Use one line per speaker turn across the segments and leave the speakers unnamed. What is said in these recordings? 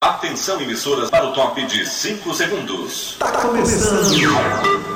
Atenção, emissoras, para o top de 5 segundos.
Tá começando.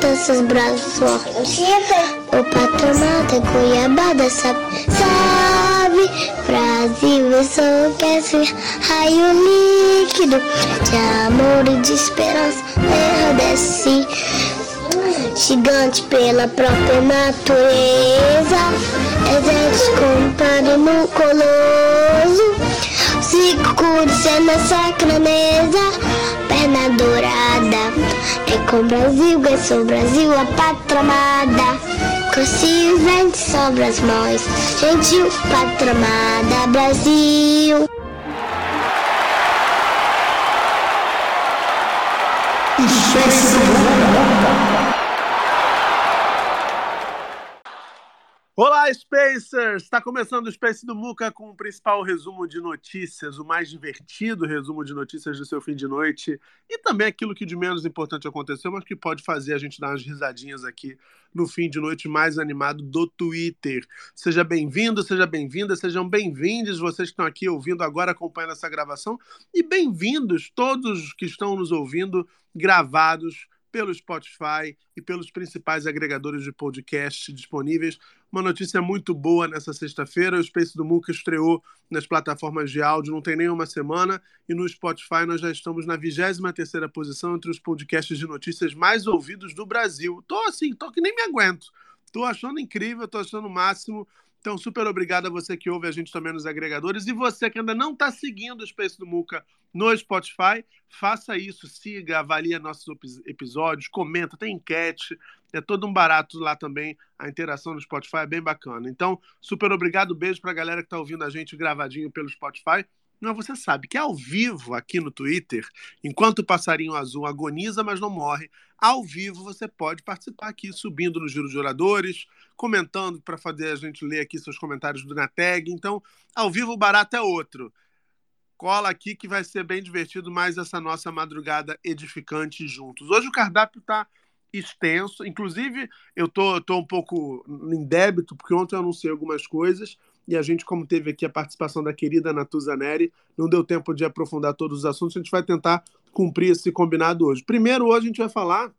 Conquistar seus braços fortes O patronato é Cuiabá sabe, sabe? Brasil enlouquece Raio líquido De amor e de esperança. Desce Gigante pela própria natureza. Exército comparo no coloso. Circuito é na sacra mesa Perna dourada É com Brasil, é sou Brasil A pátria amada. Cresci vento sobre as mãos Gentil, pátria amada Brasil.
Space do Mundo.
Olá, Spacers! Está começando o Space do Muca com o principal resumo de notícias, o mais divertido resumo de notícias do seu fim de noite e também aquilo que de menos importante aconteceu, mas que pode fazer a gente dar umas risadinhas aqui no fim de noite mais animado do Twitter. Seja bem-vindo, seja bem-vinda, sejam bem-vindos vocês que estão aqui ouvindo agora, acompanhando essa gravação e bem-vindos todos que estão nos ouvindo gravados pelo Spotify e pelos principais agregadores de podcast disponíveis. Uma notícia muito boa nessa sexta-feira: o Space do Muca estreou nas plataformas de áudio, não tem nem uma semana, e no Spotify nós já estamos na 23 posição entre os podcasts de notícias mais ouvidos do Brasil. Tô assim, tô que nem me aguento. Tô achando incrível, tô achando o máximo. Então, super obrigado a você que ouve a gente também nos agregadores. E você que ainda não está seguindo o Space do Muca no Spotify, faça isso, siga, avalie nossos episódios, comenta, tem enquete. É todo um barato lá também. A interação no Spotify é bem bacana. Então, super obrigado. Beijo para a galera que está ouvindo a gente gravadinho pelo Spotify. Mas você sabe que ao vivo aqui no Twitter, enquanto o passarinho azul agoniza, mas não morre, ao vivo você pode participar aqui, subindo no giro de oradores, comentando para fazer a gente ler aqui seus comentários na tag. Então, ao vivo o barato é outro. Cola aqui que vai ser bem divertido mais essa nossa madrugada edificante juntos. Hoje o cardápio está extenso, inclusive eu tô, tô um pouco em débito, porque ontem eu anunciei algumas coisas e a gente, como teve aqui a participação da querida Natuza Neri, não deu tempo de aprofundar todos os assuntos, a gente vai tentar cumprir esse combinado hoje. Primeiro, hoje a gente vai falar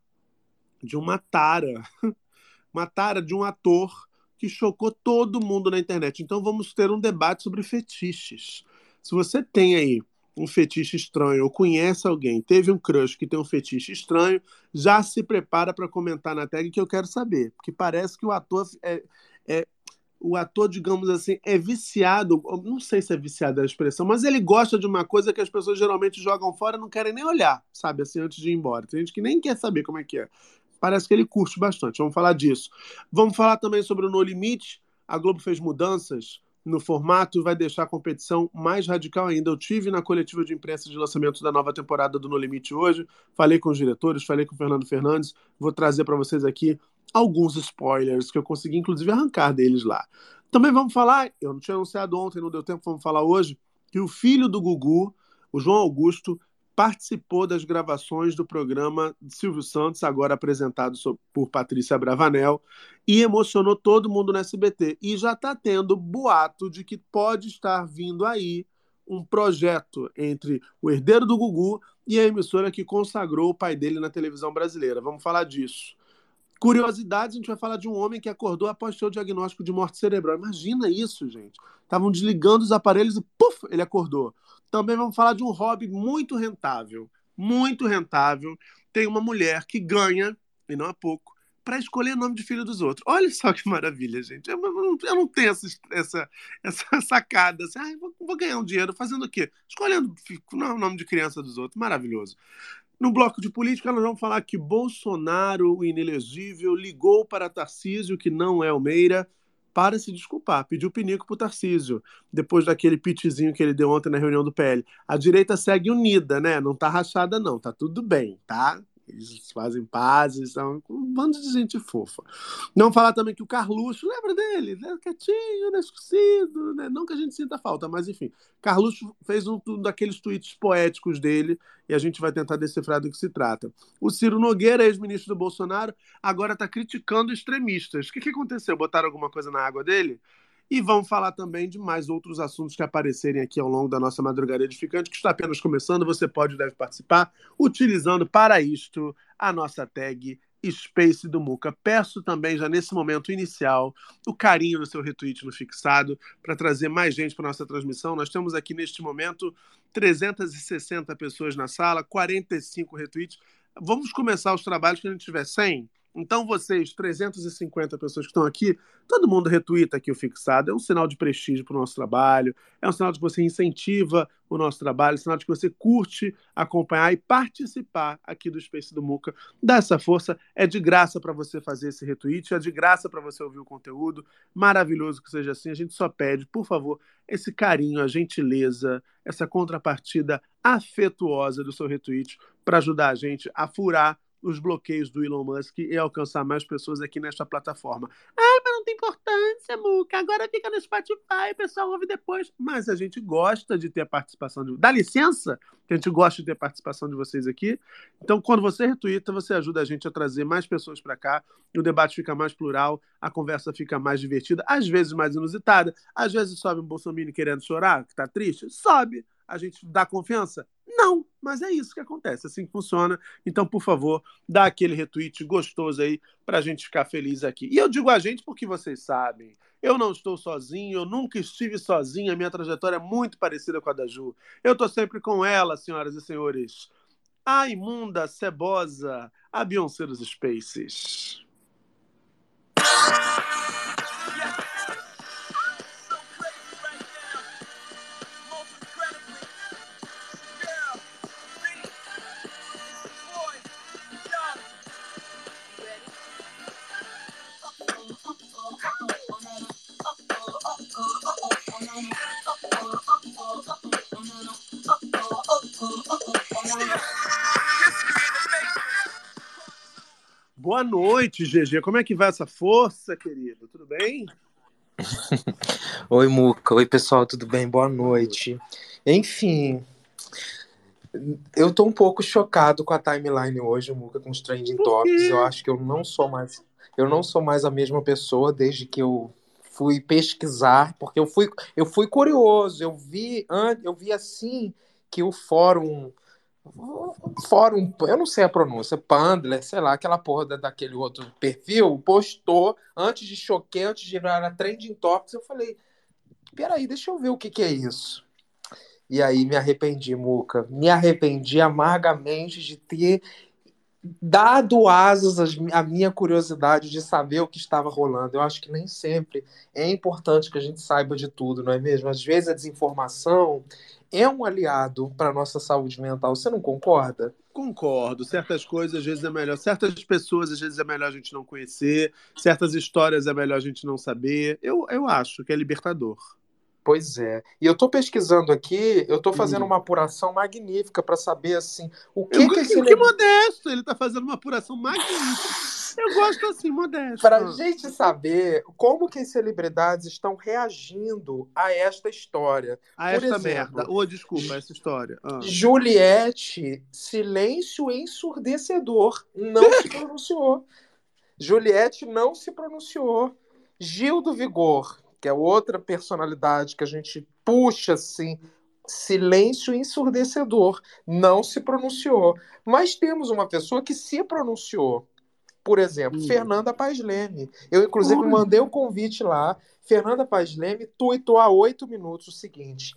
de uma tara, uma tara de um ator que chocou todo mundo na internet. Então vamos ter um debate sobre fetiches. Se você tem aí um fetiche estranho ou conhece alguém, teve um crush que tem um fetiche estranho, já se prepara para comentar na tag que eu quero saber, porque parece que o ator é, é o ator, digamos assim, é viciado, não sei se é viciado a expressão, mas ele gosta de uma coisa que as pessoas geralmente jogam fora não querem nem olhar, sabe, assim, antes de ir embora. Tem gente que nem quer saber como é que é. Parece que ele curte bastante. Vamos falar disso. Vamos falar também sobre o No Limite. A Globo fez mudanças no formato vai deixar a competição mais radical ainda. Eu tive na coletiva de imprensa de lançamento da nova temporada do No Limite hoje, falei com os diretores, falei com o Fernando Fernandes, vou trazer para vocês aqui alguns spoilers que eu consegui, inclusive, arrancar deles lá. Também vamos falar, eu não tinha anunciado ontem, não deu tempo, vamos falar hoje, que o filho do Gugu, o João Augusto, participou das gravações do programa Silvio Santos, agora apresentado por Patrícia Bravanel, e emocionou todo mundo no SBT. E já está tendo boato de que pode estar vindo aí um projeto entre o herdeiro do Gugu e a emissora que consagrou o pai dele na televisão brasileira. Vamos falar disso. Curiosidades, a gente vai falar de um homem que acordou após seu diagnóstico de morte cerebral. Imagina isso, gente. Estavam desligando os aparelhos e puf, ele acordou. Também vamos falar de um hobby muito rentável, muito rentável. Tem uma mulher que ganha, e não há pouco, para escolher o nome de filho dos outros. Olha só que maravilha, gente. Eu, eu, eu não tenho essa, essa, essa sacada. Assim, ah, vou, vou, ganhar um dinheiro fazendo o quê? Escolhendo o nome de criança dos outros. Maravilhoso. No bloco de política, nós vamos falar que Bolsonaro, o inelegível, ligou para Tarcísio, que não é o Meira, para se desculpar, pediu pinico para o Tarcísio, depois daquele pitizinho que ele deu ontem na reunião do PL. A direita segue unida, né? Não tá rachada, não, tá tudo bem, tá? Eles fazem pazes, são um bando de gente fofa. Não falar também que o Carluxo, lembra dele? Né? Quietinho, inesquecido, né? Não que a gente sinta falta, mas enfim. Carluxo fez um, um daqueles tweets poéticos dele e a gente vai tentar decifrar do que se trata. O Ciro Nogueira, ex-ministro do Bolsonaro, agora está criticando extremistas. O que, que aconteceu? Botaram alguma coisa na água dele? E vamos falar também de mais outros assuntos que aparecerem aqui ao longo da nossa madrugada edificante, que está apenas começando. Você pode e deve participar utilizando para isto a nossa tag Space do Muca. Peço também, já nesse momento inicial, o carinho do seu retweet no fixado para trazer mais gente para nossa transmissão. Nós temos aqui neste momento 360 pessoas na sala, 45 retweets. Vamos começar os trabalhos quando a gente tiver 100 então, vocês, 350 pessoas que estão aqui, todo mundo retuita aqui o fixado. É um sinal de prestígio para o nosso trabalho, é um sinal de que você incentiva o nosso trabalho, é um sinal de que você curte acompanhar e participar aqui do Space do Muca. Dá essa força, é de graça para você fazer esse retweet, é de graça para você ouvir o conteúdo. Maravilhoso que seja assim. A gente só pede, por favor, esse carinho, a gentileza, essa contrapartida afetuosa do seu retweet para ajudar a gente a furar os bloqueios do Elon Musk e alcançar mais pessoas aqui nesta plataforma. Ah, mas não tem importância, Muca. Agora fica no Spotify, o pessoal ouve depois. Mas a gente gosta de ter a participação de. Dá licença que a gente gosta de ter a participação de vocês aqui. Então, quando você retuita, você ajuda a gente a trazer mais pessoas para cá. O debate fica mais plural, a conversa fica mais divertida, às vezes mais inusitada. Às vezes sobe um Bolsonaro querendo chorar, que tá triste. Sobe. A gente dá confiança? Não, mas é isso que acontece, assim que funciona. Então, por favor, dá aquele retweet gostoso aí para a gente ficar feliz aqui. E eu digo a gente porque vocês sabem, eu não estou sozinho, eu nunca estive sozinho, a minha trajetória é muito parecida com a da Ju. Eu estou sempre com ela, senhoras e senhores. A imunda, cebosa, a Beyoncé dos Spaces. Boa noite, GG. Como é que vai essa força, querido? Tudo bem?
Oi, Muca. Oi, pessoal, tudo bem? Boa noite. Enfim, eu tô um pouco chocado com a timeline hoje, Muca, com os trending topics. Eu acho que eu não sou mais, eu não sou mais a mesma pessoa desde que eu fui pesquisar, porque eu fui, eu fui curioso. Eu vi, eu vi assim que o fórum fórum, eu não sei a pronúncia, Pandler, sei lá, aquela porra daquele outro perfil, postou antes de choquei, antes de virar trending topics, eu falei, peraí, deixa eu ver o que, que é isso. E aí me arrependi, Muca. Me arrependi amargamente de ter dado asas à minha curiosidade de saber o que estava rolando. Eu acho que nem sempre é importante que a gente saiba de tudo, não é mesmo? Às vezes a desinformação é um aliado para a nossa saúde mental. Você não concorda?
Concordo. Certas coisas às vezes é melhor, certas pessoas às vezes é melhor a gente não conhecer, certas histórias é melhor a gente não saber. Eu, eu acho que é libertador.
Pois é. E eu estou pesquisando aqui, eu estou fazendo hum. uma apuração magnífica para saber assim o que
eu,
que esse
que modesto, ele está fazendo uma apuração magnífica. Eu gosto assim, modesto.
Para a gente saber como que as celebridades estão reagindo a esta história.
A Por esta exemplo, merda. Ou oh, desculpa, essa história.
Ah. Juliette, silêncio ensurdecedor, não se pronunciou. Juliette não se pronunciou. Gil do Vigor, que é outra personalidade que a gente puxa assim, silêncio ensurdecedor, não se pronunciou. Mas temos uma pessoa que se pronunciou,
Por exemplo,
Hum.
Fernanda Paz Leme. Eu, inclusive, mandei o convite lá. Fernanda Paz Leme tuitou há oito minutos o seguinte: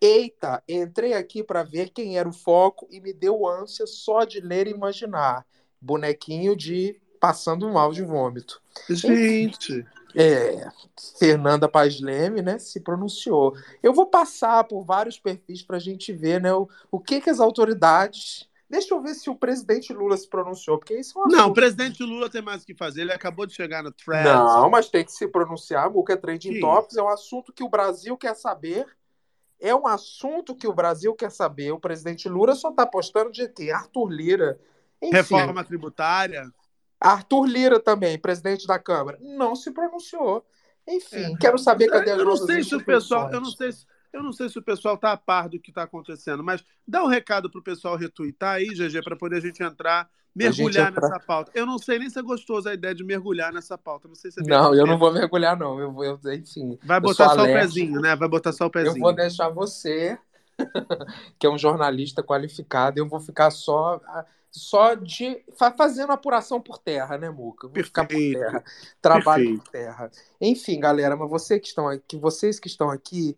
Eita, entrei aqui para ver quem era o foco e me deu ânsia só de ler e imaginar. Bonequinho de passando mal de vômito.
Gente,
É, Fernanda Paz Leme, né, se pronunciou. Eu vou passar por vários perfis para a gente ver, né, o, o que que as autoridades. Deixa eu ver se o presidente Lula se pronunciou, porque isso é um
não, o presidente Lula tem mais o que fazer. Ele acabou de chegar no thread.
Não, mas tem que se pronunciar. Muca Trending
Que
Topics é um assunto que o Brasil quer saber. É um assunto que o Brasil quer saber. O presidente Lula só está postando de quem? Arthur Lira. Enfim,
Reforma tributária.
Arthur Lira também, presidente da Câmara, não se pronunciou. Enfim,
É.
quero saber cadê as
Eu não sei se o pessoal, eu não sei se, eu não sei se o pessoal tá a par do que está acontecendo, mas dá um recado pro pessoal retweetar aí, GG, para poder a gente entrar, mergulhar
gente entrar.
nessa pauta. Eu não sei nem se é gostoso a ideia de mergulhar nessa pauta. Não sei se é
Não, eu não vou mergulhar, não. Eu vou, eu- enfim.
Vai
eu
botar só o
alérgico.
pezinho, né? Vai botar só o
Eu
pezinho.
vou deixar você, que é um jornalista qualificado, eu vou ficar só, só de fa- fazendo apuração por terra, né, Muca? Eu Vou ficar por terra, trabalho
Perfeito.
por terra. Enfim, galera, mas você que estão aqui, vocês que estão aqui,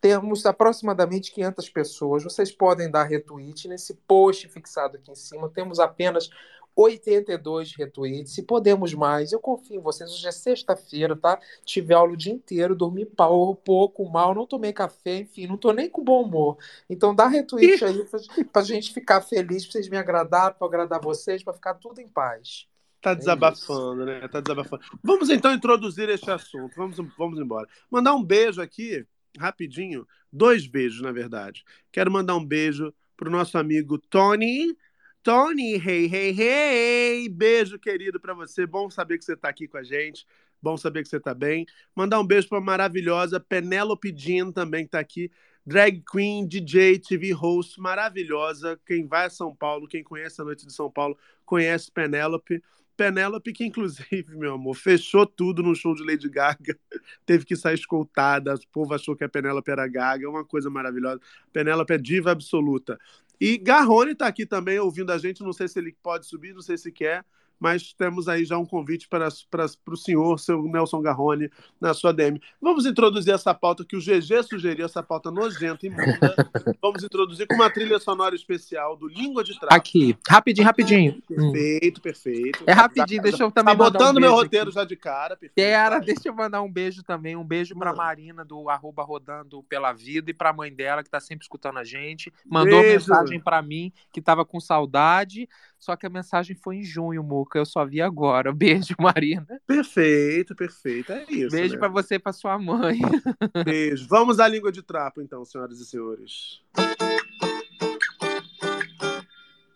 temos aproximadamente 500 pessoas. Vocês podem dar retweet nesse post fixado aqui em cima. Temos apenas 82 retweets. Se podemos mais, eu confio em vocês. Hoje é sexta-feira, tá? Tive aula o dia inteiro, dormi pau, pouco, mal, não tomei café, enfim, não tô nem com bom humor. Então dá retweet aí pra, pra gente ficar feliz, pra vocês me agradar, pra agradar vocês, pra ficar tudo em paz.
Tá
É
desabafando, né? Tá desabafando. Vamos então introduzir este assunto. Vamos, vamos embora. Mandar um beijo aqui, rapidinho. Dois beijos, na verdade. Quero mandar um beijo pro nosso amigo Tony. Tony, hey, hey, hey! Beijo, querido, para você. Bom saber que você tá aqui com a gente. Bom saber que você tá bem. Mandar um beijo pra maravilhosa Penélope Jean também, que tá aqui. Drag Queen, DJ, TV host, maravilhosa. Quem vai a São Paulo, quem conhece a Noite de São Paulo, conhece Penélope. Penélope, que inclusive, meu amor, fechou tudo no show de Lady Gaga. Teve que sair escoltada. O povo achou que a Penélope era Gaga. É uma coisa maravilhosa. Penélope é diva absoluta. E Garrone está aqui também ouvindo a gente. Não sei se ele pode subir, não sei se quer, mas temos aí já um convite para, para, para o senhor, seu Nelson Garrone, na sua DM. Vamos introduzir essa pauta que o GG sugeriu, essa pauta nojenta e imunda. Vamos introduzir com uma trilha sonora especial do Língua de Trapo.
Aqui, rapidinho, rapidinho. Hum.
Perfeito, perfeito.
É rapidinho, deixa eu também
Tá
mandar um
botando meu roteiro
aqui.
já de cara. Perfeito.
Deixa eu mandar um beijo também. Um beijo
Manda.
Marina do arroba rodando pela vida e pra mãe dela, que tá sempre escutando a gente. Mandou
Beijo.
mensagem pra mim que tava com saudade. Só que a mensagem foi em junho, Muca. Eu só vi agora. Beijo, Marina.
Perfeito, perfeito. É isso.
beijo
né?
pra você e pra sua mãe.
Beijo. Vamos à língua de trapo, então, senhoras e senhores.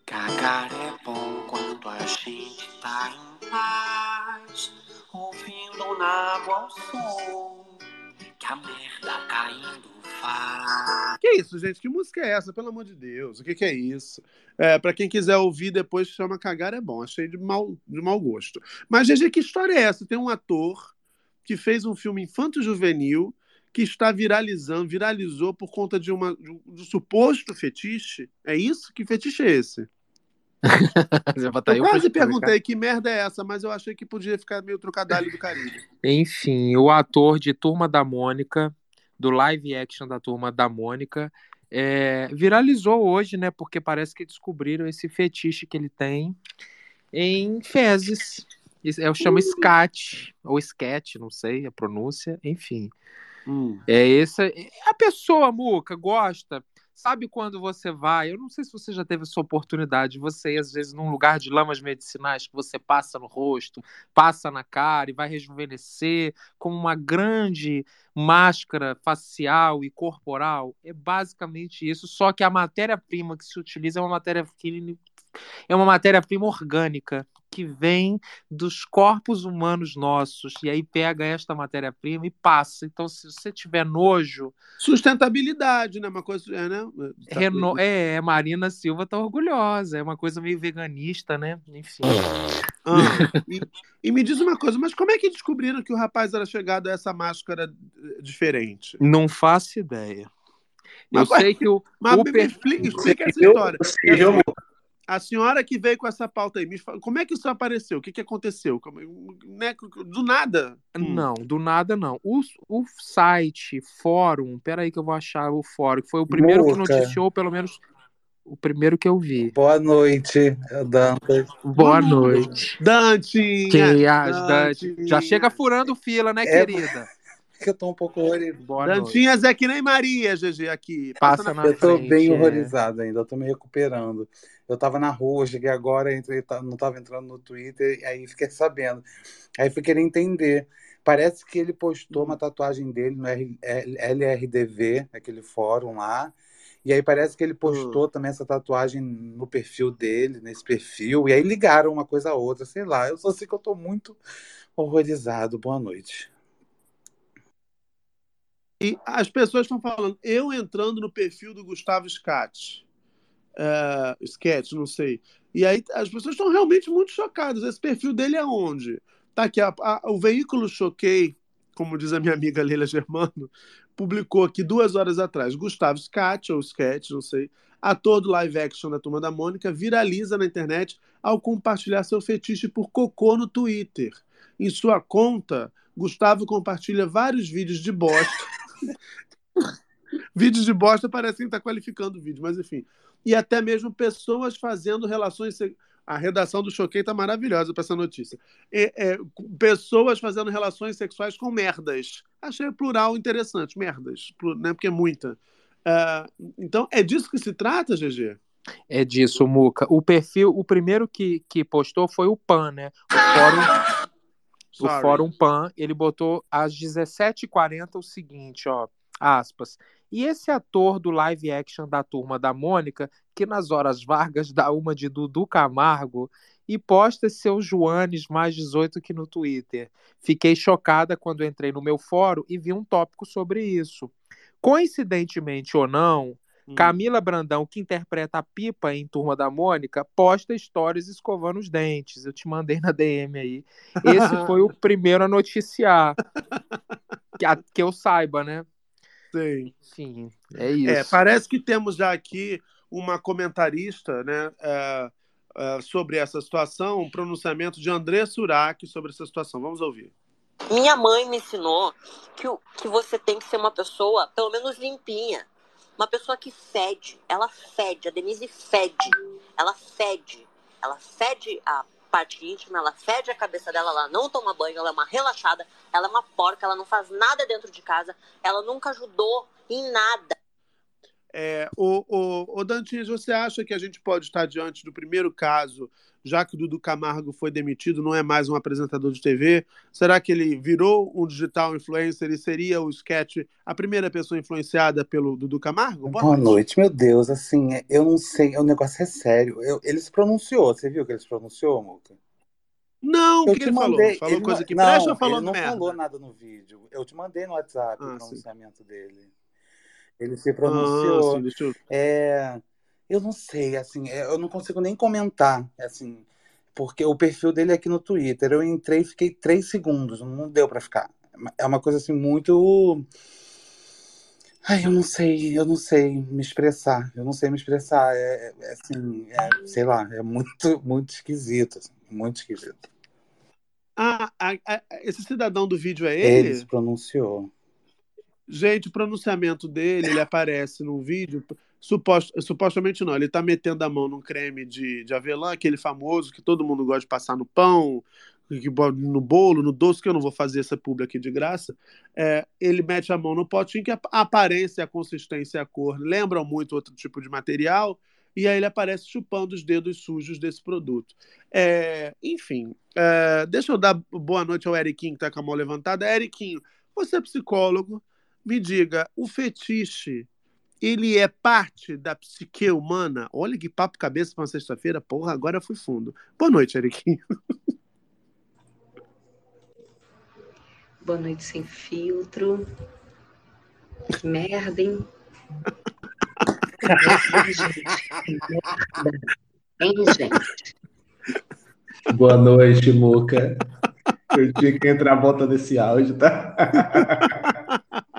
Cagar é bom quando a gente tá em paz, ouvindo na água o som que a merda caindo faz.
Que isso, gente? Que música é essa? Pelo amor de Deus. O que, que é isso? É, para quem quiser ouvir depois, chama Cagar é Bom. Achei de mau, de mau gosto. Mas, GG, que história é essa? Tem um ator que fez um filme infanto-juvenil que está viralizando, viralizou por conta de, uma, de um de um suposto fetiche. É isso? Que fetiche é esse? Eu quase perguntei que merda é essa, mas eu achei que podia ficar meio trocadilho do Caribe.
Enfim, o ator de Turma da Mônica, do live action da Turma da Mônica, é, viralizou hoje, né? Porque parece que descobriram esse fetiche que ele tem em fezes. Isso- É, chama scat, ou sketch, não sei a pronúncia, enfim.
Hum.
É essa. A pessoa, Muca, gosta. Sabe quando você vai? Eu não sei se você já teve essa oportunidade. Você ir, às vezes, num lugar de lamas medicinais que você passa no rosto, passa na cara e vai rejuvenescer como uma grande máscara facial e corporal. É basicamente isso. Só que a matéria-prima que se utiliza é uma matéria é uma matéria-prima orgânica que vem dos corpos humanos nossos. E aí pega esta matéria-prima e passa. Então, se você tiver nojo,
Sustentabilidade, né? Uma coisa. É, né?
Reno... é, Marina Silva tá orgulhosa. É uma coisa meio veganista, né? Enfim.
Ah, e, e me diz uma coisa, mas como é que descobriram que o rapaz era chegado a essa máscara eh, diferente?
Não faço ideia. Eu
Mas-
sei que o,
Mas
o
me, me
per-
explica, explica essa história.
possível,
A senhora que veio com essa pauta aí, me fala, como é que isso apareceu? O que, que aconteceu? Como- né, Do nada? Hum.
Não, do nada não. O, o site, fórum, peraí que eu vou achar o fórum, que foi o primeiro que
Muca.
noticiou, pelo menos o primeiro que eu vi.
Boa noite, Dantas.
Boa noite.
Dantinha!
Que as Dante. Já chega furando fila, né,
É,
querida?
Que eu tô um pouco horrorizado.
Boa noite.
Dantinhas é que nem Maria, GG, aqui.
Passa na
Eu tô
frente,
bem
é.
horrorizado ainda, eu tô me recuperando. Eu tava na rua, cheguei agora, entrei, tá- não tava entrando no Twitter, e aí fiquei sabendo. Aí fui querer entender. Parece que ele postou uma tatuagem dele no L- LRDV, aquele fórum lá. E aí parece que ele postou também essa tatuagem no perfil dele, nesse perfil. E aí ligaram uma coisa a outra, sei lá. Eu só sei que eu tô muito horrorizado. Boa noite.
E as pessoas estão falando, eu entrando no perfil do Gustavo Scat, é, Sketch, não sei. E aí as pessoas estão realmente muito chocadas. Esse perfil dele é onde? Tá aqui, a- a- o veículo Choquei, como diz a minha amiga Leila Germano, publicou aqui duas horas atrás. Gustavo Scat, ou Sketch, não sei, ator do live action da Turma da Mônica, viraliza na internet ao compartilhar seu fetiche por cocô no Twitter. Em sua conta, Gustavo compartilha vários vídeos de bosta. vídeos de bosta parecem estar qualificando o vídeo, mas enfim. E até mesmo pessoas fazendo relações. A redação do Choquei tá maravilhosa para essa notícia. É, é, pessoas fazendo relações sexuais com merdas. Achei plural interessante, merdas, né? Porque é muita. Ah, então, é disso que se trata, GG?
É disso, Muca. O perfil, o primeiro que, que postou foi o PAN, né? O fórum, o. Fórum PAN, ele botou às 17h40 o seguinte, ó, aspas. E esse ator do live action da Turma da Mônica, que nas horas vagas dá uma de Dudu Camargo e posta seus Joanes mais 18 aqui no Twitter. Fiquei chocada quando entrei no meu fórum e vi um tópico sobre isso. Coincidentemente ou não,
Hum.
Camila Brandão, que interpreta a Pipa em Turma da Mônica, posta stories escovando os dentes. Eu te mandei na DM aí. Esse foi o primeiro a noticiar. Que, a- que eu saiba, né?
Sim.
Enfim, é isso.
É, parece que temos já aqui uma comentarista né, é, é, sobre essa situação, um pronunciamento de André Surak sobre essa situação. Vamos ouvir.
Minha mãe me ensinou que, o- que você tem que ser uma pessoa, pelo menos limpinha. Uma pessoa que fede. Ela fede. A Denise fede. Ela fede. Ela fede a parte íntima, ela fede a cabeça dela, ela não toma banho, ela é uma relaxada, ela é uma porca, ela não faz nada dentro de casa, ela nunca ajudou em nada.
É, o, o, o Dantinhas, você acha que a gente pode estar diante do primeiro caso, já que o Dudu Camargo foi demitido, não é mais um apresentador de TV? Será que ele virou um digital influencer e seria o sketch a primeira pessoa influenciada pelo Dudu Camargo?
Boa noite, meu Deus. Assim, é- eu não sei, o negócio é sério. Eu- ele se pronunciou, você viu que ele se pronunciou, Muca?
Não, o
Eu
que ele falou?
mandei.
Falou
ele
coisa
não-
que
não,
presta ou falou
ele não
merda?
falou nada no vídeo. Eu te mandei no WhatsApp
Ah,
o
sim.
pronunciamento dele. Ele se
Ah,
pronunciou.
sim, deixa eu...
É, eu não sei, assim, é, eu não consigo nem comentar, assim, porque o perfil dele é aqui no Twitter. Eu entrei e fiquei três segundos, não deu pra ficar. É uma coisa assim muito. Ai, eu não sei, eu não sei me expressar. Eu não sei me expressar. É, é, assim, é, sei lá, é muito, muito esquisito, assim, muito esquisito.
Ah, a- a- esse cidadão do vídeo é
Ele
ele?
se pronunciou.
Gente, o pronunciamento dele, ele aparece num vídeo, supost, supostamente não, ele tá metendo a mão num creme de, de avelã, aquele famoso que todo mundo gosta de passar no pão, no bolo, no doce, que eu não vou fazer essa publi aqui de graça. É, ele mete a mão no potinho, que a aparência, a consistência a cor lembram muito outro tipo de material, e aí ele aparece chupando os dedos sujos desse produto. É, enfim, é, deixa eu dar boa noite ao Eriquinho, que está com a mão levantada. Eriquinho, você é psicólogo, me diga, o fetiche, ele é parte da psique humana? Olha que papo cabeça para uma sexta-feira, porra, agora eu fui fundo. Boa noite, Eriquinho.
Boa noite sem filtro. Que merda, hein? Merda, gente. Que merda. Hein, gente?
Boa noite, Muca. Eu tinha que entrar botando esse áudio, tá?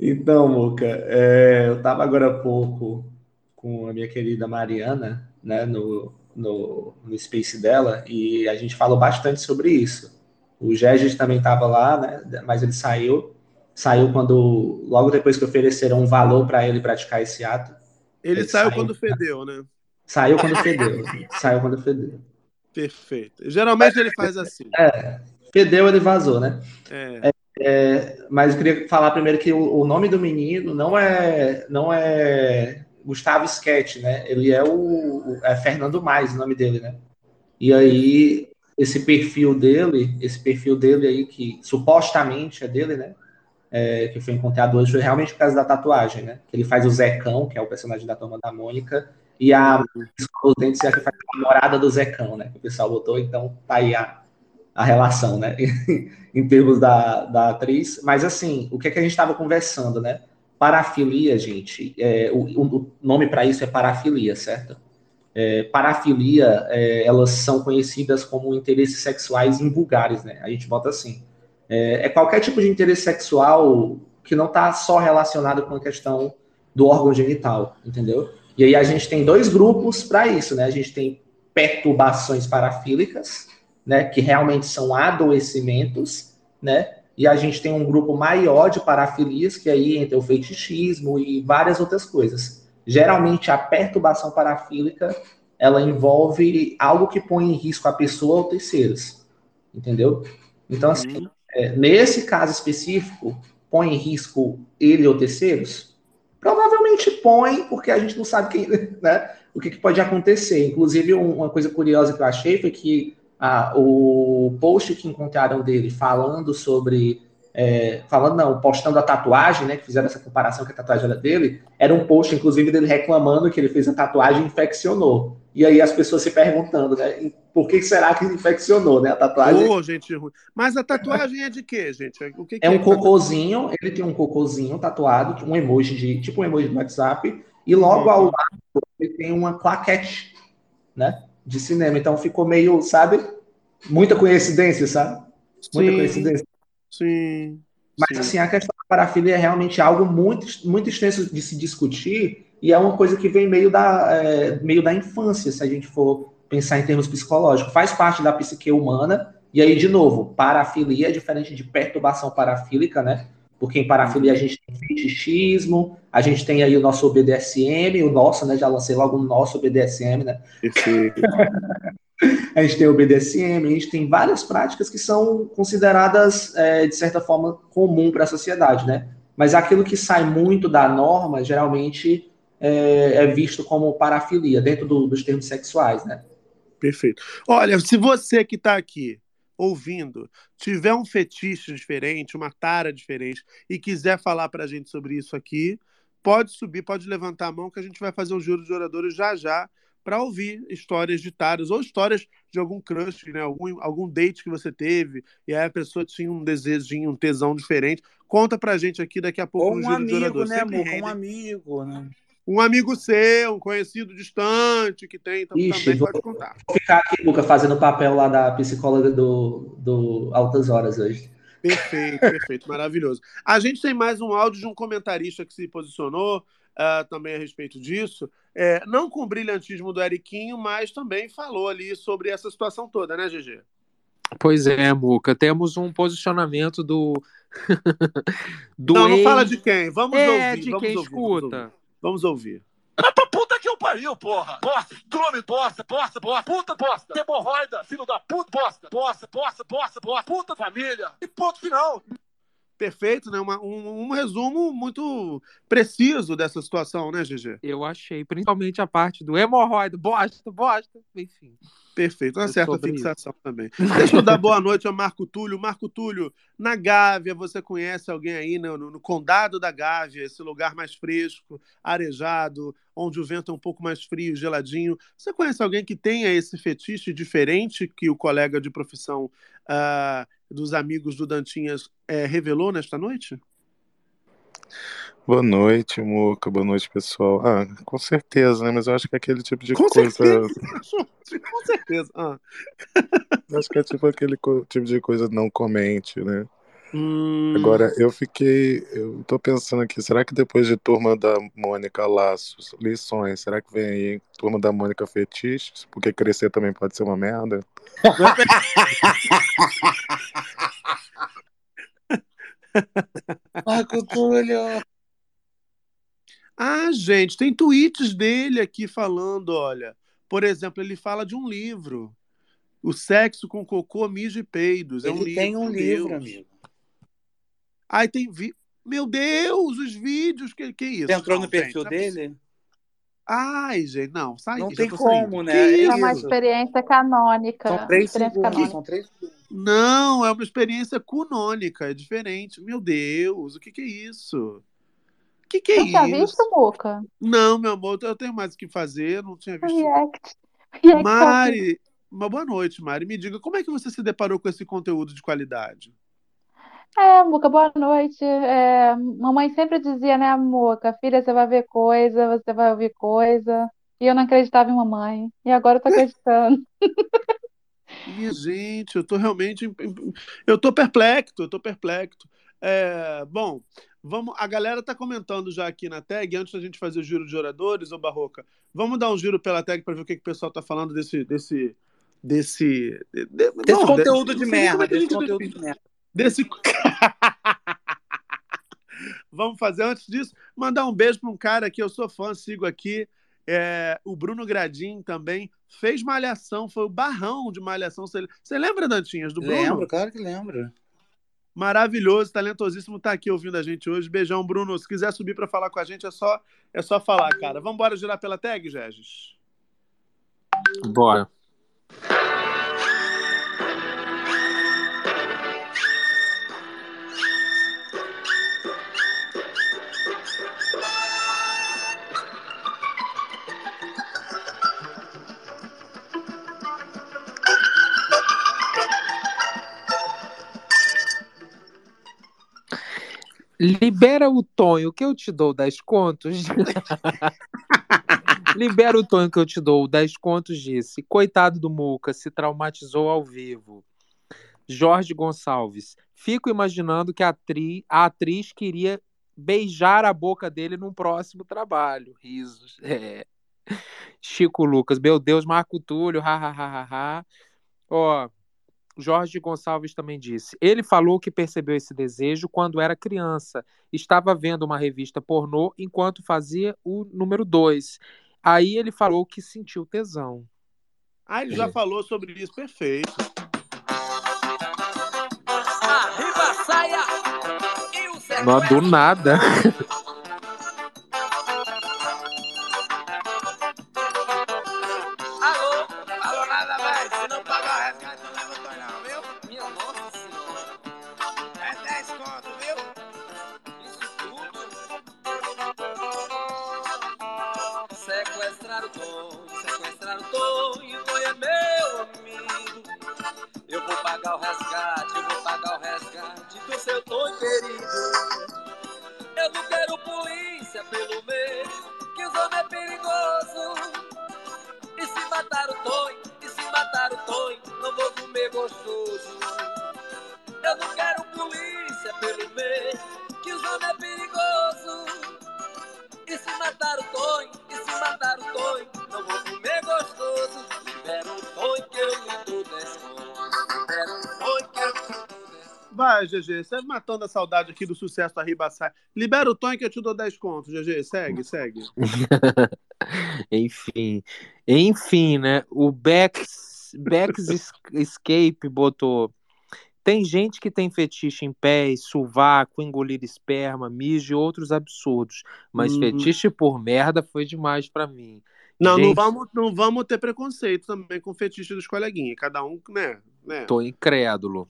Então, Muca, é, eu estava agora há pouco com a minha querida Mariana, né, no, no, no Space dela, e a gente falou bastante sobre isso. O Gegis também estava lá, né, mas ele saiu. Saiu quando, logo depois que ofereceram um valor para ele praticar esse ato.
Ele, saiu, quando fedeu, né?
Saiu quando fedeu. saiu quando fedeu.
Perfeito. Geralmente ele faz assim.
É, fedeu, ele vazou, né?
É.
É, mas eu queria falar primeiro que o, o nome do menino não é não é Gustavo Sketch, né? Ele é o, é Fernando Mais, o nome dele, né? E aí esse perfil dele, esse perfil dele aí que supostamente é dele, né? É, que foi encontrado hoje foi realmente por causa da tatuagem, né? Que ele faz o Zecão, que é o personagem da Turma da Mônica, e a dentes é que faz a namorada do Zecão, né? Que o pessoal botou, então tá aí a, a relação, né? em termos da, da atriz. Mas assim, o que, é que a gente estava conversando, né? Parafilia, gente, é, o, o, nome para isso é parafilia, certo? É, parafilia, é, elas são conhecidas como interesses sexuais invulgares, né? A gente bota assim. É, é qualquer tipo de interesse sexual que não está só relacionado com a questão do órgão genital, entendeu? E aí a gente tem dois grupos para isso, né? A gente tem perturbações parafílicas, né, que realmente são adoecimentos, né? E a gente tem um grupo maior de parafilias, que aí entra o fetichismo e várias outras coisas. Geralmente a perturbação parafílica, ela envolve algo que põe em risco a pessoa ou terceiros, entendeu? Então, assim, é, nesse caso específico, põe em risco ele ou terceiros? Provavelmente põe, porque a gente não sabe quem, né, o que, que pode acontecer. Inclusive, um, uma coisa curiosa que eu achei foi que ah, o post que encontraram dele falando sobre. É, falando, não, postando a tatuagem, né? Que fizeram essa comparação que a tatuagem era dele, era um post, inclusive, dele reclamando que ele fez a tatuagem e infeccionou. E aí as pessoas se perguntando, né? Por que será que infeccionou, né? A tatuagem.
Ô, gente ruim. Mas a tatuagem é de quê, gente? O que, que
é um cocôzinho, ele tem um cocôzinho tatuado, um emoji de. tipo um emoji do WhatsApp, e logo ao lado ele tem uma claquete, né? De cinema. Então ficou meio, sabe? Muita coincidência, sabe? Muita
Sim.
coincidência.
Sim.
Mas assim, a questão da parafilia é realmente algo muito, muito extenso de se discutir e é uma coisa que vem meio da, é, meio da infância, se a gente for pensar em termos psicológicos. Faz parte da psique humana. E aí, de novo, parafilia é diferente de perturbação parafílica, né? Porque em parafilia a gente tem fetichismo, a gente tem aí o nosso BDSM, o nosso, né? Já lancei logo o nosso BDSM, né? a gente tem o BDSM, a gente tem várias práticas que são consideradas, é, de certa forma, comum para a sociedade, né? Mas aquilo que sai muito da norma, geralmente, é, é visto como parafilia, dentro do, dos termos sexuais, né?
Perfeito. Olha, se você que está aqui ouvindo tiver um fetiche diferente, uma tara diferente e quiser falar para a gente sobre isso aqui, pode subir, pode levantar a mão que a gente vai fazer um juro de oradores já já para ouvir histórias de taras ou histórias de algum crush, né? algum, algum date que você teve e aí a pessoa tinha um desejinho, um tesão diferente. Conta pra gente aqui daqui a pouco
Ou
no
um
Juro de
amigo,
Oradores.
né, amor? Um amigo, né?
Um amigo seu, um conhecido distante que tem, então
Ixi,
também
vou-
pode contar.
Vou ficar aqui, Luca, fazendo o papel lá da psicóloga do, do Altas Horas hoje.
Perfeito, perfeito, maravilhoso. A gente tem mais um áudio de um comentarista que se posicionou ah, também a respeito disso. É, não com o brilhantismo do Eriquinho, mas também falou ali sobre essa situação toda, né, GG?
Pois é, Muca. Temos um posicionamento do. do
não, não fala de quem. Vamos
É,
ouvir.
de
vamos
quem
ouvir, vamos ouvir. Vamos ouvir.
Puta que eu pariu, porra! Bosta, trome, bosta, bosta, bosta, puta, bosta, hemorroida, filho da puta, bosta, bosta, bosta, bosta, bosta, puta família, e ponto final.
Perfeito, né? Uma- um, um resumo muito preciso dessa situação, né, GG?
Eu achei, principalmente a parte do hemorroida, bosta, bosta, enfim.
Perfeito, uma
É
certa fixação também. Deixa eu dar boa noite ao Marco Túlio. Marco Túlio, na Gávea, você conhece alguém aí no, no- no Condado da Gávea, esse lugar mais fresco, arejado, onde o vento é um pouco mais frio, geladinho. Você conhece alguém que tenha esse fetiche diferente que o colega de profissão ah, dos amigos do Dantinhas eh, revelou nesta noite?
Boa noite, Muca. Boa noite, pessoal. Ah, com certeza, né? Mas eu acho que é aquele tipo de
Com
coisa.
certeza, com certeza. Ah.
Acho que é tipo aquele tipo de coisa não comente, né?
Hum,
Agora, eu fiquei. Eu tô pensando aqui, será que depois de Turma da Mônica Laços, lições, será que vem aí Turma da Mônica Fetiches? Porque crescer também pode ser uma merda.
Marco Túlio.
Ah, gente, tem tweets dele aqui falando, olha. Por exemplo, ele fala de um livro. O Sexo com Cocô, Mijo e Peidos. É um
Ele
livro,
tem um livro,
Deus.
amigo.
Aí tem vi... Meu Deus, os vídeos, que, que isso?
Você entrou
Não,
no perfil
gente, é possível.
dele?
Ai, gente, não, sai,
Não tem como,
saindo.
né?
Que
É
É uma
isso.
experiência canônica.
São três
experiência
segundos,
canônica.
são três.
Não, é uma experiência canônica, é diferente. Meu Deus, o que, que é isso? O que, que é
Não tinha
isso?
visto, Muca?
Não, meu amor, eu tenho mais o que fazer, não tinha visto.
React. React vivo.
Mari, uma boa noite, Mari. Me diga, como é que você se deparou com esse conteúdo de qualidade?
É, Muca, boa noite. É, mamãe sempre dizia, né, Muca, filha, você vai ver coisa, você vai ouvir coisa. E eu não acreditava em mamãe. E agora eu tô acreditando.
Gente, eu tô realmente. Eu tô perplexo, eu tô perplexo. É, bom, vamos. A galera tá comentando já aqui na tag, antes da gente fazer o giro de oradores, ô Barroca. Vamos dar um giro pela tag para ver o que, que o pessoal tá falando desse. desse desse, de- de-
Desse
bom,
conteúdo
não
de merda, desse conteúdo de merda.
Desse. Vamos fazer antes disso, mandar um beijo para um cara que eu sou fã, sigo aqui. é, o Bruno Gradim também fez Malhação, foi o barrão de Malhação. Você, lembra, Dantinhas, do Bruno?
Lembro, claro que lembro.
Maravilhoso, talentosíssimo, tá aqui ouvindo a gente hoje. Beijão, Bruno. Se quiser subir para falar com a gente, é só, é só falar, cara. Vamos embora girar pela tag, Regis?
Bora. Libera o Tonho que eu te dou 10 contos. Libera o Tonho que eu te dou 10 contos, disse. Coitado do Muca, se traumatizou ao vivo. Jorge Gonçalves. Fico imaginando que a, atri- a atriz queria beijar a boca dele num próximo trabalho. Risos. É. Chico Lucas. Meu Deus, Marco Túlio. Ha, ha, ha, ha, ha. Ó, Jorge Gonçalves também disse. Ele falou que percebeu esse desejo quando era criança. Estava vendo uma revista pornô enquanto fazia o número 2. Aí ele falou que sentiu tesão.
Ah, ele já falou sobre isso, perfeito.
Arriba a saia e o Zé
Não, do nada.
polícia pelo meio, que os homens é perigoso. E se matar o Tonho, e se matar o Tonho, não vou comer gostoso. Eu não quero
Vai, GG, você matando a saudade aqui do sucesso da Ribaçai. Libera o Tonho que eu te dou 10 contos, GG. Segue, segue.
Enfim. Enfim, né? O Bex, Bex Es- Escape botou. Tem gente que tem fetiche em pés, sovaco, engolir esperma, mijo e outros absurdos. Mas
Uhum.
fetiche por merda foi demais pra mim.
Não, não
Gente,
vamos, não vamos ter preconceito também com o fetiche dos coleguinhas. Cada um, né? né?
Tô incrédulo.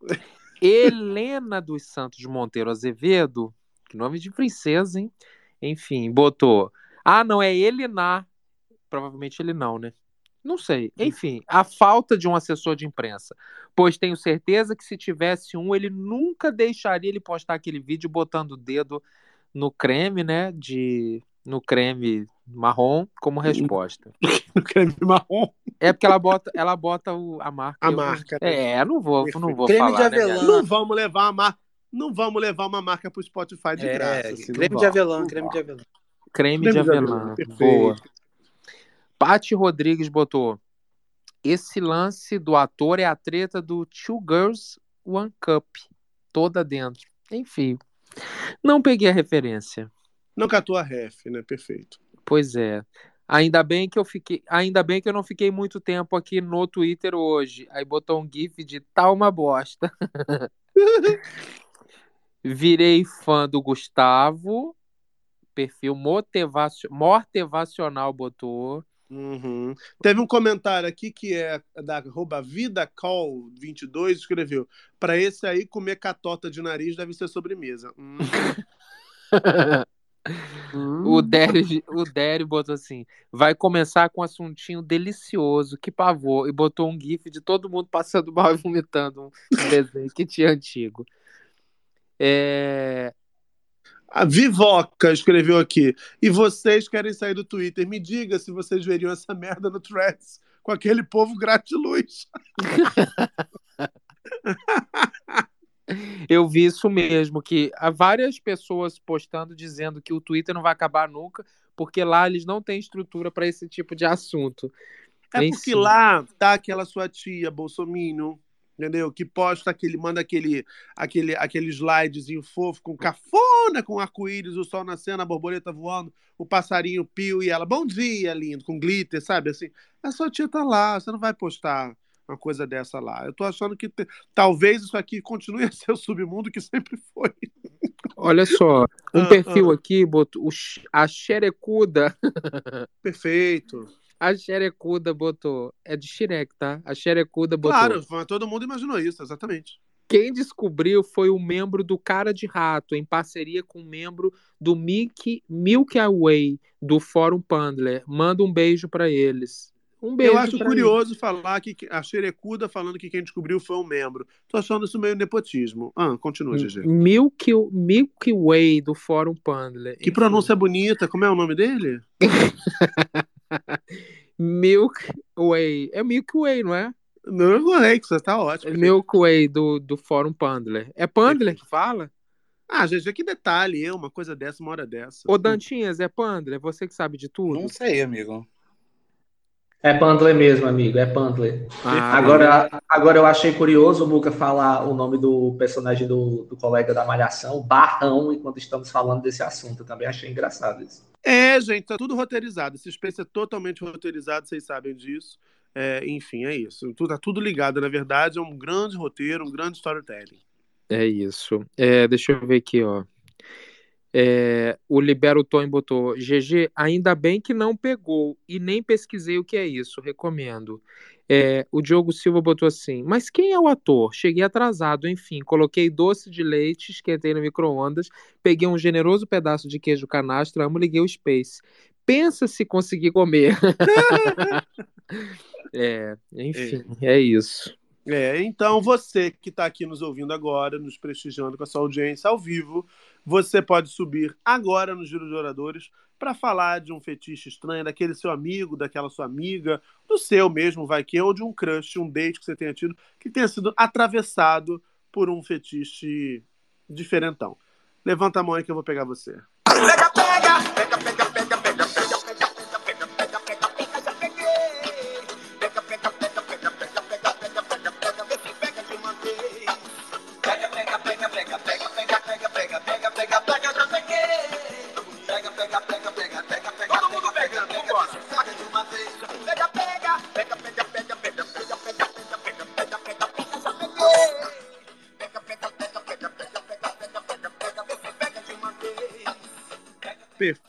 Helena dos Santos Monteiro Azevedo, que nome de princesa, hein? Enfim, botou. Ah, não, é Elinar. Provavelmente ele não, né? Não sei. Enfim, a falta de um assessor de imprensa. Pois tenho certeza que se tivesse um, ele nunca deixaria ele postar aquele vídeo botando o dedo no creme, né? De no creme marrom como resposta.
no creme marrom.
É porque ela bota, ela bota o- a marca.
A
eu
marca, né?
É, não vou, não vou
Creme de
falar. né,
avelã.
minha-
Não vamos levar uma marca. Não vamos levar uma marca pro Spotify de
É,
graça. assim,
creme de avelã, creme de avelã.
Creme, de avelã.
perfeito.
Boa. Paty Rodrigues botou. Esse lance do ator é a treta do Two Girls One Cup. Toda dentro. Enfim. Não peguei a referência.
Não catou a ref, né? Perfeito.
Pois é. Ainda bem que eu fiquei, ainda bem que eu não fiquei muito tempo aqui no Twitter hoje. Aí botou um gif de tá uma bosta. Virei fã do Gustavo. Perfil motivacio- motivacional botou.
Uhum. Teve um comentário aqui que é da arroba VidaCall22, escreveu: Pra esse aí, comer catota de nariz deve ser sobremesa. Hum.
O Dério, o Dério botou assim: vai começar com um assuntinho delicioso, que pavor. E botou um gif de todo mundo passando mal e vomitando um desenho que tinha antigo. É,
A Vivoca escreveu aqui. E vocês querem sair do Twitter? Me diga se vocês veriam essa merda no Threads com aquele povo gratiluz.
Eu vi isso mesmo, que há várias pessoas postando dizendo que o Twitter não vai acabar nunca, porque lá eles não têm estrutura para esse tipo de assunto.
É
Enfim.
porque lá tá aquela sua tia, Bolsominion, entendeu? Que posta aquele, manda aquele, aquele, aquele slidezinho fofo com cafona, com arco-íris, o sol nascendo, a borboleta voando, o passarinho pio e ela, bom dia, lindo, com glitter, sabe? Assim, a sua tia tá lá, você não vai postar uma coisa dessa lá. Eu tô achando que te- talvez isso aqui continue a ser o submundo que sempre foi.
Olha só, um
Ah,
perfil
ah.
aqui botou a Xerecuda.
Perfeito.
A Xerecuda botou. É de Shrek, tá? A Xerecuda botou.
Claro, todo mundo imaginou isso, exatamente.
Quem descobriu foi um membro do Cara de Rato, em parceria com um membro do Milk, Milky Way, do Fórum Pandler. Manda um beijo pra eles. Um beijo
Eu acho curioso falar que a Xerecuda falando que quem descobriu foi um membro. Tô achando isso meio nepotismo. Ah, continua. GG.
Milky, Milky Way, do Fórum Pandler.
Que pronúncia bonita. Como é o nome dele?
Milk Way. É Milky Way, não é?
Não que você tá ótimo.
Milky Way do, do Fórum Pandler. É Pandler que fala?
Ah, GG, que detalhe, eu, uma coisa dessa, uma hora dessa.
Ô, Dantinhas, é Pandler? Você que sabe de tudo?
Não sei, amigo.
É Pandler mesmo, amigo, é Pandler.
Ah,
agora, agora eu achei curioso o Muca falar o nome do personagem do, do colega da Malhação, Barrão, enquanto estamos falando desse assunto. Eu também achei engraçado isso.
É, gente, tá tudo roteirizado. Esse Space é totalmente roteirizado, vocês sabem disso. É, enfim, é isso. Tudo, tá tudo ligado, na verdade, é um grande roteiro, um grande storytelling.
É isso. É, deixa eu ver aqui, ó. É, o Libero Tony botou GG, ainda bem que não pegou e nem pesquisei o que é isso, recomendo. É, o Diogo Silva botou assim, mas quem é o ator? Cheguei atrasado, enfim, coloquei doce de leite, esquentei no micro-ondas, peguei um generoso pedaço de queijo canastra, amo, liguei o Space. Pensa se conseguir comer. é, enfim, é isso.
É, então você que está aqui nos ouvindo agora, nos prestigiando com a sua audiência ao vivo, você pode subir agora no Giro de Oradores para falar de um fetiche estranho, daquele seu amigo, daquela sua amiga, do seu mesmo, vai que, ou de um crush, um date que você tenha tido, que tenha sido atravessado por um fetiche diferentão. Levanta a mão aí que eu vou pegar você.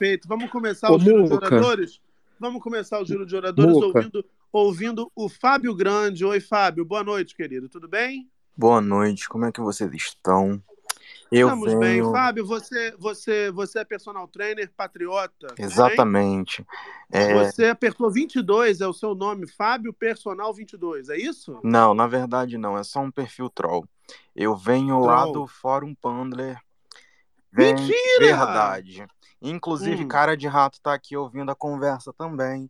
Perfeito. Vamos começar
Ô,
o giro de oradores? Vamos começar o giro de oradores
Muca.
ouvindo, ouvindo o Fábio Grande. Oi, Fábio. Boa noite, querido. Tudo bem?
Boa noite, como é que vocês estão? Eu
Estamos bem.
venho.
Fábio, você, você, você é personal trainer, patriota. bem?
Exatamente. É,
Você apertou 22, é o seu nome, Fábio Personal 22, é isso?
Não, na verdade não, é só um perfil troll. Eu venho lá
Troll.
do Fórum Pandler, Vem,
Mentira!
Verdade. Inclusive,
Hum.
cara de rato tá aqui ouvindo a conversa também,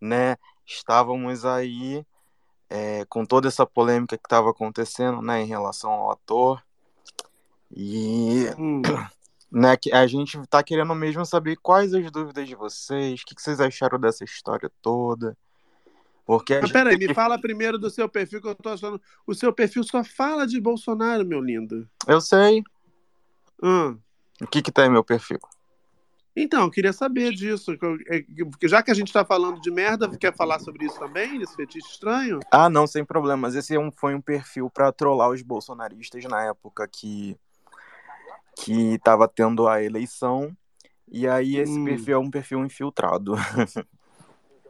né? Estávamos aí é, com toda essa polêmica que estava acontecendo, né, em relação ao ator. E
Hum.
né, que a gente tá querendo mesmo saber quais as dúvidas de vocês, o que, que vocês acharam dessa história toda. Porque a
Mas
gente
peraí,
tem
me fala primeiro do seu perfil, que eu tô achando. O seu perfil só fala de Bolsonaro, meu lindo.
Eu sei.
Hum.
O que que tá em meu perfil?
Então, eu queria saber disso. é, já que a gente tá falando de merda, quer falar sobre isso também? Esse fetiche estranho?
Ah, não, sem problemas. Esse é um- foi um perfil pra trollar os bolsonaristas na época que que tava tendo a eleição. E aí esse
Hum.
perfil é um perfil infiltrado.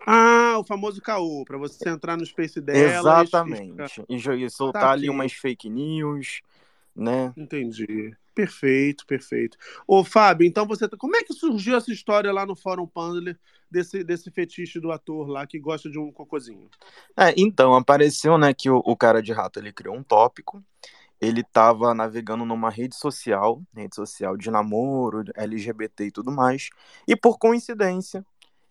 Ah, o famoso caô, pra você entrar no Space dela.
Exatamente. E, e soltar
Tá
ali umas fake news, né?
Entendi. Perfeito, perfeito. Ô, Fábio, então você. Como é que surgiu essa história lá no Fórum Pandler desse, desse fetiche do ator lá que gosta de um cocôzinho?
É, então, apareceu, né, que o, o cara de rato, ele criou um tópico, ele tava navegando numa rede social, rede social de namoro, LGBT e tudo mais, e por coincidência,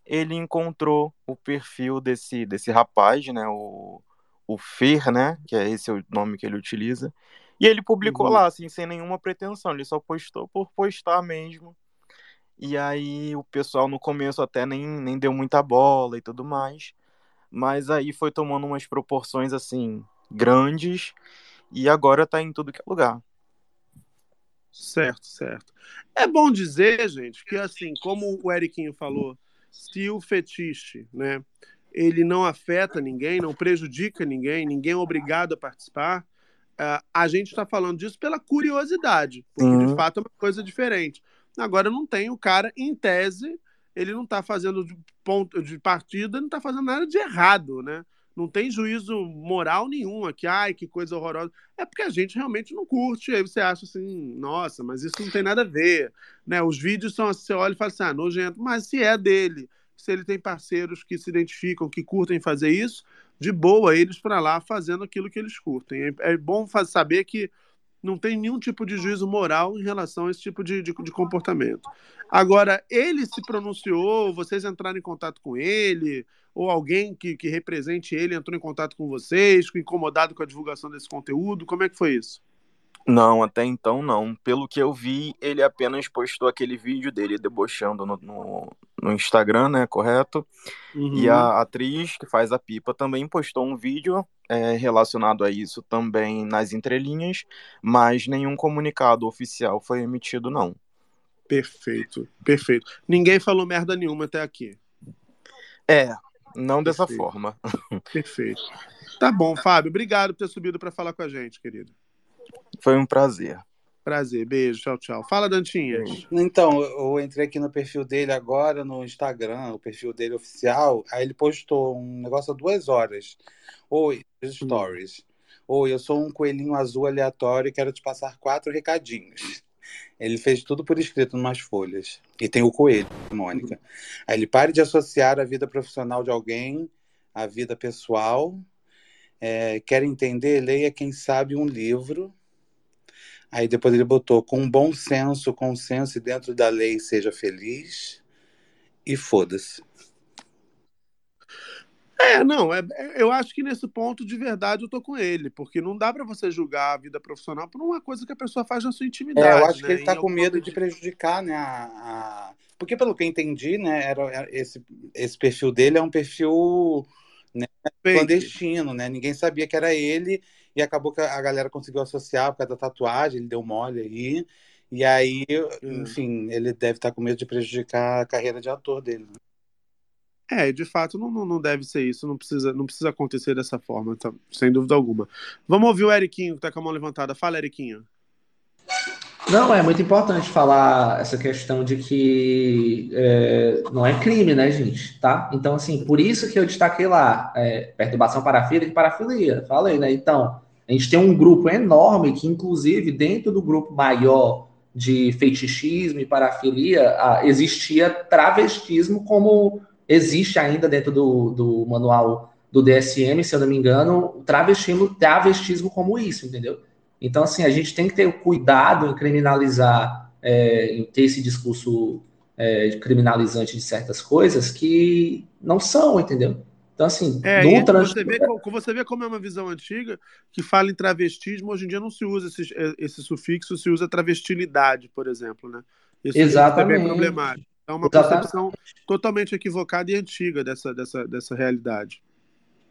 ele encontrou o perfil desse, desse rapaz, né, o, o Fer, né, que é esse o nome que ele utiliza, e ele publicou
Uhum.
lá, assim, sem nenhuma pretensão, ele só postou por postar mesmo, e aí o pessoal no começo até nem, nem deu muita bola e tudo mais, mas aí foi tomando umas proporções assim grandes e agora tá em tudo que é lugar.
Certo, certo. É bom dizer, gente, que assim, como o Eriquinho falou, se o fetiche, né, ele não afeta ninguém, não prejudica ninguém, ninguém é obrigado a participar, ah, a gente está falando disso pela curiosidade, porque de
Sim.
fato é uma coisa diferente. Agora não tem o cara, em tese, ele não está fazendo de ponto de partida, não está fazendo nada de errado, né? Não tem juízo moral nenhum aqui, ai, que coisa horrorosa. É porque a gente realmente não curte, aí você acha assim, nossa, mas isso não tem nada a ver. Né? Os vídeos são assim, você olha e fala assim, ah, nojento, mas se é dele, se ele tem parceiros que se identificam, que curtem fazer isso, de boa, eles para lá fazendo aquilo que eles curtem. É, é bom saber que não tem nenhum tipo de juízo moral em relação a esse tipo de, de, de comportamento. Agora, ele se pronunciou, vocês entraram em contato com ele, ou alguém que, que represente ele entrou em contato com vocês, incomodado com a divulgação desse conteúdo? Como é que foi isso?
Não, até então não. Pelo que eu vi, ele apenas postou aquele vídeo dele debochando no, no, no Instagram, né? Correto? E
Uhum.
a atriz que faz a pipa também postou um vídeo é, relacionado a isso também nas entrelinhas, mas nenhum comunicado oficial foi emitido, não.
Perfeito, perfeito. Ninguém falou merda nenhuma até aqui.
É, não dessa
Perfeito.
forma.
Perfeito. Tá bom, Fábio. Obrigado por ter subido para falar com a gente, querido.
Foi um prazer.
Prazer. Beijo. Tchau, tchau. Fala, Dantinhas.
Então, eu entrei aqui no perfil dele agora, no Instagram, o perfil dele oficial. Aí ele postou um negócio há duas horas. Oi, stories. Oi, eu sou um coelhinho azul aleatório e quero te passar quatro recadinhos. Ele fez tudo por escrito em umas folhas. E tem o coelho, Mônica. Aí ele pare de associar a vida profissional de alguém à vida pessoal. É, quer entender? Leia, quem sabe, um livro. Aí depois ele botou com bom senso, consenso e dentro da lei seja feliz. E foda-se.
É, não, é, é- eu acho que nesse ponto, de verdade, eu tô com ele, porque não dá pra você julgar a vida profissional por uma coisa que a pessoa faz na sua intimidade.
É, eu acho
né?
que ele tá
Em
com medo de prejudicar, né? A, a- Porque pelo que eu entendi, né, era, era esse, esse perfil dele é um perfil né, clandestino, né? Ninguém sabia que era ele e acabou que a galera conseguiu associar por causa da tatuagem, ele deu mole aí. E aí, enfim, ele deve estar com medo de prejudicar a carreira de ator dele. né?
É, de fato, não, não, não deve ser isso, não precisa, não precisa acontecer dessa forma, tá? sem dúvida alguma. Vamos ouvir o Eriquinho, que tá com a mão levantada. Fala, Eriquinho.
Não, é muito importante falar essa questão de que é, não é crime, né, gente? Tá? Então, assim, por isso que eu destaquei lá, é, perturbação parafílica e parafilia. Falei, né? Então, a gente tem um grupo enorme que, inclusive, dentro do grupo maior de fetichismo e parafilia, ah, existia travestismo como existe ainda dentro do, do manual do DSM, se eu não me engano, travestismo, travestismo como isso, entendeu? Então, assim, a gente tem que ter cuidado em criminalizar é, em ter esse discurso é, criminalizante de certas coisas que não são, entendeu? Então, assim,
É,
trans...
você, vê, você vê como é uma visão antiga que fala em travestismo, hoje em dia não se usa esse, esse sufixo, se usa travestilidade, por exemplo, né? Isso, é
Exatamente.
problemático. É uma
Exatamente.
percepção totalmente equivocada e antiga dessa, dessa, dessa realidade.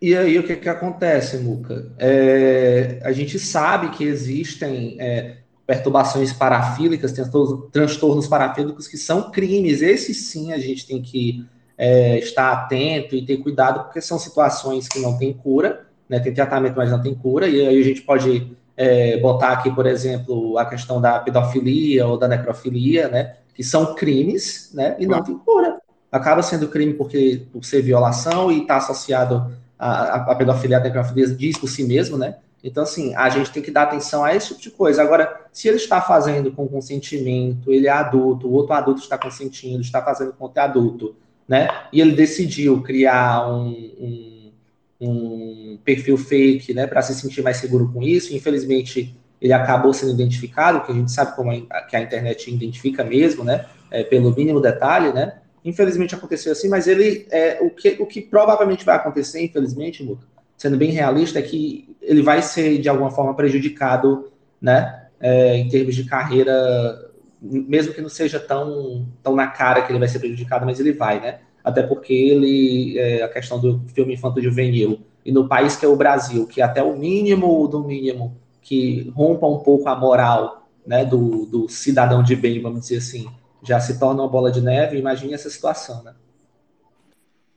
E aí, o que que acontece, Muca? É, a gente sabe que existem é, perturbações parafílicas, transtornos, transtornos parafílicos que são crimes. Esses sim a gente tem que é, estar atento e ter cuidado, porque são situações que não têm cura, né? Tem tratamento, mas não tem cura. E aí a gente pode é, botar aqui, por exemplo, a questão da pedofilia ou da necrofilia, né? Que são crimes, né? E não tem cura. Acaba sendo crime porque por ser violação e está associado a pedofilia, a necrofilia diz por si mesmo, né? Então, assim, a gente tem que dar atenção a esse tipo de coisa. Agora, se ele está fazendo com consentimento, ele é adulto, o outro adulto está consentindo, está fazendo com outro adulto, né? E ele decidiu criar um, um, um perfil fake, né, para se sentir mais seguro com isso. Infelizmente, ele acabou sendo identificado, que a gente sabe como a, que a internet identifica mesmo, né? É, pelo mínimo detalhe, né? Infelizmente aconteceu assim, mas ele é o que, o que provavelmente vai acontecer, infelizmente, sendo bem realista, é que ele vai ser de alguma forma prejudicado, né? é, em termos de carreira, mesmo que não seja tão, tão na cara que ele vai ser prejudicado, mas ele vai, né? Até porque ele, é, a questão do filme infanto juvenil, e no país que é o Brasil, que até o mínimo do mínimo que rompa um pouco a moral né, do, do cidadão de bem, vamos dizer assim, já se torna uma bola de neve, imagine essa situação, né?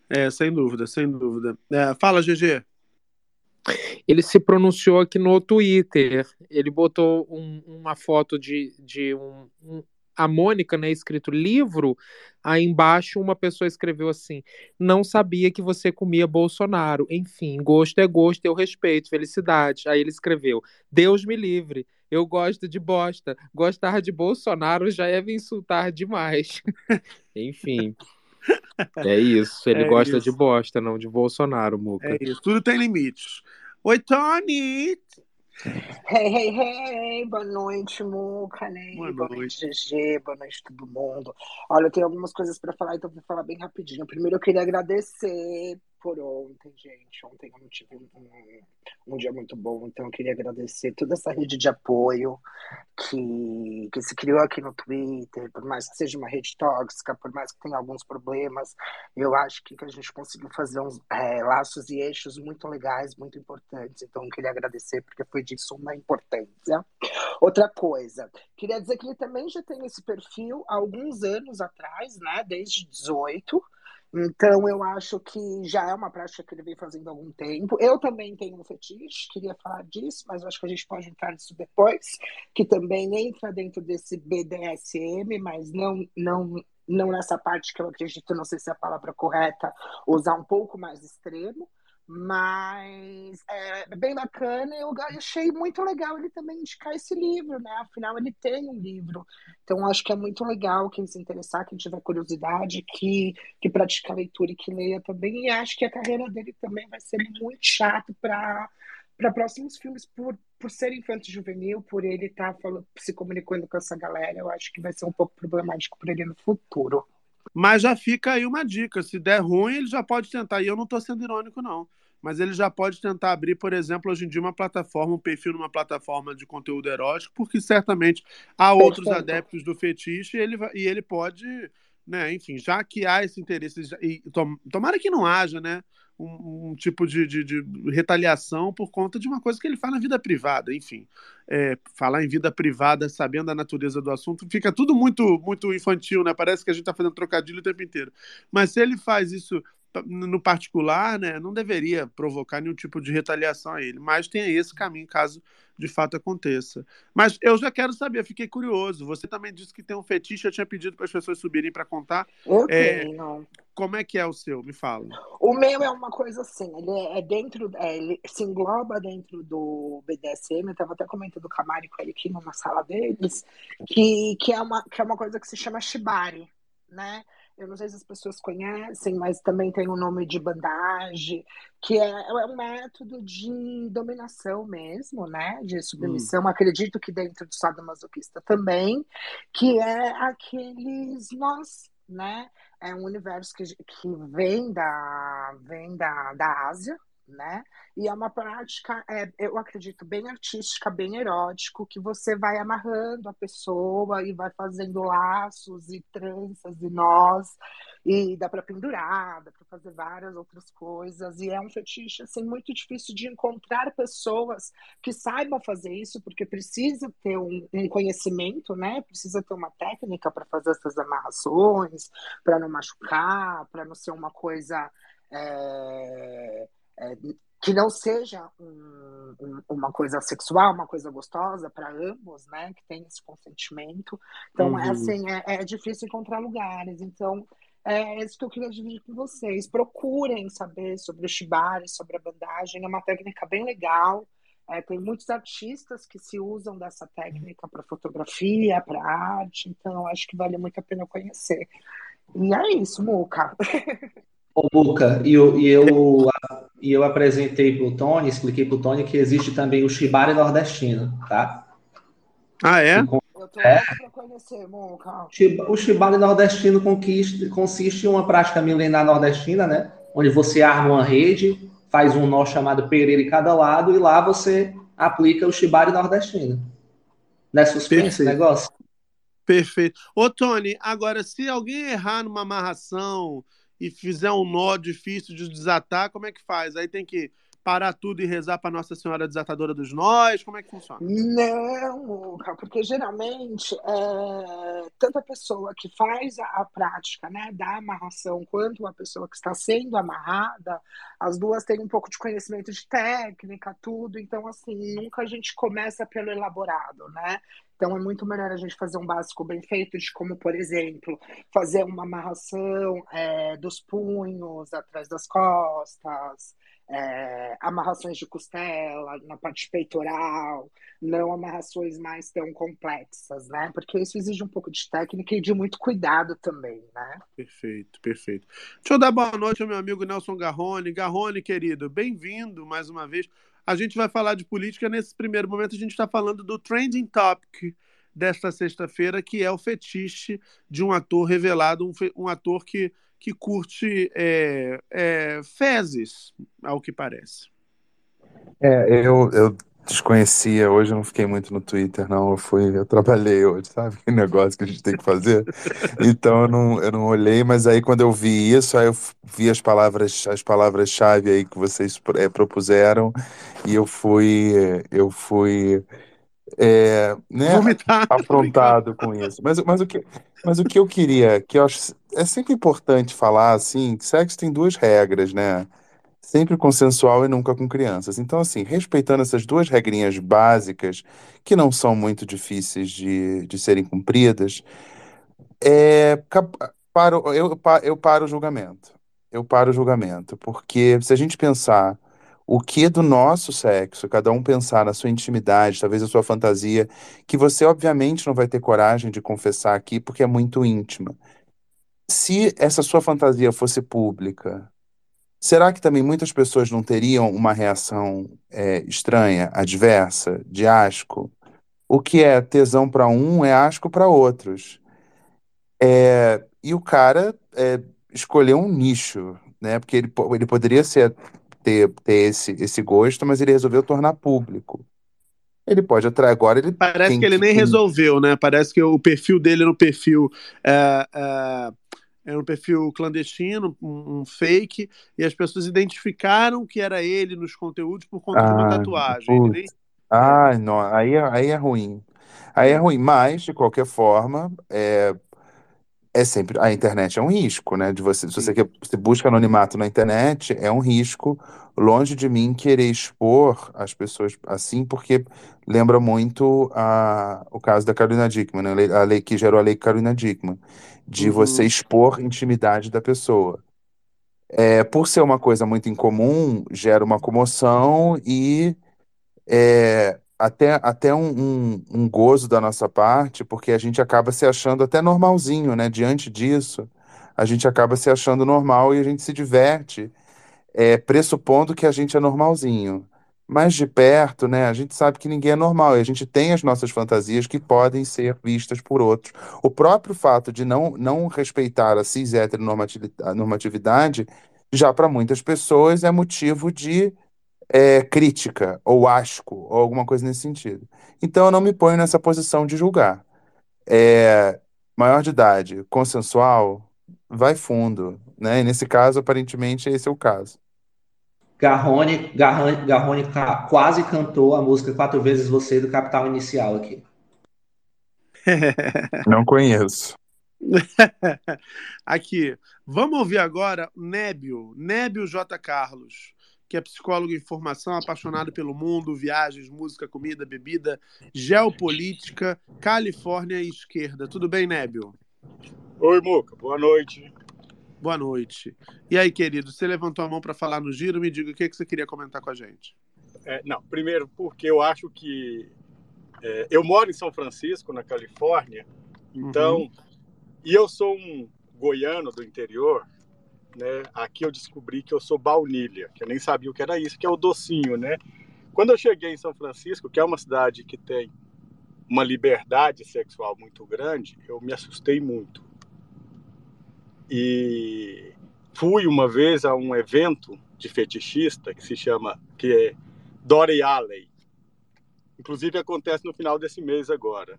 É, sem dúvida, sem dúvida. É, fala, GG.
Ele se pronunciou aqui no Twitter. Ele botou um- uma foto de, de um, um- a Mônica, né, escrito livro. Aí embaixo uma pessoa escreveu assim: Não sabia que você comia Bolsonaro. Enfim, gosto é gosto, eu respeito, felicidade. Aí ele escreveu: Deus me livre. Eu gosto de bosta. Gostar de Bolsonaro já é me insultar demais. Enfim. É isso. Ele
É
gosta
isso.
de bosta, não de Bolsonaro, Muca.
É isso, tudo tem limites. Oi, Tony!
Hey, hey, hey, boa noite, Muca, né?
Boa
Boa
noite.
noite, GG, boa noite todo mundo. Olha, eu tenho algumas coisas para falar, então vou falar bem rapidinho. Primeiro, eu queria agradecer por ontem, gente. Ontem eu não tive um, um dia muito bom, então eu queria agradecer toda essa rede de apoio que, que se criou aqui no Twitter, por mais que seja uma rede tóxica, por mais que tenha alguns problemas, eu acho que, que a gente conseguiu fazer uns é, laços e eixos muito legais, muito importantes. Então, eu queria agradecer, porque foi de suma importância. Outra coisa, queria dizer que ele também já tem esse perfil há alguns anos atrás, né? Desde 18. Então, eu acho que já é uma prática que ele vem fazendo há algum tempo. Eu também tenho um fetiche, queria falar disso, mas acho que a gente pode entrar nisso depois, que também entra dentro desse BDSM, mas não, não, não nessa parte que eu acredito, não sei se é a palavra correta, usar um pouco mais extremo. Mas é bem bacana, eu achei muito legal ele também indicar esse livro, né? Afinal, ele tem um livro. Então, acho que é muito legal quem se interessar, quem tiver curiosidade, que, que pratique a leitura e que leia também. E acho que a carreira dele também vai ser muito chato para para próximos filmes, por, por ser infanto juvenil, por ele estar falando, se comunicando com essa galera, eu acho que vai ser um pouco problemático para ele no futuro.
Mas já fica aí uma dica: se der ruim, ele já pode tentar. E eu não estou sendo irônico, não. Mas ele já pode tentar abrir, por exemplo, hoje em dia, uma plataforma, um perfil numa plataforma de conteúdo erótico, porque certamente há outros adeptos do fetiche e ele, e ele pode, né, enfim, já que há esse interesse, e tom- tomara que não haja, né, um, um tipo de, de- de retaliação por conta de uma coisa que ele faz na vida privada, enfim. É, falar em vida privada, sabendo a natureza do assunto, fica tudo muito, muito infantil, né? Parece que a gente está fazendo trocadilho o tempo inteiro. Mas se ele faz isso no particular, né, não deveria provocar nenhum tipo de retaliação a ele, mas tem esse caminho caso de fato aconteça. Mas eu já quero saber, fiquei curioso. Você também disse que tem um fetiche, eu tinha pedido para as pessoas subirem para contar.
Eu
É,
tenho.
como é que é o seu? Me fala.
O meu é uma coisa assim, ele é dentro, é, ele se engloba dentro do BDSM, eu estava até comentando com a Mari com ele aqui numa sala deles, que, que, é uma, que é uma coisa que se chama Shibari, né? Eu não sei se as pessoas conhecem, mas também tem o nome de bandagem, que é, é um método de dominação mesmo, né? De submissão. Acredito que dentro do sadomasoquista também, que é aqueles nós, né? É um universo que, que vem da vem da, da Ásia, né? E é uma prática, é, eu acredito, bem artística, bem erótico, que você vai amarrando a pessoa e vai fazendo laços e tranças e nós, e dá para pendurar, dá para fazer várias outras coisas. E é um fetiche assim muito difícil de encontrar pessoas que saibam fazer isso, porque precisa ter um, um conhecimento, né? Precisa ter uma técnica para fazer essas amarrações, para não machucar, para não ser uma coisa é, é, que não seja um, um, uma coisa sexual, uma coisa gostosa para ambos, né? Que tem esse consentimento. Então, é
Uhum.
assim, é, é difícil encontrar lugares. Então, é isso que eu queria dividir com vocês. Procurem saber sobre o shibari, sobre a bandagem. É uma técnica bem legal. É, tem muitos artistas que se usam dessa técnica para fotografia, para arte. Então, acho que vale muito a pena conhecer. E é isso, Muca.
Ô, Muca, e eu, e eu, e eu apresentei para o Tony, expliquei para o Tony que existe também o shibari nordestino, tá?
Ah, é?
Eu tô
É.
conhecer,
O shibari nordestino consiste em uma prática milenar nordestina, né? Onde você arma uma rede, faz um nó chamado pereira em cada lado e lá você aplica o shibari nordestino. Não é suspense esse negócio?
Perfeito. Ô, Tony, agora, se alguém errar numa amarração e fizer um nó difícil de desatar, como é que faz? Aí tem que parar tudo e rezar para Nossa Senhora Desatadora dos Nós? Como é que funciona?
Não, porque geralmente é, tanto a pessoa que faz a, a prática né, da amarração quanto a pessoa que está sendo amarrada, as duas têm um pouco de conhecimento de técnica, tudo. Então, assim, nunca a gente começa pelo elaborado, né? Então, é muito melhor a gente fazer um básico bem feito, de como, por exemplo, fazer uma amarração é, dos punhos atrás das costas, é, amarrações de costela na parte peitoral, não amarrações mais tão complexas, né? Porque isso exige um pouco de técnica e de muito cuidado também, né?
Perfeito, perfeito. Deixa eu dar boa noite ao meu amigo Nelson Garrone. Garrone, querido, bem-vindo mais uma vez. A gente vai falar de política. Nesse primeiro momento, a gente está falando do trending topic desta sexta-feira, que é o fetiche de um ator revelado, um, um ator que, que curte é, é, fezes, ao que parece.
É, eu, eu desconhecia, hoje eu não fiquei muito no Twitter, não. Eu fui, eu trabalhei hoje, sabe? Que negócio que a gente tem que fazer. Então eu não, eu não olhei, mas aí quando eu vi isso, aí eu vi as palavras, as palavras-chave aí que vocês eh, propuseram, e eu fui, eu fui, é, né, afrontado com isso. Mas, mas o que, mas o que eu queria, que eu acho, é sempre importante falar assim, que sexo tem duas regras, né? Sempre consensual e nunca com crianças. Então, assim, respeitando essas duas regrinhas básicas, que não são muito difíceis de, de serem cumpridas, é, paro, eu, eu paro o julgamento. Eu paro o julgamento. Porque se a gente pensar o que do nosso sexo, cada um pensar na sua intimidade, talvez a sua fantasia, que você obviamente não vai ter coragem de confessar aqui porque é muito íntima. Se essa sua fantasia fosse pública, Será que também muitas pessoas não teriam uma reação é, estranha, adversa, de asco? O que é tesão para um é asco para outros. É, e o cara é, escolheu um nicho, né? Porque ele, ele poderia ser, ter, ter esse, esse gosto, mas ele resolveu tornar público. Ele pode atrair agora, ele
Parece que ele nem
quem-
resolveu, né? Parece que o perfil dele era um perfil. É, é, era um perfil clandestino, um, um fake, e as pessoas identificaram que era ele nos conteúdos por conta de uma
Ah,
tatuagem. Ele.
Ah, não, aí, é- aí é ruim. Aí é ruim, mas, de qualquer forma, é, é sempre. A internet é um risco, né? De você, se você, quer, você busca anonimato na internet, é um risco. Longe de mim querer expor as pessoas assim, porque lembra muito a, o caso da Carolina Dickman, né? A lei, a lei que gerou a lei Carolina Dickman, de
Uhum.
você expor intimidade da pessoa. É, por ser uma coisa muito incomum, gera uma comoção e é, até, até um, um, um gozo da nossa parte, porque a gente acaba se achando até normalzinho, né? Diante disso, a gente acaba se achando normal e a gente se diverte, é, pressupondo que a gente é normalzinho. Mas de perto, né, a gente sabe que ninguém é normal e a gente tem as nossas fantasias que podem ser vistas por outros. O próprio fato de não, não respeitar a cis heteronormatividade, já para muitas pessoas é motivo de é, crítica ou asco ou alguma coisa nesse sentido. Então eu não me ponho nessa posição de julgar. É, maior de idade, consensual, vai fundo, né? E nesse caso, aparentemente, esse é o caso.
Garrone, Garrone, Garrone quase cantou a música Quatro Vezes Você do Capital Inicial aqui.
Não conheço.
Aqui, vamos ouvir agora Nébio, Nébio J. Carlos, que é psicólogo em formação, apaixonado pelo mundo, viagens, música, comida, bebida, geopolítica, Califórnia e esquerda. Tudo bem, Nébio?
Oi, Muca, boa noite.
Boa noite. E aí, querido, você levantou a mão para falar no giro, me diga o que, que você queria comentar com a gente.
É, não, primeiro porque eu acho que é, eu moro em São Francisco, na Califórnia, então,
Uhum.
e eu sou um goiano do interior, né? Aqui eu descobri que eu sou baunilha, que eu nem sabia o que era isso, que é o docinho, né? Quando eu cheguei em São Francisco, que é uma cidade que tem uma liberdade sexual muito grande, eu me assustei muito. E fui uma vez a um evento de fetichista que se chama que é Dory Alley. Inclusive acontece no final desse mês agora.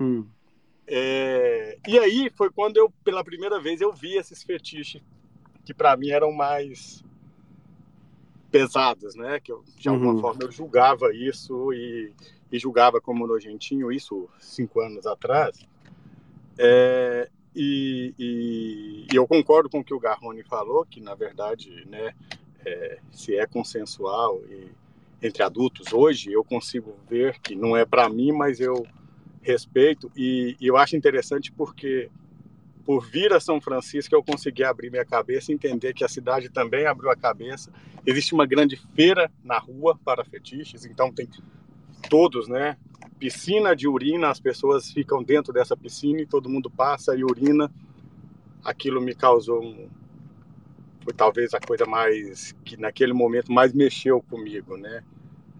Hum.
É, e aí foi quando eu pela primeira vez eu vi esses fetiches que para mim eram mais pesados, né? Que eu, de alguma
Uhum.
forma eu julgava isso e, e julgava como nojentinho isso cinco anos atrás. É, e, e- e eu concordo com o que o Garrone falou, que na verdade, né, é, se é consensual e entre adultos hoje, eu consigo ver que não é para mim, mas eu respeito e, e eu acho interessante porque por vir a São Francisco eu consegui abrir minha cabeça entender que a cidade também abriu a cabeça. Existe uma grande feira na rua para fetiches, então tem todos, né? Piscina de urina, as pessoas ficam dentro dessa piscina e todo mundo passa e urina. Aquilo me causou um foi talvez a coisa mais que naquele momento mais mexeu comigo, né?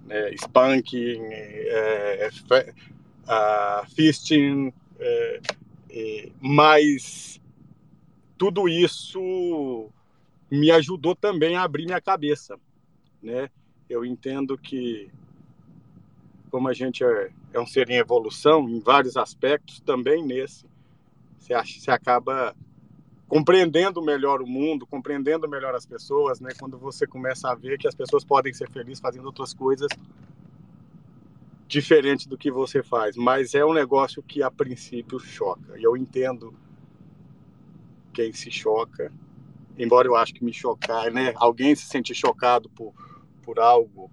né? Spanking, é, é, ah, fisting, é, é, mas tudo isso me ajudou também a abrir minha cabeça, né? Eu entendo que como a gente é, é um ser em evolução em vários aspectos, também nesse, você, acha, você acaba compreendendo melhor o mundo, compreendendo melhor as pessoas, né? Quando você começa a ver que as pessoas podem ser felizes fazendo outras coisas diferente do que você faz, mas é um negócio que a princípio choca. E eu entendo quem se choca, embora eu acho que me chocar, né? Alguém se sentir chocado por, por algo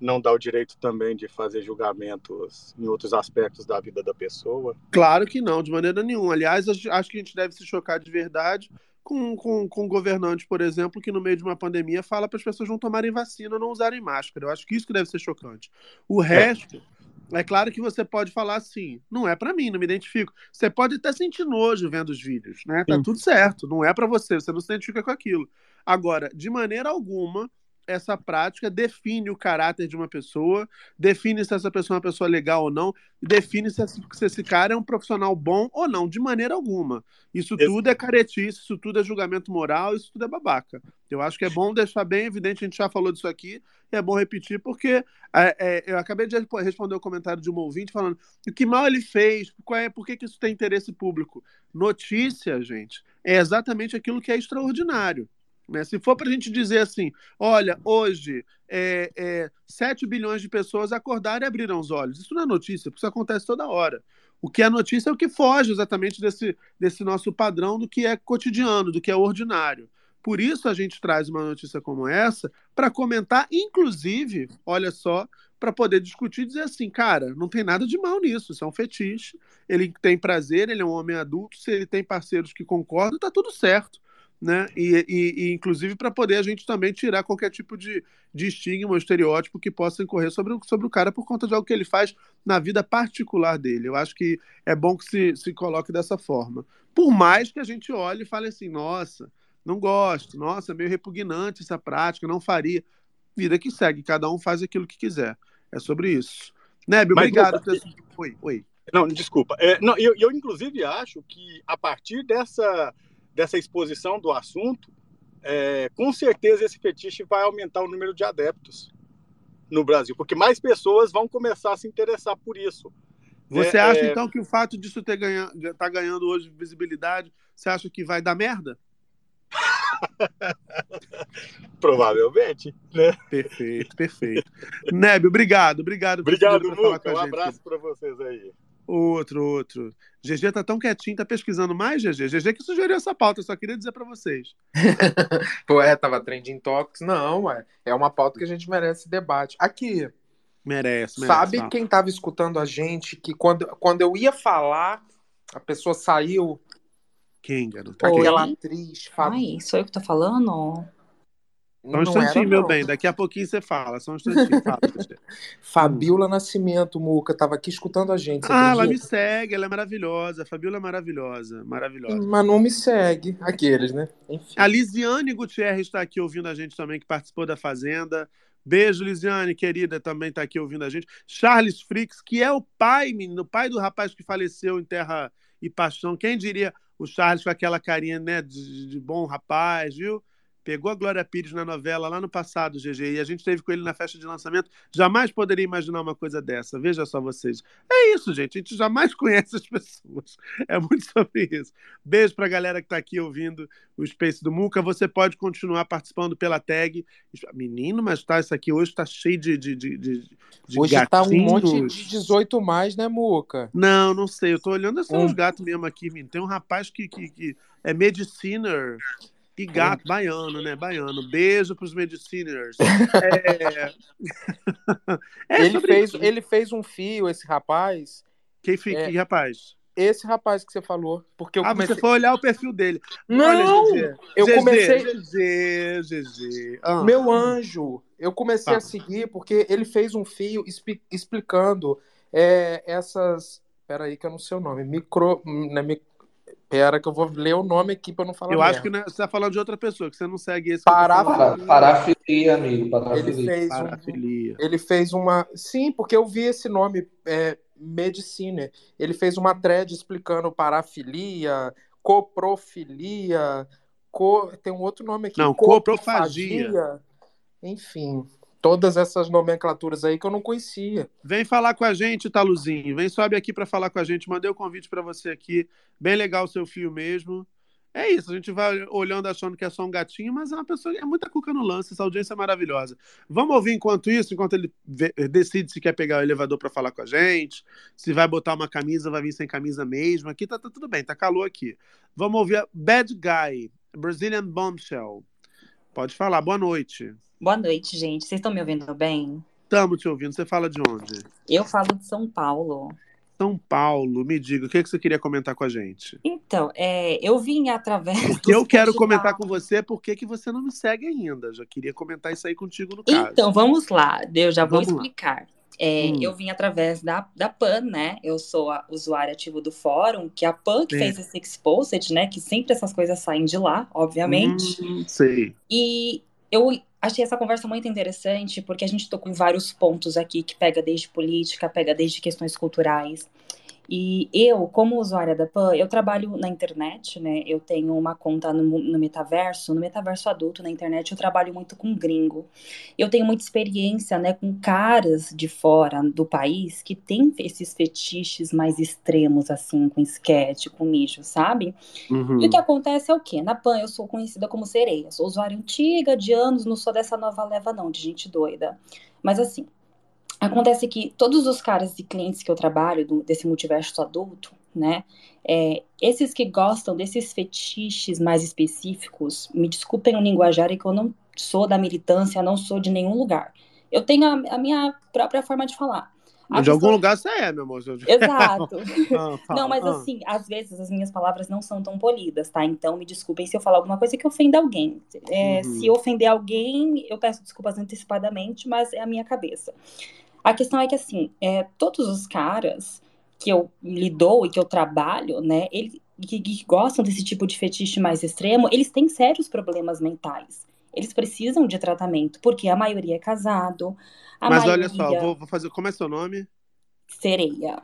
não dá o direito também de fazer julgamentos em outros aspectos da vida da pessoa.
Claro que não, de maneira nenhuma. Aliás, acho que a gente deve se chocar de verdade com, com, com um governante, por exemplo, que no meio de uma pandemia fala para as pessoas não tomarem vacina, não usarem máscara. Eu acho que isso que deve ser chocante. O resto, é, claro que você pode falar assim, não é para mim, não me identifico. Você pode até sentir nojo vendo os vídeos, né? Tá
Sim.
tudo certo, não é para você, você não se identifica com aquilo. Agora, de maneira alguma, essa prática define o caráter de uma pessoa, define se essa pessoa é uma pessoa legal ou não, define se esse, se esse cara é um profissional bom ou não, de maneira alguma. Isso tudo é caretice, isso tudo é julgamento moral, isso tudo é babaca. Eu acho que é bom deixar bem evidente, a gente já falou disso aqui, e é bom repetir, porque é, é, eu acabei de responder o comentário de um ouvinte falando o que mal ele fez, qual é, por que, que isso tem interesse público? Notícia, gente, é exatamente aquilo que é extraordinário. Né? Se for para a gente dizer assim, olha, hoje é, é, 7 bilhões de pessoas acordaram e abriram os olhos. Isso não é notícia, porque isso acontece toda hora. O que é notícia é o que foge exatamente desse, desse nosso padrão do que é cotidiano, do que é ordinário. Por isso a gente traz uma notícia como essa para comentar, inclusive, olha só, para poder discutir e dizer assim, cara, não tem nada de mal nisso, isso é um fetiche, ele tem prazer, ele é um homem adulto, se ele tem parceiros que concordam, tá tudo certo. Né? E, e, e inclusive para poder a gente também tirar qualquer tipo de, de estigma ou estereótipo que possa incorrer sobre o, sobre o cara por conta de algo que ele faz na vida particular dele. Eu acho que é bom que se, se coloque dessa forma. Por mais que a gente olhe e fale assim, nossa, não gosto, nossa, meio repugnante essa prática, não faria. Vida que segue, cada um faz aquilo que quiser. É sobre isso. Neb,
Mas,
obrigado.
Lucas,
por Oi, oi.
Não, desculpa. É, não, eu, eu, inclusive, acho que a partir dessa, dessa exposição do assunto, é, com certeza esse fetiche vai aumentar o número de adeptos no Brasil, porque mais pessoas vão começar a se interessar por isso.
Você
É,
acha,
é,
então, que o fato disso ter ganha, tá ganhando hoje visibilidade, você acha que vai dar merda?
Provavelmente, né?
Perfeito, perfeito. Neb, obrigado, obrigado
Obrigado,
ter vindo pra falar
Muca.
com a
Um abraço para vocês aí.
Outro, outro. GG tá tão quietinho, tá pesquisando mais, GG. GG que sugeriu essa pauta, eu só queria dizer pra vocês.
Pô, é, tava trending topics. Não, ué. É uma pauta que a gente merece debate. Aqui,
Merece, merece.
sabe
fala.
quem tava escutando a gente que quando, quando eu ia falar, a pessoa saiu?
Quem, garoto?
Aquela atriz, Fabi.
Ai, sou eu que tô falando?
Só um instantinho, meu
não.
bem. Daqui a pouquinho você fala. Só um instantinho. Fala.
Fabiola Nascimento, Muca, tava aqui escutando a gente.
Ah, ela me segue, ela é maravilhosa. A Fabiola é maravilhosa. Maravilhosa.
Mas não me segue. Aqueles, né? Enfim.
A Lisiane Gutierrez está aqui ouvindo a gente também, que participou da Fazenda. Beijo, Lisiane, querida, também está aqui ouvindo a gente. Charles Fricks, que é o pai, menino, o pai do rapaz que faleceu em Terra e Paixão. Quem diria o Charles com aquela carinha né, de, de bom rapaz, viu? Pegou a Glória Pires na novela lá no passado, GG, e a gente teve com ele na festa de lançamento. Jamais poderia imaginar uma coisa dessa. Veja só vocês. É isso, gente. A gente jamais conhece as pessoas. É muito sobre isso. Beijo pra galera que tá aqui ouvindo o Space do Muca. Você pode continuar participando pela tag. Menino, mas tá, isso aqui hoje tá cheio de, de, de, de, de
Hoje tá um monte
gatinhos.
de 18 mais, né, Muca?
Não, não sei. Eu tô olhando são
Um-
os gatos mesmo aqui, menino. Tem um rapaz que, que, que é mediciner e gato, baiano, né? Baiano. Beijo pros mediciners. É... É
ele, fez,
isso.
ele fez um fio, esse rapaz.
Quem fica,
É,
que rapaz?
Esse rapaz que você falou. Porque eu
ah,
comecei...
você foi olhar o perfil dele.
Não!
Olha.
Eu
GG,
comecei-
GG. Ah.
Meu anjo, eu comecei
Tá.
a seguir porque ele fez um fio expli- explicando é, essas. Peraí, que eu não sei o nome. Micro. Né, mi... Pera, que eu vou ler o nome aqui pra não falar.
Eu acho que né, você tá falando de outra pessoa, que você não segue esse. falando.
Parafilia, amigo,
Ele
parafilia.
fez, um,
Parafilia.
ele fez uma. Sim, porque eu vi esse nome, é, Medicine. Ele fez uma thread explicando parafilia, coprofilia, co... tem um outro nome aqui.
Não,
coprofagia.
coprofagia.
Enfim, todas essas nomenclaturas aí que eu não conhecia.
Vem falar com a gente, Taluzinho. Vem, sobe aqui para falar com a gente. Mandei o convite para você aqui. Bem legal o seu fio mesmo. É isso, a gente vai olhando achando que é só um gatinho, mas é uma pessoa, é muita cuca no lance, essa audiência é maravilhosa. Vamos ouvir enquanto isso, enquanto ele vê- decide se quer pegar o elevador para falar com a gente, se vai botar uma camisa, vai vir sem camisa mesmo. Aqui tá, tá tudo bem, tá calor aqui. Vamos ouvir a Bad Guy, Brazilian Bombshell. Pode falar, boa noite.
Boa noite, gente. Vocês estão me ouvindo bem?
Estamos te ouvindo, você fala de onde?
Eu falo de São Paulo.
São Paulo, me diga, o que, que você queria comentar com a gente?
Então, é, eu vim através
Porque eu
dos
quero comentar com você por que que você não me segue ainda. Já queria comentar isso aí contigo no caso.
Então, vamos lá. Eu já vou
Vamos lá.
explicar. É,
Hum.
Eu vim através da, da PAN, né? Eu sou a usuária ativa do fórum, que é a PAN que
Sim.
fez esse exposed, né? Que sempre essas coisas saem de lá, obviamente.
Hum, sei.
E eu achei essa conversa muito interessante, porque a gente tocou em vários pontos aqui, que pega desde política, pega desde questões culturais. E eu, como usuária da PAN, eu trabalho na internet, né? Eu tenho uma conta no, no metaverso, no metaverso adulto na internet, eu trabalho muito com gringo. Eu tenho muita experiência, né, com caras de fora do país que tem esses fetiches mais extremos, assim, com esquete, com mijo, sabe?
Uhum.
E o que acontece é o quê? Na PAN eu sou conhecida como sereia. Sou usuária antiga de anos, não sou dessa nova leva, não, de gente doida. Mas assim, acontece que todos os caras e clientes que eu trabalho do- desse multiverso adulto, né? é, esses que gostam desses fetiches mais específicos, me desculpem o linguajar, é que eu não sou da militância, não sou de nenhum lugar. Eu tenho a, a minha própria forma de falar. A
De algum lugar você é, meu amor.
Exato.
Ah, fala,
Não, mas
ah.
assim, às vezes as minhas palavras não são tão polidas, tá? Então me desculpem se eu falar alguma coisa que ofenda alguém. É,
Uhum.
Se ofender alguém, eu peço desculpas antecipadamente, mas é a minha cabeça. A questão é que, assim, é, todos os caras que eu lidou e que eu trabalho, né, eles que, que gostam desse tipo de fetiche mais extremo, eles têm sérios problemas mentais. Eles precisam de tratamento, porque a maioria é casado,
Mas
maioria
olha só, vou, vou fazer. Como é seu nome?
sereia.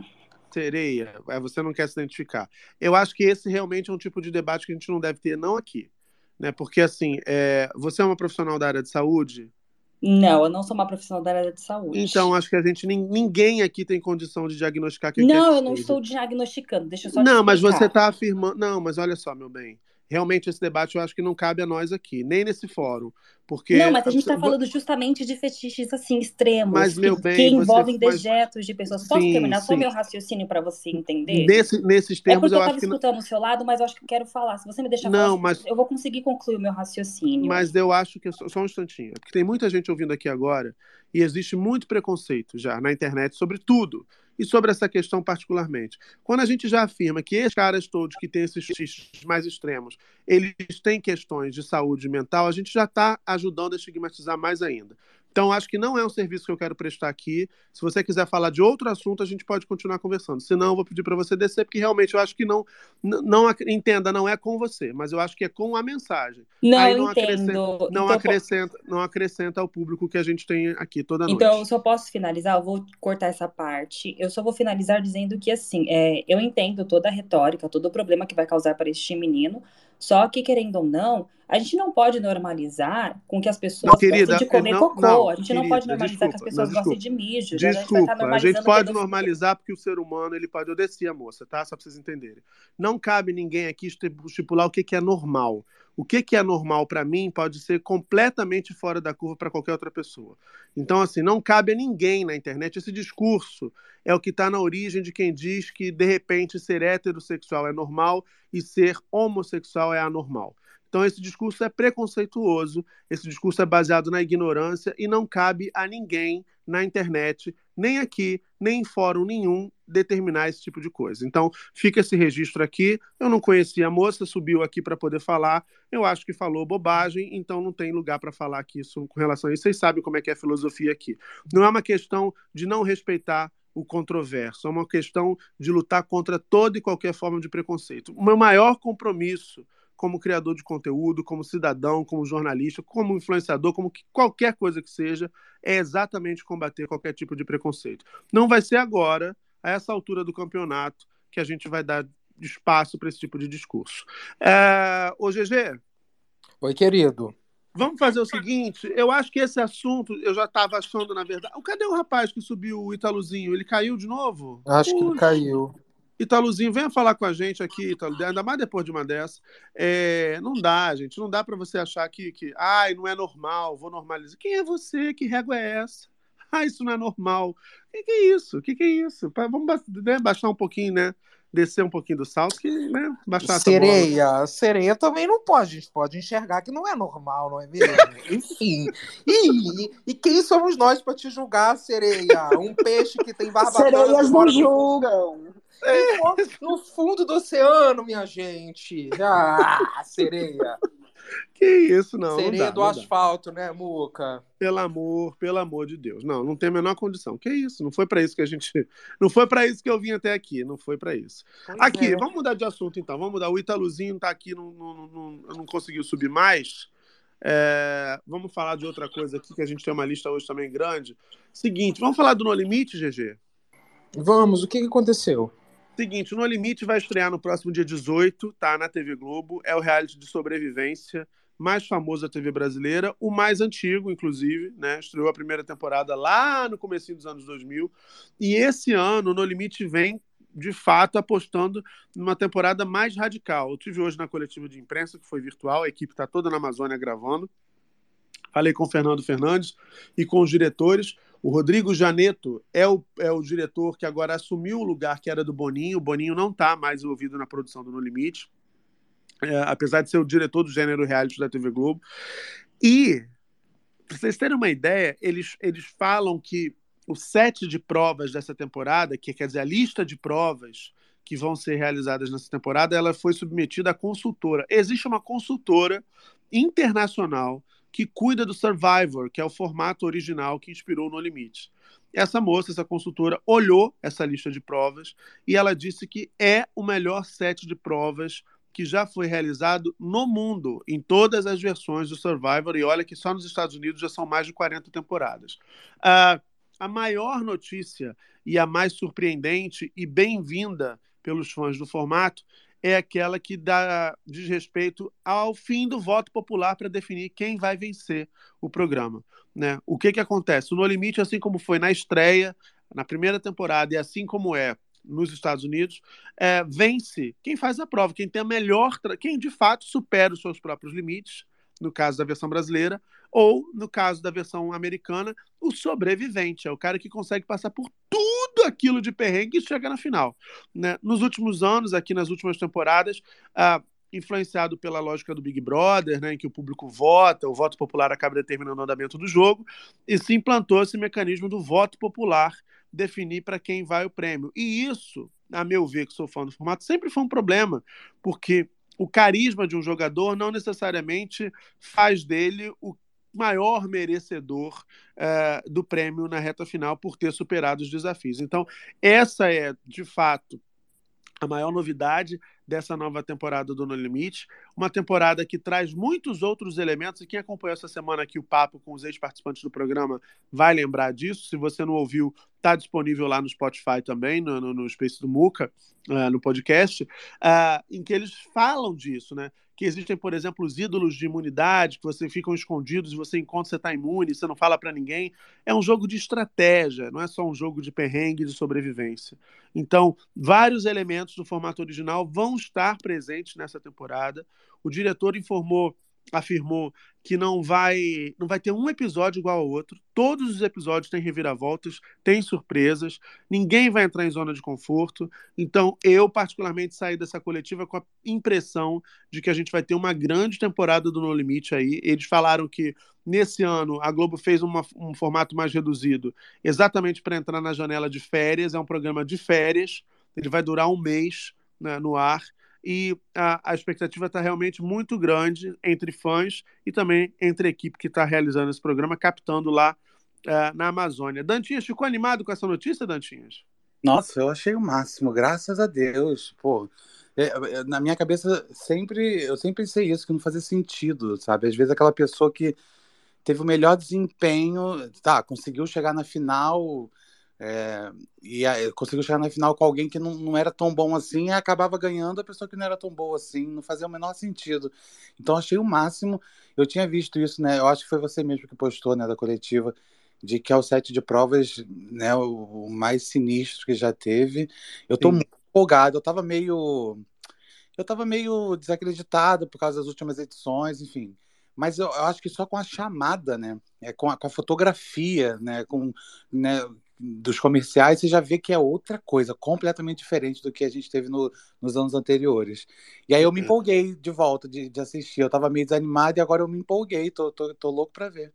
Sereia. É, você não quer se identificar. Eu acho que esse realmente é um tipo de debate que a gente não deve ter, não aqui. Né? Porque, assim, é, você é uma profissional da área de saúde,
Não, eu não sou uma profissional da área de saúde.
então acho que a gente, nin- ninguém aqui tem condição de diagnosticar quem quer
Não,
que
eu não estou diagnosticando, deixa eu só
Não, mas você está afirmando. Não, mas olha só, meu bem. Realmente esse debate eu acho que não cabe a nós aqui, nem nesse fórum. Porque.
Não, mas a gente tá
Vo-
falando justamente de fetiches assim extremos,
Mas,
que,
meu bem,
que
você-
envolvem
mas-
dejetos de pessoas. Posso
Sim,
terminar só
sim.
meu raciocínio para você entender?
Nesse- nesses
É
termos,
porque
eu
eu
acho que. não-
escutando o seu lado, mas eu acho que eu quero falar. Se você me deixar
Não,
falar,
mas-
eu vou conseguir concluir o meu raciocínio.
Mas eu acho que. Só só um instantinho. Porque tem muita gente ouvindo aqui agora e existe muito preconceito já na internet sobre tudo. E sobre essa questão particularmente. Quando a gente já afirma que esses caras todos que têm esses xixis mais extremos, eles têm questões de saúde mental, a gente já está ajudando a estigmatizar mais ainda. Então, acho que não é um serviço que eu quero prestar aqui. Se você quiser falar de outro assunto, a gente pode continuar conversando. Se não, eu vou pedir para você descer, porque realmente eu acho que não, não entenda, não é com você, mas eu acho que é com a mensagem.
Não,
Aí não
entendo.
acrescenta, não
Então,
acrescenta, não acrescenta ao público que a gente tem aqui toda noite.
Então, eu só posso finalizar, eu vou cortar essa parte. Eu só vou finalizar dizendo que, assim, é, eu entendo toda a retórica, todo o problema que vai causar para este menino, só que, querendo ou não, a gente não pode normalizar com que as pessoas
Não, querida,
gostem de comer
não-
cocô.
não,
a gente não
querida,
pode normalizar que as
desculpa,
pessoas
não,
gostem
desculpa.
de mijo. A gente
Desculpa, a gente
normalizando
pode
pedofilia.
normalizar porque o ser humano ele pode. Eu desci a moça, tá? Só pra vocês entenderem. Não cabe ninguém aqui estipular o que, que é normal. O que, que é normal para mim pode ser completamente fora da curva para qualquer outra pessoa. Então, assim, não cabe a ninguém na internet. Esse discurso é o que está na origem de quem diz que, de repente, ser heterossexual é normal e ser homossexual é anormal. Então, esse discurso é preconceituoso, esse discurso é baseado na ignorância e não cabe a ninguém na internet, nem aqui, nem em fórum nenhum, determinar esse tipo de coisa. Então, fica esse registro aqui. Eu não conhecia a moça, subiu aqui para poder falar. Eu acho que falou bobagem, então não tem lugar para falar aqui isso, com relação a isso. Vocês sabem como é que é a filosofia aqui. Não é uma questão de não respeitar o controverso, é uma questão de lutar contra toda e qualquer forma de preconceito. O meu maior compromisso como criador de conteúdo, como cidadão, como jornalista, como influenciador, como que- qualquer coisa que seja, é exatamente combater qualquer tipo de preconceito. Não vai ser agora, a essa altura do campeonato, que a gente vai dar espaço para esse tipo de discurso. É... Ô, GG,
Oi, querido.
vamos fazer o seguinte: eu acho que esse assunto eu já estava achando, na verdade. Cadê o rapaz que subiu o Italuzinho? Ele caiu de novo?
Acho que ele
Puxa.
caiu.
Italuzinho, venha falar com a gente aqui, Italu, ainda mais depois de uma dessa. É, não dá, gente, não dá para você achar que, que, ai, não é normal, vou normalizar. Quem é você? Que régua é essa? Ah, isso não é normal. O que, que é isso? O que, que é isso? Pa- Vamos né, baixar um pouquinho, né? Descer um pouquinho do salto, que, né? Baixar essa bola.
Sereia, sereia também não pode, a gente pode enxergar que não é normal, não é mesmo? Enfim. E, e quem somos nós para te julgar, sereia? Um peixe que tem barba
Sereias não julgam.
no fundo do oceano, minha gente. Ah, sereia.
Que isso, não. não
sereia
dá,
do
não dá.
asfalto, né, Muca?
Pelo amor, pelo amor de Deus. Não, não tem a menor condição. Que isso? Não foi para isso que a gente. Não foi para isso que eu vim até aqui. Não foi para isso. aqui,
é.
vamos mudar de assunto então. Vamos mudar. O Italuzinho tá aqui, não, não, não, não conseguiu subir mais. É, vamos falar de outra coisa aqui, que a gente tem uma lista hoje também grande. Seguinte, vamos falar do No Limite, GG?
Vamos, o que, que aconteceu?
Seguinte, No Limite vai estrear no próximo dia 18, tá? Na TV Globo. É o reality de sobrevivência mais famoso da TV brasileira, o mais antigo, inclusive, né? Estreou a primeira temporada lá no comecinho dos anos 2000. E esse ano, No Limite vem, de fato, apostando numa temporada mais radical. Eu tive hoje na coletiva de imprensa, que foi virtual, a equipe está toda na Amazônia gravando. Falei com o Fernando Fernandes e com os diretores. O Rodrigo Janeto é o, é o diretor que agora assumiu o lugar que era do Boninho. O Boninho não está mais envolvido na produção do No Limite, é, apesar de ser o diretor do gênero reality da TV Globo. E, para vocês terem uma ideia, eles, eles falam que o set de provas dessa temporada, que quer dizer a lista de provas que vão ser realizadas nessa temporada, ela foi submetida à consultora. Existe uma consultora internacional que cuida do Survivor, que é o formato original que inspirou No Limite. Essa moça, essa consultora, olhou essa lista de provas e ela disse que é o melhor set de provas que já foi realizado no mundo, em todas as versões do Survivor, e olha que só nos Estados Unidos já são mais de 40 temporadas. Uh, a maior notícia e a mais surpreendente e bem-vinda pelos fãs do formato é aquela que dá diz respeito ao fim do voto popular para definir quem vai vencer o programa. Né? O que, que acontece? O No Limite, assim como foi na estreia, na primeira temporada, e assim como é nos Estados Unidos, é, vence quem faz a prova, quem tem a melhor, quem de fato supera os seus próprios limites, no caso da versão brasileira, ou no caso da versão americana, o sobrevivente, é o cara que consegue passar por tudo aquilo de perrengue e chega na final. Né? Nos últimos anos, aqui nas últimas temporadas, ah, influenciado pela lógica do Big Brother, né, em que o público vota, o voto popular acaba determinando o andamento do jogo, e se implantou esse mecanismo do voto popular definir para quem vai o prêmio. E isso, a meu ver, que sou fã do formato, sempre foi um problema, porque o carisma de um jogador não necessariamente faz dele o maior merecedor uh, do prêmio na reta final por ter superado os desafios. Então, essa é, de fato, a maior novidade dessa nova temporada do No Limite, uma temporada que traz muitos outros elementos, e quem acompanhou essa semana aqui o papo com os ex-participantes do programa vai lembrar disso, se você não ouviu, está disponível lá no Spotify também, no, no, no Space do Muca, uh, no podcast, uh, em que eles falam disso, né? Que existem, por exemplo, os ídolos de imunidade, que você ficam escondidos você encontra, você está imune, você não fala para ninguém. É um jogo de estratégia, não é só um jogo de perrengue de sobrevivência. Então, vários elementos do formato original vão estar presentes nessa temporada. O diretor informou afirmou que não vai não vai ter um episódio igual ao outro. Todos os episódios têm reviravoltas, têm surpresas, ninguém vai entrar em zona de conforto. Então, eu particularmente saí dessa coletiva com a impressão de que a gente vai ter uma grande temporada do No Limite aí. Eles falaram que nesse ano a Globo fez uma, um formato mais reduzido, exatamente para entrar na janela de férias. É um programa de férias, ele vai durar um mês né, no ar e a, a expectativa está realmente muito grande entre fãs e também entre a equipe que está realizando esse programa, captando lá uh, na Amazônia. Dantinhas, ficou animado com essa notícia, Dantinhas?
Nossa, eu achei o máximo, graças a Deus. Pô, é, é, na minha cabeça sempre, eu sempre pensei isso, que não fazia sentido, sabe? Às vezes aquela pessoa que teve o melhor desempenho, tá, conseguiu chegar na final, é, e a, conseguiu chegar na final com alguém que não, não era tão bom assim e acabava ganhando a pessoa que não era tão boa assim, não fazia o menor sentido. Então achei o máximo. Eu tinha visto isso, né? Eu acho que foi você mesmo que postou, né, da coletiva, de que é o set de provas, né, o, o mais sinistro que já teve. Eu tô Sim. muito empolgado, eu tava meio eu tava meio desacreditado por causa das últimas edições, enfim mas eu, eu, acho que só com a chamada, né? É, com, a, com a fotografia, né? Com, né? Dos comerciais, você já vê que é outra coisa, completamente diferente do que a gente teve no, nos anos anteriores. E aí eu me uhum. empolguei de volta de, de assistir. Eu tava meio desanimado e agora eu me empolguei, tô, tô, tô louco para ver.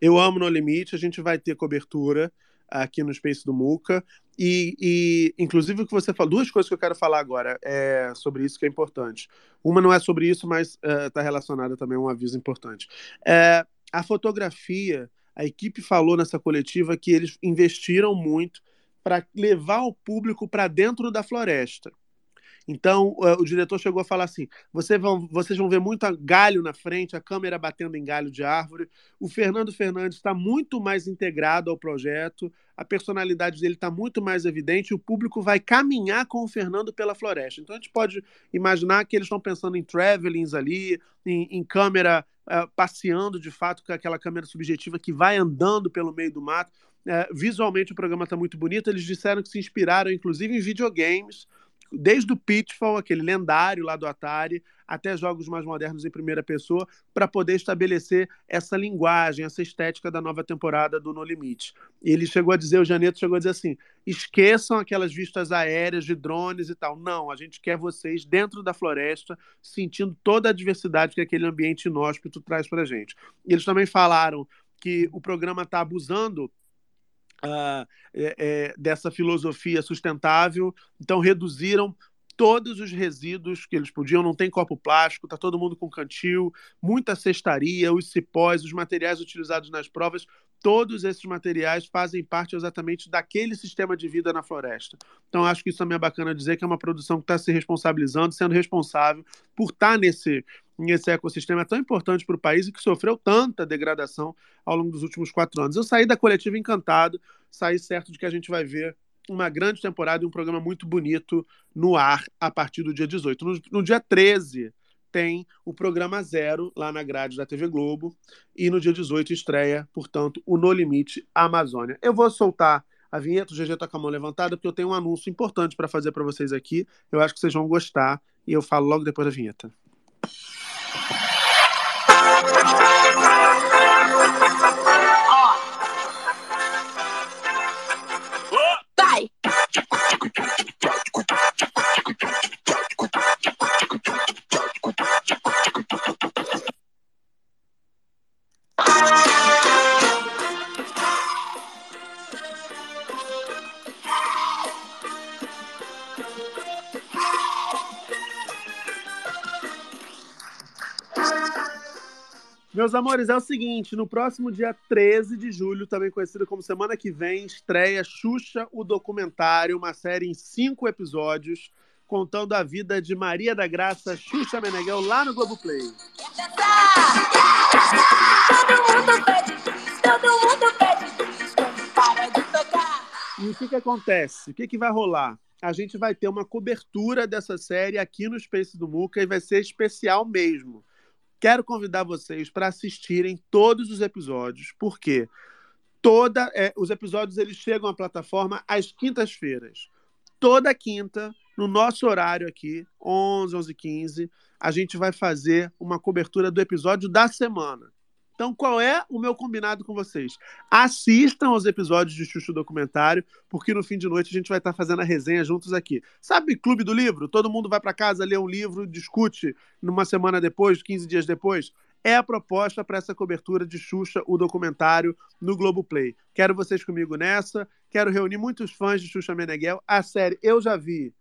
Eu amo No Limite, a gente vai ter cobertura aqui no Space do Muca. E, e, inclusive, o que você falou, duas coisas que eu quero falar agora é sobre isso que é importante. Uma não é sobre isso, mas está eh, uh, relacionada também a um aviso importante. É, a fotografia a equipe falou nessa coletiva que eles investiram muito para levar o público para dentro da floresta. Então, o diretor chegou a falar assim: Você vão, vocês vão ver muito galho na frente, a câmera batendo em galho de árvore. O Fernando Fernandes está muito mais integrado ao projeto, a personalidade dele está muito mais evidente, o público vai caminhar com o Fernando pela floresta. Então, a gente pode imaginar que eles estão pensando em travelings ali, em, em câmera uh, passeando de fato com aquela câmera subjetiva que vai andando pelo meio do mato. Uh, visualmente, o programa está muito bonito. Eles disseram que se inspiraram, inclusive, em videogames desde o Pitfall, aquele lendário lá do Atari, até jogos mais modernos em primeira pessoa, para poder estabelecer essa linguagem, essa estética da nova temporada do No Limite. Ele chegou a dizer, o Janeto chegou a dizer assim: esqueçam aquelas vistas aéreas de drones e tal. Não, a gente quer vocês dentro da floresta, sentindo toda a diversidade que aquele ambiente inóspito traz para gente. Eles também falaram que o programa está abusando é, é, dessa filosofia sustentável, então reduziram todos os resíduos que eles podiam, não tem copo plástico, tá todo mundo com cantil, muita cestaria, os cipós, os materiais utilizados nas provas, todos esses materiais fazem parte exatamente daquele sistema de vida na floresta. Então, acho que isso também é bacana dizer que é uma produção que está se responsabilizando, sendo responsável por estar tá nesse, nesse ecossistema tão importante para o país e que sofreu tanta degradação ao longo dos últimos quatro anos. Eu saí da coletiva encantado, saí certo de que a gente vai ver uma grande temporada e um programa muito bonito no ar a partir do dia 18. No, no dia 13 tem o programa Zero lá na grade da TV Globo e no dia 18 estreia, portanto, o No Limite Amazônia. Eu vou soltar a vinheta, o GG tá com a mão levantada, porque eu tenho um anúncio importante para fazer para vocês aqui. Eu acho que vocês vão gostar e eu falo logo depois da vinheta. Meus amores, é o seguinte: no próximo dia 13 de julho, também conhecido como semana que vem, estreia Xuxa, o documentário, uma série em cinco episódios, contando a vida de Maria da Graça Xuxa Meneghel lá no Globoplay.
Todo mundo pede todo mundo pede para de tocar.
E o que, que acontece? O que, que vai rolar? A gente vai ter uma cobertura dessa série aqui no Space do Muca e vai ser especial mesmo. Quero convidar vocês para assistirem todos os episódios, porque toda é, os episódios eles chegam à plataforma às quintas-feiras. Toda quinta, no nosso horário aqui, 11, 11 15, a gente vai fazer uma cobertura do episódio da semana. Então, qual é o meu combinado com vocês? Assistam aos episódios de Xuxu Documentário, porque no fim de noite a gente vai estar fazendo a resenha juntos aqui. Sabe Clube do Livro? Todo mundo vai para casa, lê um livro, discute numa semana depois, 15 dias depois. É a proposta para essa cobertura de Xuxa, o documentário, no Globoplay. Quero vocês comigo nessa. Quero reunir muitos fãs de Xuxa Meneghel. A série eu já vi,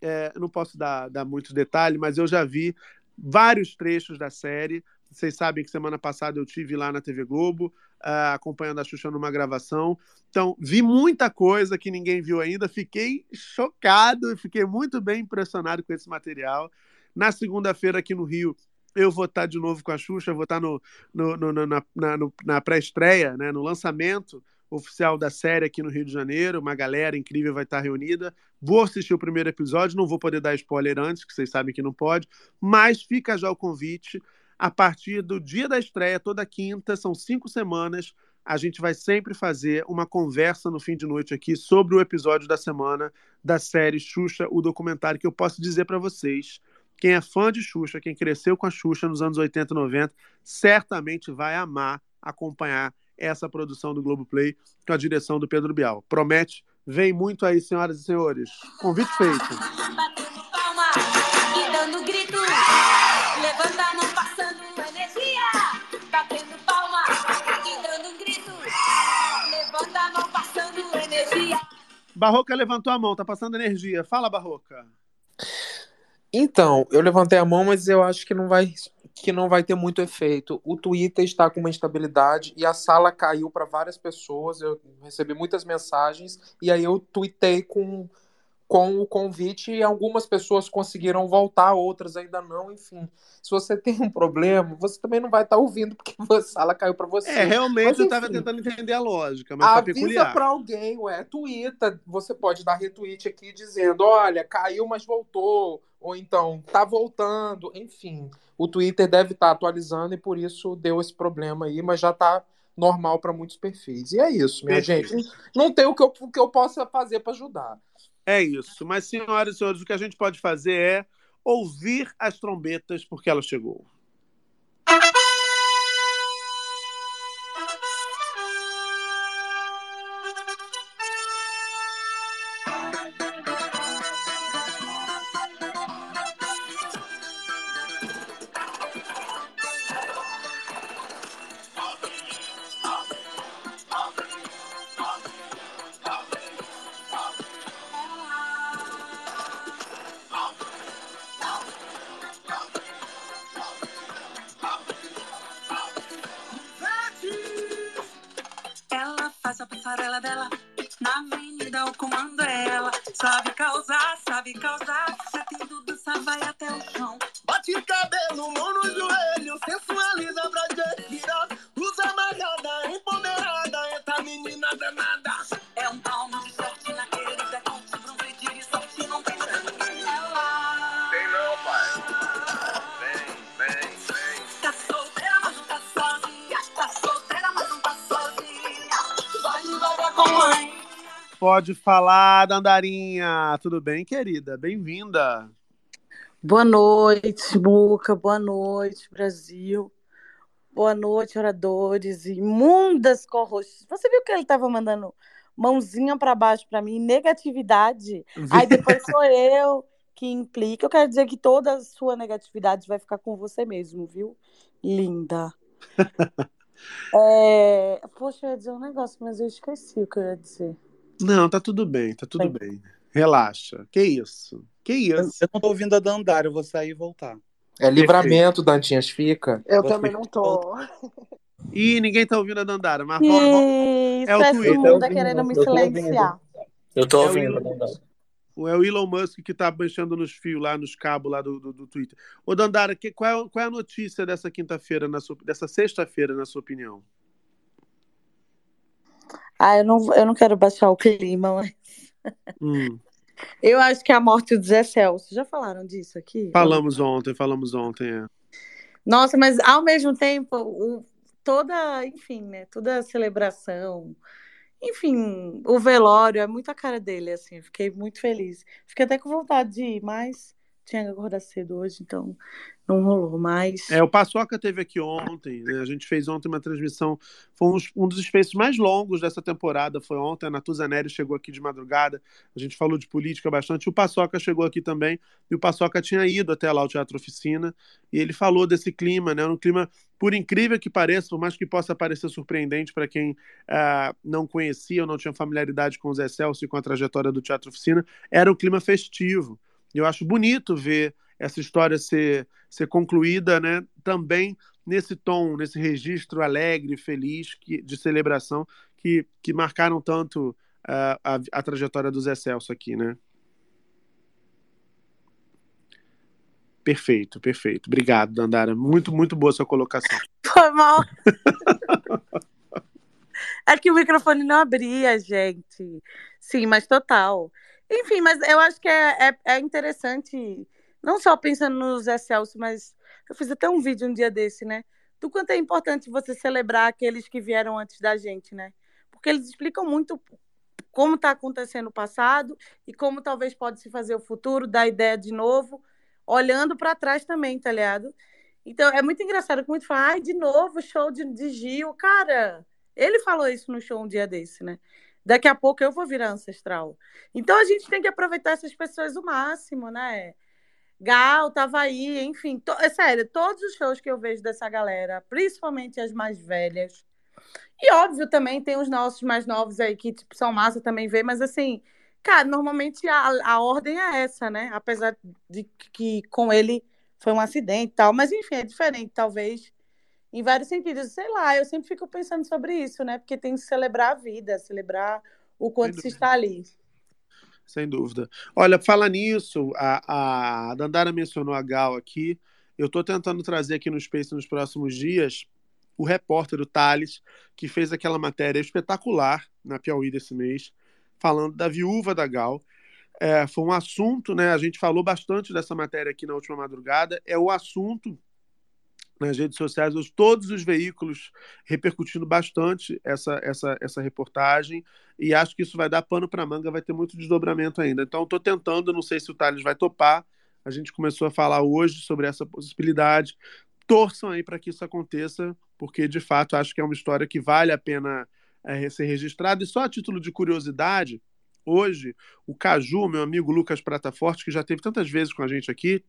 é, não posso dar, dar muitos detalhes, mas eu já vi vários trechos da série. Vocês sabem que semana passada eu tive lá na TV Globo, uh, acompanhando a Xuxa numa gravação. Então, vi muita coisa que ninguém viu ainda. Fiquei chocado, fiquei muito bem impressionado com esse material. Na segunda-feira, aqui no Rio, eu vou estar de novo com a Xuxa, vou estar no, no, no, na, na, na pré-estreia, né, no lançamento oficial da série aqui no Rio de Janeiro. Uma galera incrível vai estar reunida. Vou assistir o primeiro episódio, não vou poder dar spoiler antes, que vocês sabem que não pode, mas fica já o convite a partir do dia da estreia, toda quinta, são cinco semanas. A gente vai sempre fazer uma conversa no fim de noite aqui sobre o episódio da semana da série Xuxa, o documentário, que eu posso dizer para vocês. Quem é fã de Xuxa, quem cresceu com a Xuxa nos anos 80 e 90, certamente vai amar acompanhar essa produção do Globoplay com a direção do Pedro Bial. Promete, vem muito aí, senhoras e senhores. Convite feito.
Batendo palma e dando grito. Levanta a mão
Barroca levantou a mão, tá passando energia. Fala, Barroca.
Então, eu levantei a mão, mas eu acho que não vai que não vai ter muito efeito. O Twitter está com uma instabilidade e a sala caiu para várias pessoas. Eu recebi muitas mensagens e aí eu tuitei com com o convite e algumas pessoas conseguiram voltar, outras ainda não, enfim. Se você tem um problema, você também não vai estar ouvindo porque a sala caiu para você.
É, realmente
Mas,
eu estava tentando entender a lógica, mas tá
Avisa
peculiar.
para alguém, ué, twitta, você pode dar retweet aqui dizendo, olha, caiu, mas voltou, ou então, tá voltando, enfim. O Twitter deve estar atualizando e por isso deu esse problema aí, mas já tá normal para muitos perfis. E é isso, minha
Perfeito.
gente. Não tem o que eu, o que eu possa fazer para ajudar.
É isso. Mas, senhoras e senhores, o que a gente pode fazer é ouvir as trombetas porque ela chegou. Falar, Dandarinha. Tudo bem, querida? Bem-vinda.
Boa noite, Muca. Boa noite, Brasil. Boa noite, oradores. Imundas corroxas. Você viu que ele estava mandando mãozinha para baixo para mim? Negatividade. Aí depois sou eu que implica. Eu quero dizer que toda a sua negatividade vai ficar com você mesmo, viu? Linda. É... Poxa, eu ia dizer um negócio, mas eu esqueci o que eu ia dizer.
Não, tá tudo bem, tá tudo bem. Relaxa. Que isso? Que isso?
Eu não tô ouvindo a Dandara, eu vou sair e voltar.
É livramento, Dantinhas, fica.
Eu
Você-
também não tô.
Ih, ninguém tá ouvindo a Dandara, mas.
Isso,
É o
esse
Twitter.
mundo tá querendo me silenciar.
Eu tô
É o
ouvindo,
Elon-
Dandara.
O- É o Elon Musk que tá mexendo nos fios lá, nos cabos lá do, do, do Twitter. Ô, Dandara, que, qual, é, qual é a notícia dessa quinta-feira, dessa sexta-feira, na sua opinião?
Ah, eu não, eu não quero baixar o clima, mas
Hum,
eu acho que é a morte do Zé Celso. Já falaram disso aqui?
falamos ontem, falamos ontem, é.
Nossa, mas ao mesmo tempo, o- toda, enfim, né? Toda a celebração, enfim, o velório é muito a cara dele, assim. Fiquei muito feliz. Fiquei até com vontade de ir, mas tinha que acordar cedo hoje, então não rolou mais.
É, o Paçoca teve aqui ontem, né? A gente fez ontem uma transmissão, foi um, um dos spaces mais longos dessa temporada, foi ontem, a Natuza Neri chegou aqui de madrugada, a gente falou de política bastante, o Paçoca chegou aqui também, e o Paçoca tinha ido até lá ao Teatro Oficina, e ele falou desse clima, né? Um clima, por incrível que pareça, por mais que possa parecer surpreendente para quem ah, não conhecia ou não tinha familiaridade com o Zé Celso e com a trajetória do Teatro Oficina, era um clima festivo. Eu acho bonito ver essa história ser, ser concluída né, também nesse tom, nesse registro alegre, feliz, que, de celebração, que, que marcaram tanto ah, a, a trajetória do Zé Celso aqui, né? Perfeito, perfeito. Obrigado, Dandara. Muito, muito boa sua colocação.
Foi mal. É que o microfone não abria, gente. Sim, mas total. Enfim, mas eu acho que é, é, é interessante, não só pensando no Zé Celso, mas eu fiz até um vídeo um dia desse, né? Do quanto é importante você celebrar aqueles que vieram antes da gente, né? Porque eles explicam muito como está acontecendo o passado e como talvez pode se fazer o futuro, dar ideia de novo, olhando para trás também, tá ligado? Então é muito engraçado que muito fala, ai, de novo, show de, de Gil. Cara, ele falou isso no show um dia desse, né? Daqui a pouco eu vou virar ancestral. Então a gente tem que aproveitar essas pessoas o máximo, né? Gal tava aí, enfim, to- é sério, todos os shows que eu vejo dessa galera, principalmente as mais velhas. E óbvio também tem os nossos mais novos aí que tipo, são massa também ver, mas assim, cara, normalmente a, a ordem é essa, né? Apesar de que com ele foi um acidente e tal, mas enfim, é diferente, talvez, em vários sentidos. Sei lá, eu sempre fico pensando sobre isso, né? Porque tem que celebrar a vida, celebrar o quanto se está ali.
Sem dúvida. Olha, fala nisso, a, a Dandara mencionou a Gal aqui. Eu estou tentando trazer aqui no Space nos próximos dias o repórter, o Thales, que fez aquela matéria espetacular na Piauí desse mês, falando da viúva da Gal. É, foi um assunto, né? A gente falou bastante dessa matéria aqui na última madrugada. É o assunto nas redes sociais, os- todos os veículos repercutindo bastante essa, essa, essa reportagem, e acho que isso vai dar pano para manga, vai ter muito desdobramento ainda. Então, estou tentando, não sei se o Thales vai topar. A gente começou a falar hoje sobre essa possibilidade. Torçam aí para que isso aconteça, porque de fato acho que é uma história que vale a pena é, ser registrada. E só a título de curiosidade, hoje, o Caju, meu amigo Lucas Prata Forte, que já teve tantas vezes com a gente aqui,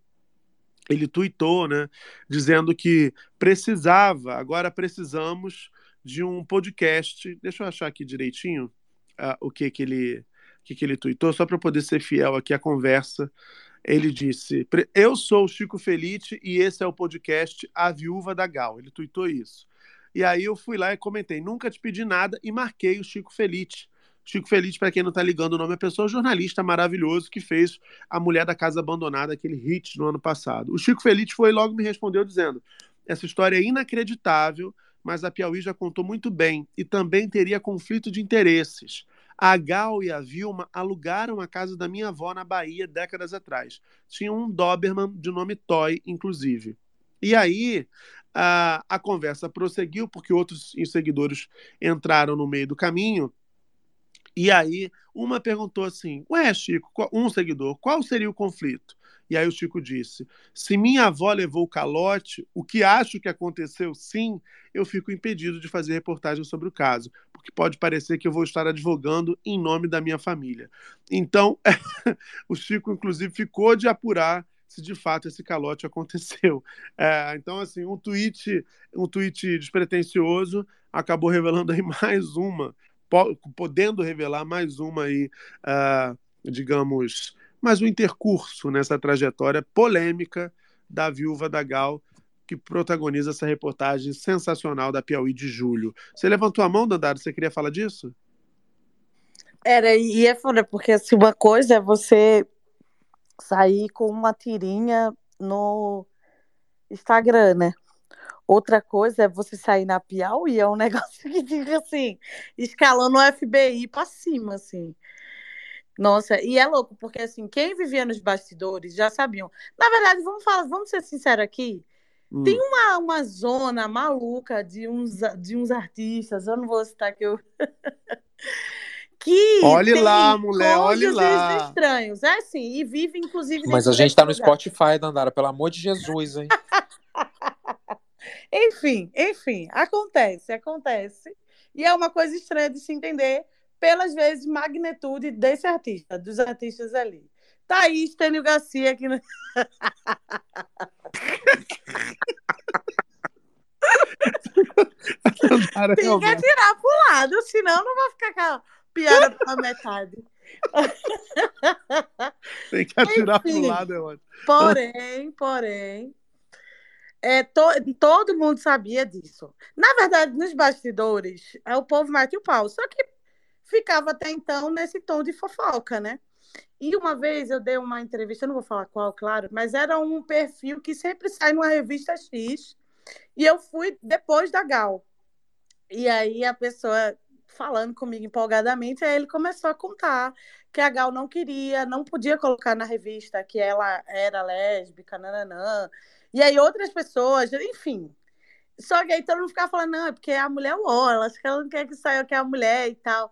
ele tuitou, né, dizendo que precisava, agora precisamos de um podcast. Deixa eu achar aqui direitinho ah, o que que ele, que que ele tuitou, só para poder ser fiel aqui à conversa. Ele disse: "Pre- Eu sou o Chico Felite e esse é o podcast A Viúva da Gal. Ele tuitou isso. E aí eu fui lá e comentei, nunca te pedi nada e marquei o Chico Felite. Chico Felite, para quem não tá ligando o nome, é pessoa, jornalista maravilhoso que fez A Mulher da Casa Abandonada, aquele hit no ano passado. O Chico Felite foi logo me respondeu dizendo: essa história é inacreditável, mas a Piauí já contou muito bem e também teria conflito de interesses. A Gal e a Vilma alugaram a casa da minha avó na Bahia décadas atrás. Tinha um Doberman de nome Toy, inclusive. E aí a, a conversa prosseguiu, porque outros seguidores entraram no meio do caminho. E aí uma perguntou assim: Ué, Chico, um seguidor, qual seria o conflito? E aí o Chico disse: se minha avó levou o calote, o que acho que aconteceu sim, eu fico impedido de fazer reportagem sobre o caso, porque pode parecer que eu vou estar advogando em nome da minha família. Então, o Chico, inclusive, ficou de apurar se de fato esse calote aconteceu. É, então, assim, um tweet, um tweet despretensioso acabou revelando aí mais uma, podendo revelar mais uma aí, uh, digamos, mas o intercurso nessa trajetória polêmica da viúva da Gal, que protagoniza essa reportagem sensacional da Piauí de julho. Você levantou a mão, Dandara? Você queria falar disso?
Era, e é foda, porque assim, uma coisa é você sair com uma tirinha no Instagram, né? Outra coisa é você sair na Piauí, é um negócio que fica assim, escalando o FBI para cima, assim. Nossa, e é louco, porque assim, quem vivia nos bastidores já sabiam. Na verdade, vamos falar, vamos ser sinceros aqui. Hum. Tem uma, uma zona maluca de uns, de uns artistas, eu não vou citar que eu. que
olhe lá, mulher, olhe lá.
estranhos. É assim, e vive, inclusive.
Mas a gente tá no lugar. Spotify, Dandara, pelo amor de Jesus, hein?
enfim, enfim, acontece, acontece. E é uma coisa estranha de se entender pelas vezes magnitude desse artista, dos artistas ali. Thaís Tênio Garcia aqui no... Tem que atirar pro lado, senão não vai ficar com a piada pela metade.
Tem que atirar Enfim, pro lado, é ótimo.
Porém, porém, é, to, todo mundo sabia disso. Na verdade, nos bastidores, é, o povo mete o pau. Só que ficava até então nesse tom de fofoca, né? E uma vez eu dei uma entrevista, não vou falar qual, claro, mas era um perfil que sempre sai numa revista X. E eu fui depois da Gal. E aí a pessoa falando comigo empolgadamente, aí ele começou a contar que a Gal não queria, não podia colocar na revista que ela era lésbica, nananã. E aí outras pessoas, enfim. Só que aí todo mundo ficava falando, não, é porque a mulher é o ela acho que ela não quer que saia que é a mulher e tal.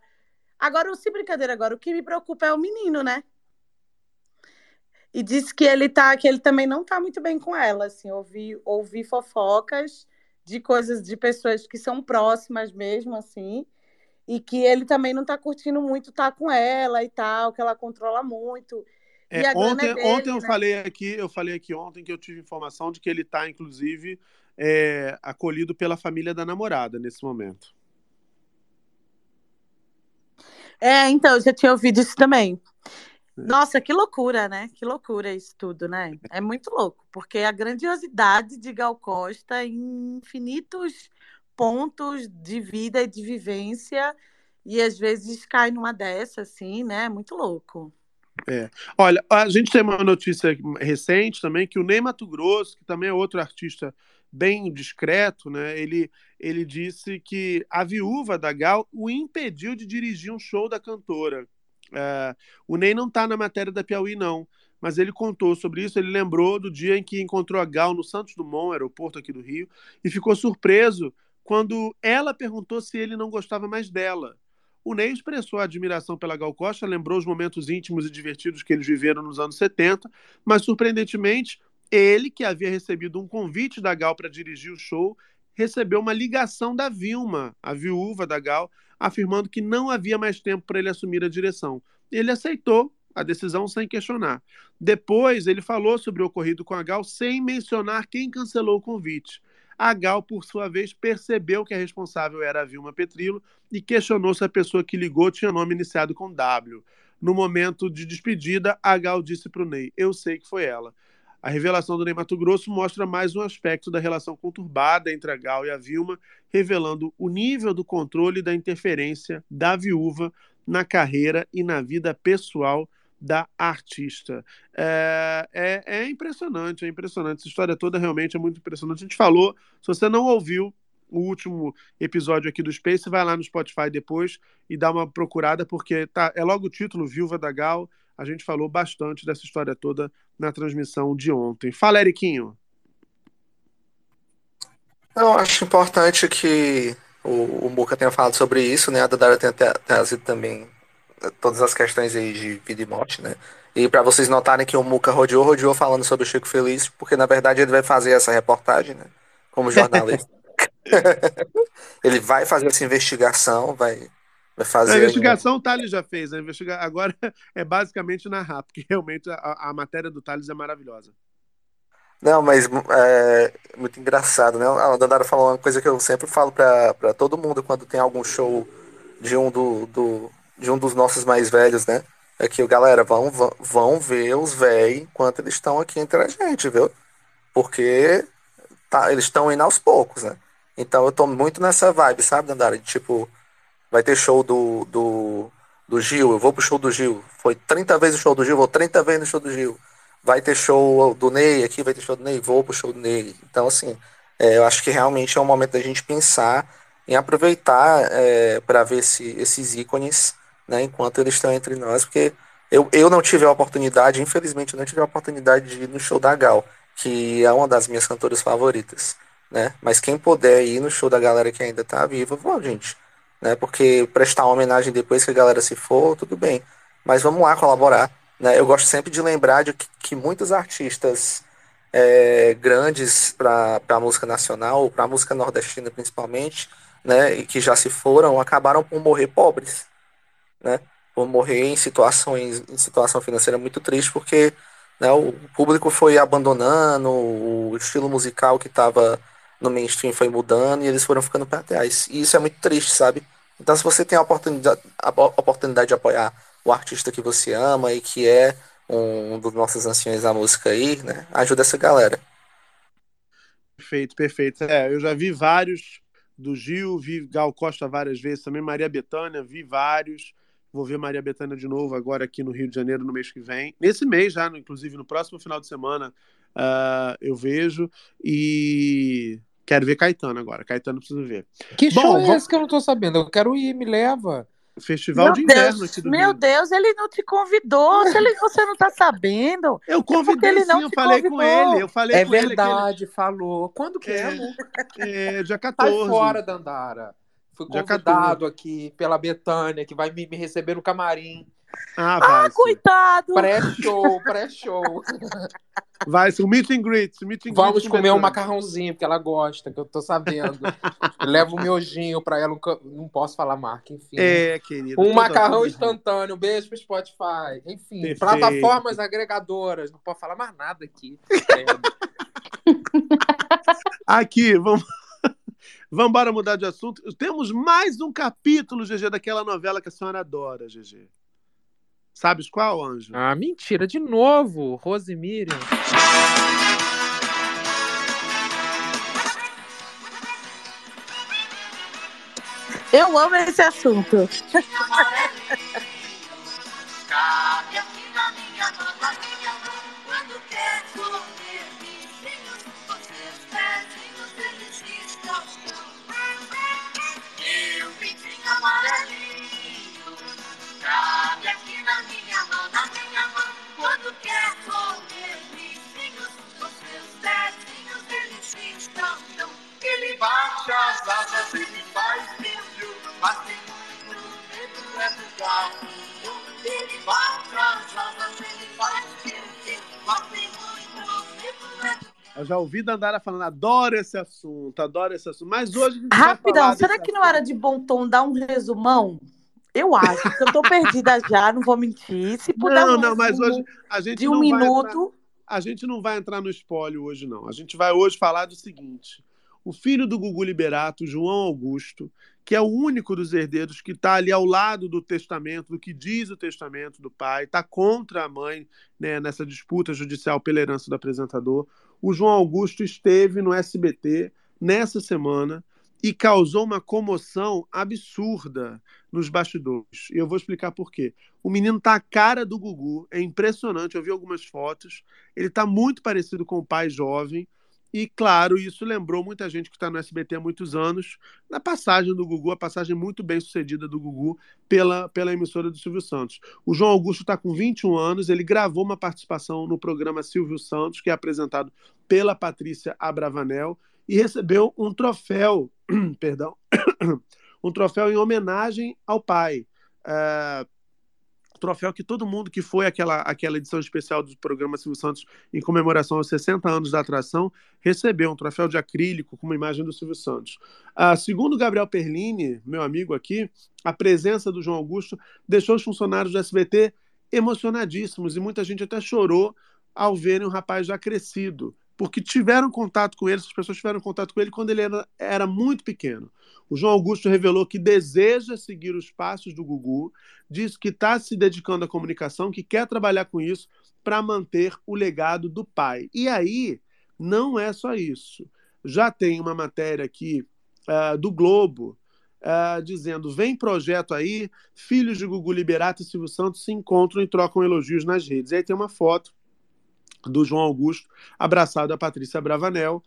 Agora, se brincadeira agora, o que me preocupa é o menino, né? E disse que ele tá, que ele também não tá muito bem com ela, assim, ouvi, ouvi fofocas de coisas de pessoas que são próximas mesmo, assim, e que ele também não tá curtindo muito estar tá com ela e tal, que ela controla muito.
É, ontem, é dele, ontem eu né? falei aqui, eu falei aqui ontem que eu tive informação de que ele está, inclusive, é, acolhido pela família da namorada nesse momento.
É, então, eu já tinha ouvido isso também. Nossa, que loucura, né? Que loucura isso tudo, né? É muito louco, porque a grandiosidade de Gal Costa em infinitos pontos de vida e de vivência, e às vezes cai numa dessa, assim, né? Muito louco.
É. Olha, a gente tem uma notícia recente também que o Ney Mato Grosso, que também é outro artista bem discreto, né? Ele, ele disse que a viúva da Gal o impediu de dirigir um show da cantora. É, o Ney não está na matéria da Piauí, não, mas ele contou sobre isso. Ele lembrou do dia em que encontrou a Gal no Santos Dumont, aeroporto aqui do Rio, e ficou surpreso quando ela perguntou se ele não gostava mais dela. O Ney expressou a admiração pela Gal Costa, lembrou os momentos íntimos e divertidos que eles viveram nos anos 70, mas surpreendentemente ele, que havia recebido um convite da Gal para dirigir o show, recebeu uma ligação da Vilma, a viúva da Gal, afirmando que não havia mais tempo para ele assumir a direção. Ele aceitou a decisão sem questionar. Depois, ele falou sobre o ocorrido com a Gal sem mencionar quem cancelou o convite. A Gal, por sua vez, percebeu que a responsável era a Vilma Petrilo e questionou se a pessoa que ligou tinha nome iniciado com W. No momento de despedida, a Gal disse para o Ney: Eu sei que foi ela. A revelação do Ney Mato Grosso mostra mais um aspecto da relação conturbada entre a Gal e a Vilma, revelando o nível do controle e da interferência da viúva na carreira e na vida pessoal da artista. É, é, é impressionante, é impressionante. Essa história toda realmente é muito impressionante. A gente falou, se você não ouviu o último episódio aqui do Space, vai lá no Spotify depois e dá uma procurada, porque tá, é logo o título, Viúva da Gal. A gente falou bastante dessa história toda na transmissão de ontem. Fala, Eriquinho.
Eu acho importante que o, o Muca tenha falado sobre isso, né? A Dadara tenha trazido também todas as questões aí de vida e morte, né? E para vocês notarem que o Muca rodeou, rodeou falando sobre o Chico Feliz, porque na verdade ele vai fazer essa reportagem, né? Como jornalista. ele vai fazer essa investigação, vai, vai fazer.
A investigação o Thales já fez, a investiga... agora é basicamente narrar, porque realmente a, a matéria do Thales é maravilhosa.
Não, mas é muito engraçado, né? A Dandara falou uma coisa que eu sempre falo para todo mundo quando tem algum show de um do, do, de um dos nossos mais velhos, né? É que, galera, vão, vão, ver os velhos enquanto eles estão aqui entre a gente, viu? Porque tá, eles estão indo aos poucos, né? Então eu tô muito nessa vibe, sabe, Dandara? De, tipo, vai ter show do, do, do Gil, eu vou pro show do Gil. Foi 30 vezes o show do Gil, vou 30 vezes no show do Gil vai ter show do Ney aqui, vai ter show do Ney, vou pro show do Ney. Então, assim, é, eu acho que realmente é um momento da gente pensar em aproveitar é, para ver esse, esses ícones, né, enquanto eles estão entre nós, porque eu, eu não tive a oportunidade, infelizmente, eu não tive a oportunidade de ir no show da Gal, que é uma das minhas cantoras favoritas, né, mas quem puder ir no show da galera que ainda tá viva, vamos, gente, né, porque prestar uma homenagem depois que a galera se for, tudo bem, mas vamos lá colaborar, né? Eu gosto sempre de lembrar de que, que muitos artistas é, grandes para a música nacional, para a música nordestina principalmente, né, e que já se foram, acabaram por morrer pobres, né, por morrer em situações, em situação financeira muito triste, porque né, o público foi abandonando, o estilo musical que estava no mainstream foi mudando e eles foram ficando para trás. E isso é muito triste, sabe? Então, se você tem a oportunidade, a oportunidade de apoiar o artista que você ama e que é um dos nossos anciões da música aí, né? Ajuda essa galera.
Perfeito, perfeito. É, eu já vi vários do Gil, vi Gal Costa várias vezes, também Maria Bethânia, vi vários. Vou ver Maria Bethânia de novo agora aqui no Rio de Janeiro no mês que vem. Nesse mês já, inclusive no próximo final de semana, uh, eu vejo. E quero ver Caetano agora. Caetano preciso ver.
Que
Bom,
show é
vamos-
esse que eu não tô sabendo? Eu quero ir, me leva.
Festival
Meu
de Inverno
Deus,
aqui do
meu
Rio.
Deus, ele não te convidou. Se ele, você não tá sabendo.
Eu
é
convidei
ele não
sim, eu falei com
convidou.
ele. Eu falei
É
com ele.
verdade, falou. Quando que é,
É? É, dia
Sai
14.
fora, Dandara. Fui convidado aqui pela Betânia, que vai me, me receber no camarim.
Ah,
Ah,
vai. sim.
coitado.
Pré-show, pré-show.
Vai. O meet and greet. Meet and
Vamos
greet com
comer um macarrãozinho, porque ela gosta, que eu tô sabendo. Levo um miojinho pra ela, nunca- não posso falar marca, enfim.
É, querido.
Um macarrão instantâneo, um beijo pro Spotify. Enfim,
Perfeito.
plataformas agregadoras. Não posso falar mais nada aqui.
Aqui, vamos. Vamos embora mudar de assunto. Temos mais um capítulo, GG, daquela novela que a senhora adora, GG. Sabes qual, Anjo?
Ah, mentira, de novo, Rose Miriam.
Eu amo esse assunto.
As asas, ele faz brilho, mas tem muito medo é do. Ele bate as asas, ele faz brilho, mas tem muito medo é do
Eu já ouvi Dandara falando, adoro esse assunto, adoro esse assunto. Mas hoje a gente vai falar
Rapidão, será que não era de bom tom dar um resumão? Eu acho, que eu tô perdida já, não vou mentir. Se puder
Não,
um
não, mas hoje a gente
de um
não vai
minuto.
entrar- a gente não vai entrar no espólio hoje, não. A gente vai hoje falar do seguinte: o filho do Gugu Liberato, João Augusto, que é o único dos herdeiros que está ali ao lado do testamento, do que diz o testamento do pai, está contra a mãe né, nessa disputa judicial pela herança do apresentador. O João Augusto esteve no SBT nessa semana e causou uma comoção absurda nos bastidores. E eu vou explicar por quê. O menino tá a cara do Gugu, é impressionante. Eu vi algumas fotos. Ele tá muito parecido com o pai jovem. E, claro, isso lembrou muita gente que está no SBT há muitos anos, na passagem do Gugu, a passagem muito bem sucedida do Gugu pela, pela emissora do Silvio Santos. O João Augusto está com 21 anos, ele gravou uma participação no programa Silvio Santos, que é apresentado pela Patrícia Abravanel, e recebeu um troféu, perdão, um troféu em homenagem ao pai. Uh, troféu que todo mundo que foi aquela, aquela edição especial do programa Silvio Santos em comemoração aos 60 anos da atração recebeu um troféu de acrílico com uma imagem do Silvio Santos. Uh, segundo Gabriel Perlini, meu amigo aqui, a presença do João Augusto deixou os funcionários do SBT emocionadíssimos e muita gente até chorou ao verem um rapaz já crescido porque tiveram contato com ele, as pessoas tiveram contato com ele quando ele era, era muito pequeno. O João Augusto revelou que deseja seguir os passos do Gugu, diz que está se dedicando à comunicação, que quer trabalhar com isso para manter o legado do pai. E aí, não é só isso. Já tem uma matéria aqui uh, do Globo uh, dizendo: vem projeto aí, filhos de Gugu Liberato e Silvio Santos se encontram e trocam elogios nas redes. E aí tem uma foto do João Augusto, abraçado a Patrícia Bravanel,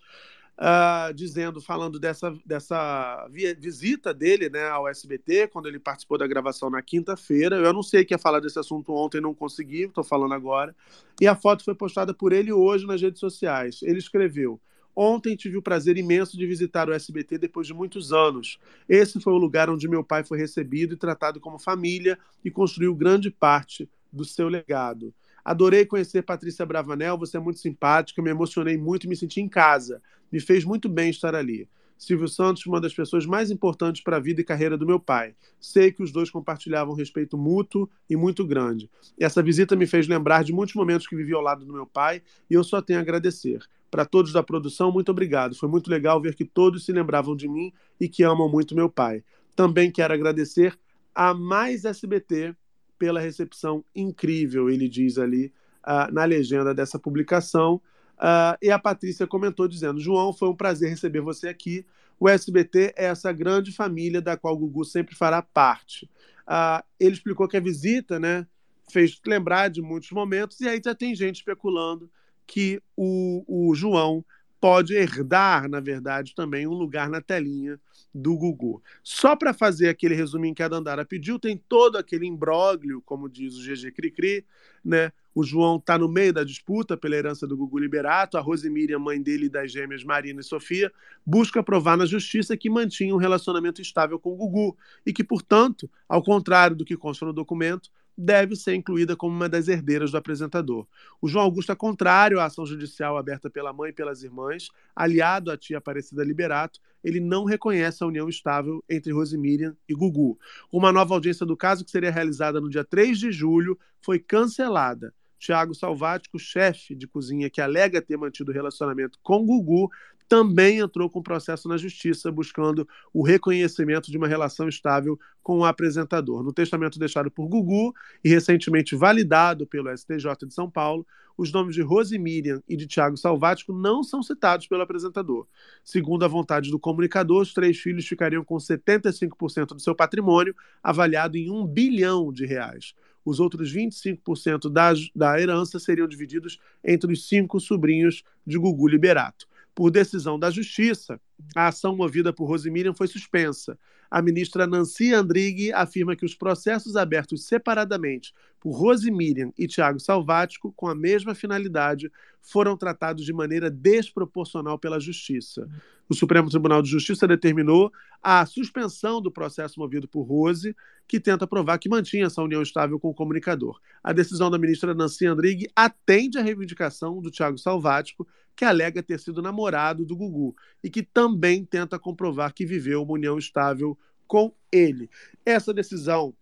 uh, dizendo, falando dessa, dessa visita dele né, ao SBT, quando ele participou da gravação na quinta-feira. Eu anunciei que ia falar desse assunto ontem, não consegui, estou falando agora. E a foto foi postada por ele hoje nas redes sociais. Ele escreveu. Ontem tive o prazer imenso de visitar o SBT depois de muitos anos. Esse foi o lugar onde meu pai foi recebido e tratado como família e construiu grande parte do seu legado. Adorei conhecer Patrícia Bravanel, você é muito simpática, me emocionei muito e me senti em casa. Me fez muito bem estar ali. Silvio Santos, uma das pessoas mais importantes para a vida e carreira do meu pai. Sei que os dois compartilhavam respeito mútuo e muito grande. Essa visita me fez lembrar de muitos momentos que vivi ao lado do meu pai e eu só tenho a agradecer. Para todos da produção, muito obrigado. Foi muito legal ver que todos se lembravam de mim e que amam muito meu pai. Também quero agradecer a Mais SBT pela recepção incrível, ele diz ali uh, na legenda dessa publicação. Uh, e a Patrícia comentou dizendo: João, foi um prazer receber você aqui. O SBT é essa grande família da qual o Gugu sempre fará parte. Uh, ele explicou que a visita né, fez lembrar de muitos momentos, e aí já tem gente especulando que o, o João pode herdar, na verdade, também um lugar na telinha do Gugu. Só para fazer aquele resuminho que a Dandara pediu, tem todo aquele imbróglio, como diz o GG Cricri, né? O João está no meio da disputa pela herança do Gugu Liberato. A Rosemíria, mãe dele das gêmeas Marina e Sofia, busca provar na justiça que mantinha um relacionamento estável com o Gugu e que, portanto, ao contrário do que consta no documento, deve ser incluída como uma das herdeiras do apresentador. O João Augusto é contrário à ação judicial aberta pela mãe e pelas irmãs, aliado à tia Aparecida Liberato, ele não reconhece a união estável entre Rosemiriam e Gugu. Uma nova audiência do caso, que seria realizada no dia 3 de julho, foi cancelada. Tiago Salvático, chefe de cozinha que alega ter mantido relacionamento com Gugu, também entrou com processo na justiça buscando o reconhecimento de uma relação estável com o apresentador. No testamento deixado por Gugu e recentemente validado pelo STJ de São Paulo, os nomes de Rose Miriam e de Tiago Salvático não são citados pelo apresentador. Segundo a vontade do comunicador, os três filhos ficariam com 75% do seu patrimônio, avaliado em um bilhão de reais. Os outros 25% da, da herança seriam divididos entre os cinco sobrinhos de Gugu Liberato. Por decisão da Justiça, a ação movida por Rosemiriam foi suspensa. A ministra Nancy Andrighi afirma que os processos abertos separadamente por Rosemiriam e Tiago Salvático, com a mesma finalidade, foram tratados de maneira desproporcional pela Justiça. O Supremo Tribunal de Justiça determinou a suspensão do processo movido por Rose, que tenta provar que mantinha essa união estável com o comunicador. A decisão da ministra Nancy Andrighi atende à reivindicação do Tiago Salvático, que alega ter sido namorado do Gugu e que também tenta comprovar que viveu uma união estável com ele. Essa decisão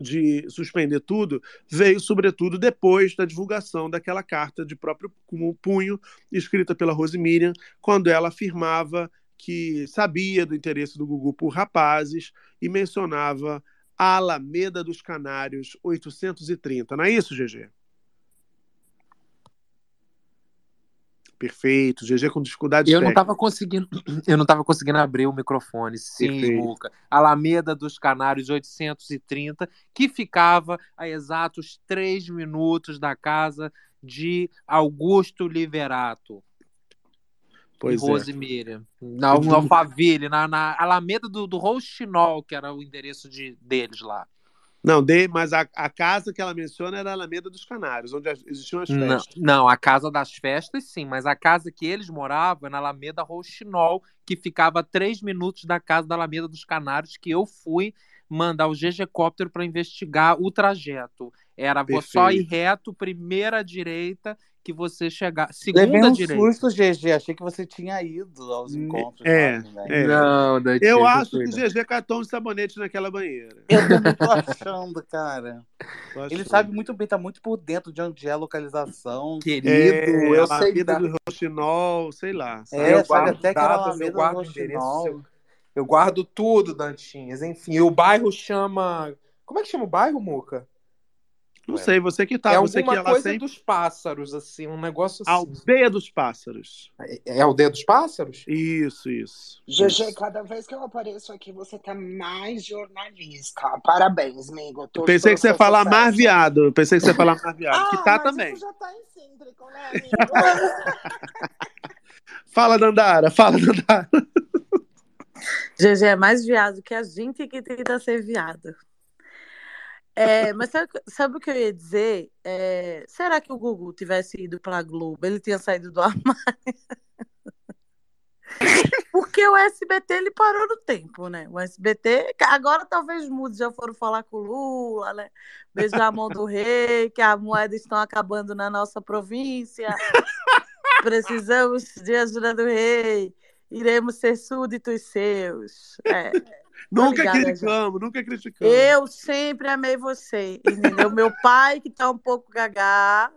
de suspender tudo veio, sobretudo, depois da divulgação daquela carta de próprio punho escrita pela Rose Miriam, quando ela afirmava que sabia do interesse do Gugu por rapazes e mencionava a Alameda dos Canários 830. Não é isso, GG? Perfeito. GG com dificuldades
Eu não estava conseguindo, eu não tava conseguindo abrir o microfone. Sim,
Perfeito.
Muca. Alameda dos Canários 830, que ficava a exatos três minutos da casa de Augusto Liberato
Pois
e
é.
Rose Miriam. Na, no Alphaville, na, na Alameda do, do Rouxinol, que era o endereço de, deles lá.
Não, de, mas a, a casa que ela menciona era a Alameda dos Canários, onde existiam as
Não,
festas.
não, a casa das festas, sim, mas a casa que eles moravam é na Alameda Rouxinol, que ficava a três minutos da casa da Alameda dos Canários, que eu fui mandar o GG-cóptero para investigar o trajeto. Era vo- só ir
Perfeito.
reto, primeira direita, que você chegar.
Levei
Segunda
um
direita.
susto, GG. Achei que você tinha ido aos encontros.
É,
lá, né?
é.
Não, não
Eu acho que. GG catou um sabonete naquela banheira.
Eu também tô achando, cara.
Tô
Ele
achando.
sabe muito bem, tá muito por dentro de onde é a localização.
Querido,
É,
eu
a
sei da-
do Rochinol, sei lá. sabe?
É,
eu
sabe
guardo
até que era
eu guardo
do
endereços,
Rochinol.
eu, eu guardo tudo, Dantinhas. Enfim, o bairro chama. Como é que chama o bairro, Muca?
Não sei, você que tá,
é
você que
alguma
ia lá
coisa
sempre.
dos pássaros, assim, um negócio assim.
Aldeia dos Pássaros.
É, é aldeia dos pássaros?
Isso, isso.
GG, cada vez que eu apareço aqui, você tá mais jornalista. Parabéns, amigo. Torço
Pensei
pelo
que você ia falar mais viado. Pensei que você ia falar mais viado.
Ah,
que tá
mas
também.
isso já tá excêntrico, né, amigo?
Fala, Dandara. Fala, Dandara.
GG é mais viado que a gente que tenta ser viado. É, mas sabe, sabe o que eu ia dizer? É, será que o Gugu tivesse ido pra Globo? Ele tinha saído do armário? Porque o SBT ele parou no tempo, né? O SBT, agora talvez mude, já foram falar com o Lula, né? Beijar a mão do rei, que as moedas estão acabando na nossa província. Precisamos de ajuda do rei. Iremos ser súditos seus. É,
Nunca
já.
criticamos, nunca criticamos.
Eu sempre amei você, entendeu? Meu pai, que tá um pouco gagá,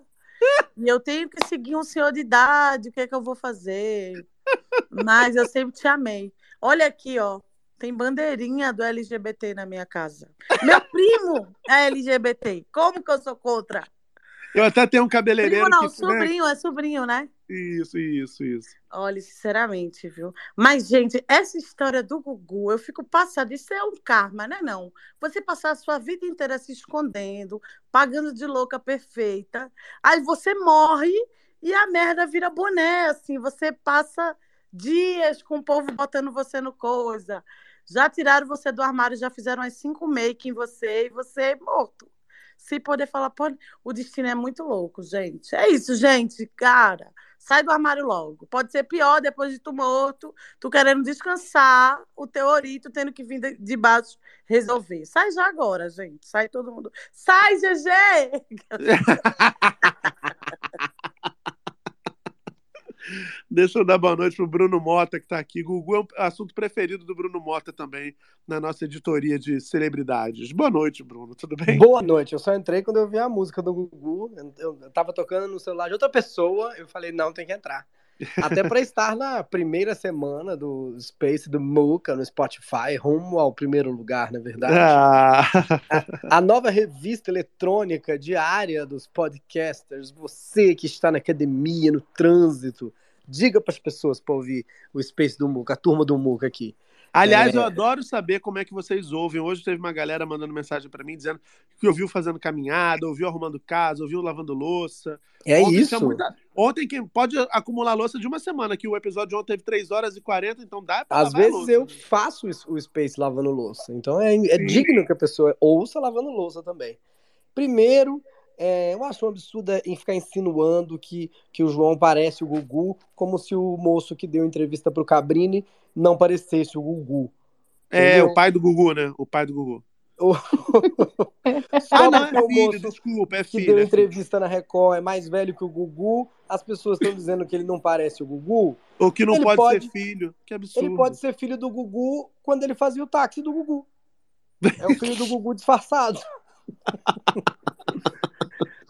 e eu tenho que seguir um senhor de idade, o que é que eu vou fazer? Mas eu sempre te amei. Olha aqui, ó. Tem bandeirinha do LGBT na minha casa. Meu primo é LGBT. Como que eu sou contra?
Eu até tenho um cabeleireiro
Primo não,
que. né?
sobrinho, é sobrinho, né?
Isso, isso, isso.
Olha, sinceramente, viu? Mas, gente, essa história do Gugu, eu fico passada. Isso é um karma, né? Não. Você passar a sua vida inteira se escondendo, pagando de louca perfeita, aí você morre e a merda vira boné, assim. Você passa dias com o povo botando você no coisa. Já tiraram você do armário, já fizeram as cinco make em você e você é morto. Se poder falar, o destino é muito louco, gente. É isso, gente, cara. Sai do armário logo. Pode ser pior depois de tu morto, tu querendo descansar, o teu orito tendo que vir de, de baixo resolver. Sai já agora, gente. Sai todo mundo. Sai, GG!
Deixa eu dar boa noite pro Bruno Mota, que tá aqui. Gugu é um assunto preferido do Bruno Mota também, na nossa editoria de celebridades. Boa noite, Bruno. Tudo bem?
Boa noite. Eu só entrei quando eu vi a música do Gugu. Eu, eu tava tocando no celular de outra pessoa. Eu falei, não, tem que entrar. Até para estar na primeira semana do Space do Muca no Spotify, rumo ao primeiro lugar, na verdade.
Ah.
A, a nova revista eletrônica diária dos podcasters. Você que está na academia, no trânsito, diga para as pessoas para ouvir o Space do Muca, a turma do Muca aqui.
Aliás,
É,
eu adoro saber como é que vocês ouvem. Hoje teve uma galera mandando mensagem para mim dizendo que ouviu fazendo caminhada, ouviu arrumando casa, ouviu lavando louça.
É
ontem
isso.
muita- Ontem quem pode acumular louça de uma semana, que o episódio de ontem teve 3 horas e 40, então dá pra
Às vezes eu faço is- o Space lavando louça. Então é, é digno que a pessoa ouça lavando louça também. Primeiro, é, eu acho um absurdo em ficar insinuando que, que o João parece o Gugu, como se o moço que deu entrevista pro Cabrini não parecesse o Gugu.
É,
Entendeu?
o pai do Gugu, né? O pai do Gugu.
O-
Ah,
Só
não, é filho,
moço
desculpa, é
que
filho.
deu
é filho.
entrevista na Record é mais velho que o Gugu, as pessoas estão dizendo que ele não parece o Gugu.
Ou que não pode,
pode-
ser filho. Que absurdo.
Ele pode ser filho do Gugu quando ele fazia o táxi do Gugu. É o filho do Gugu disfarçado.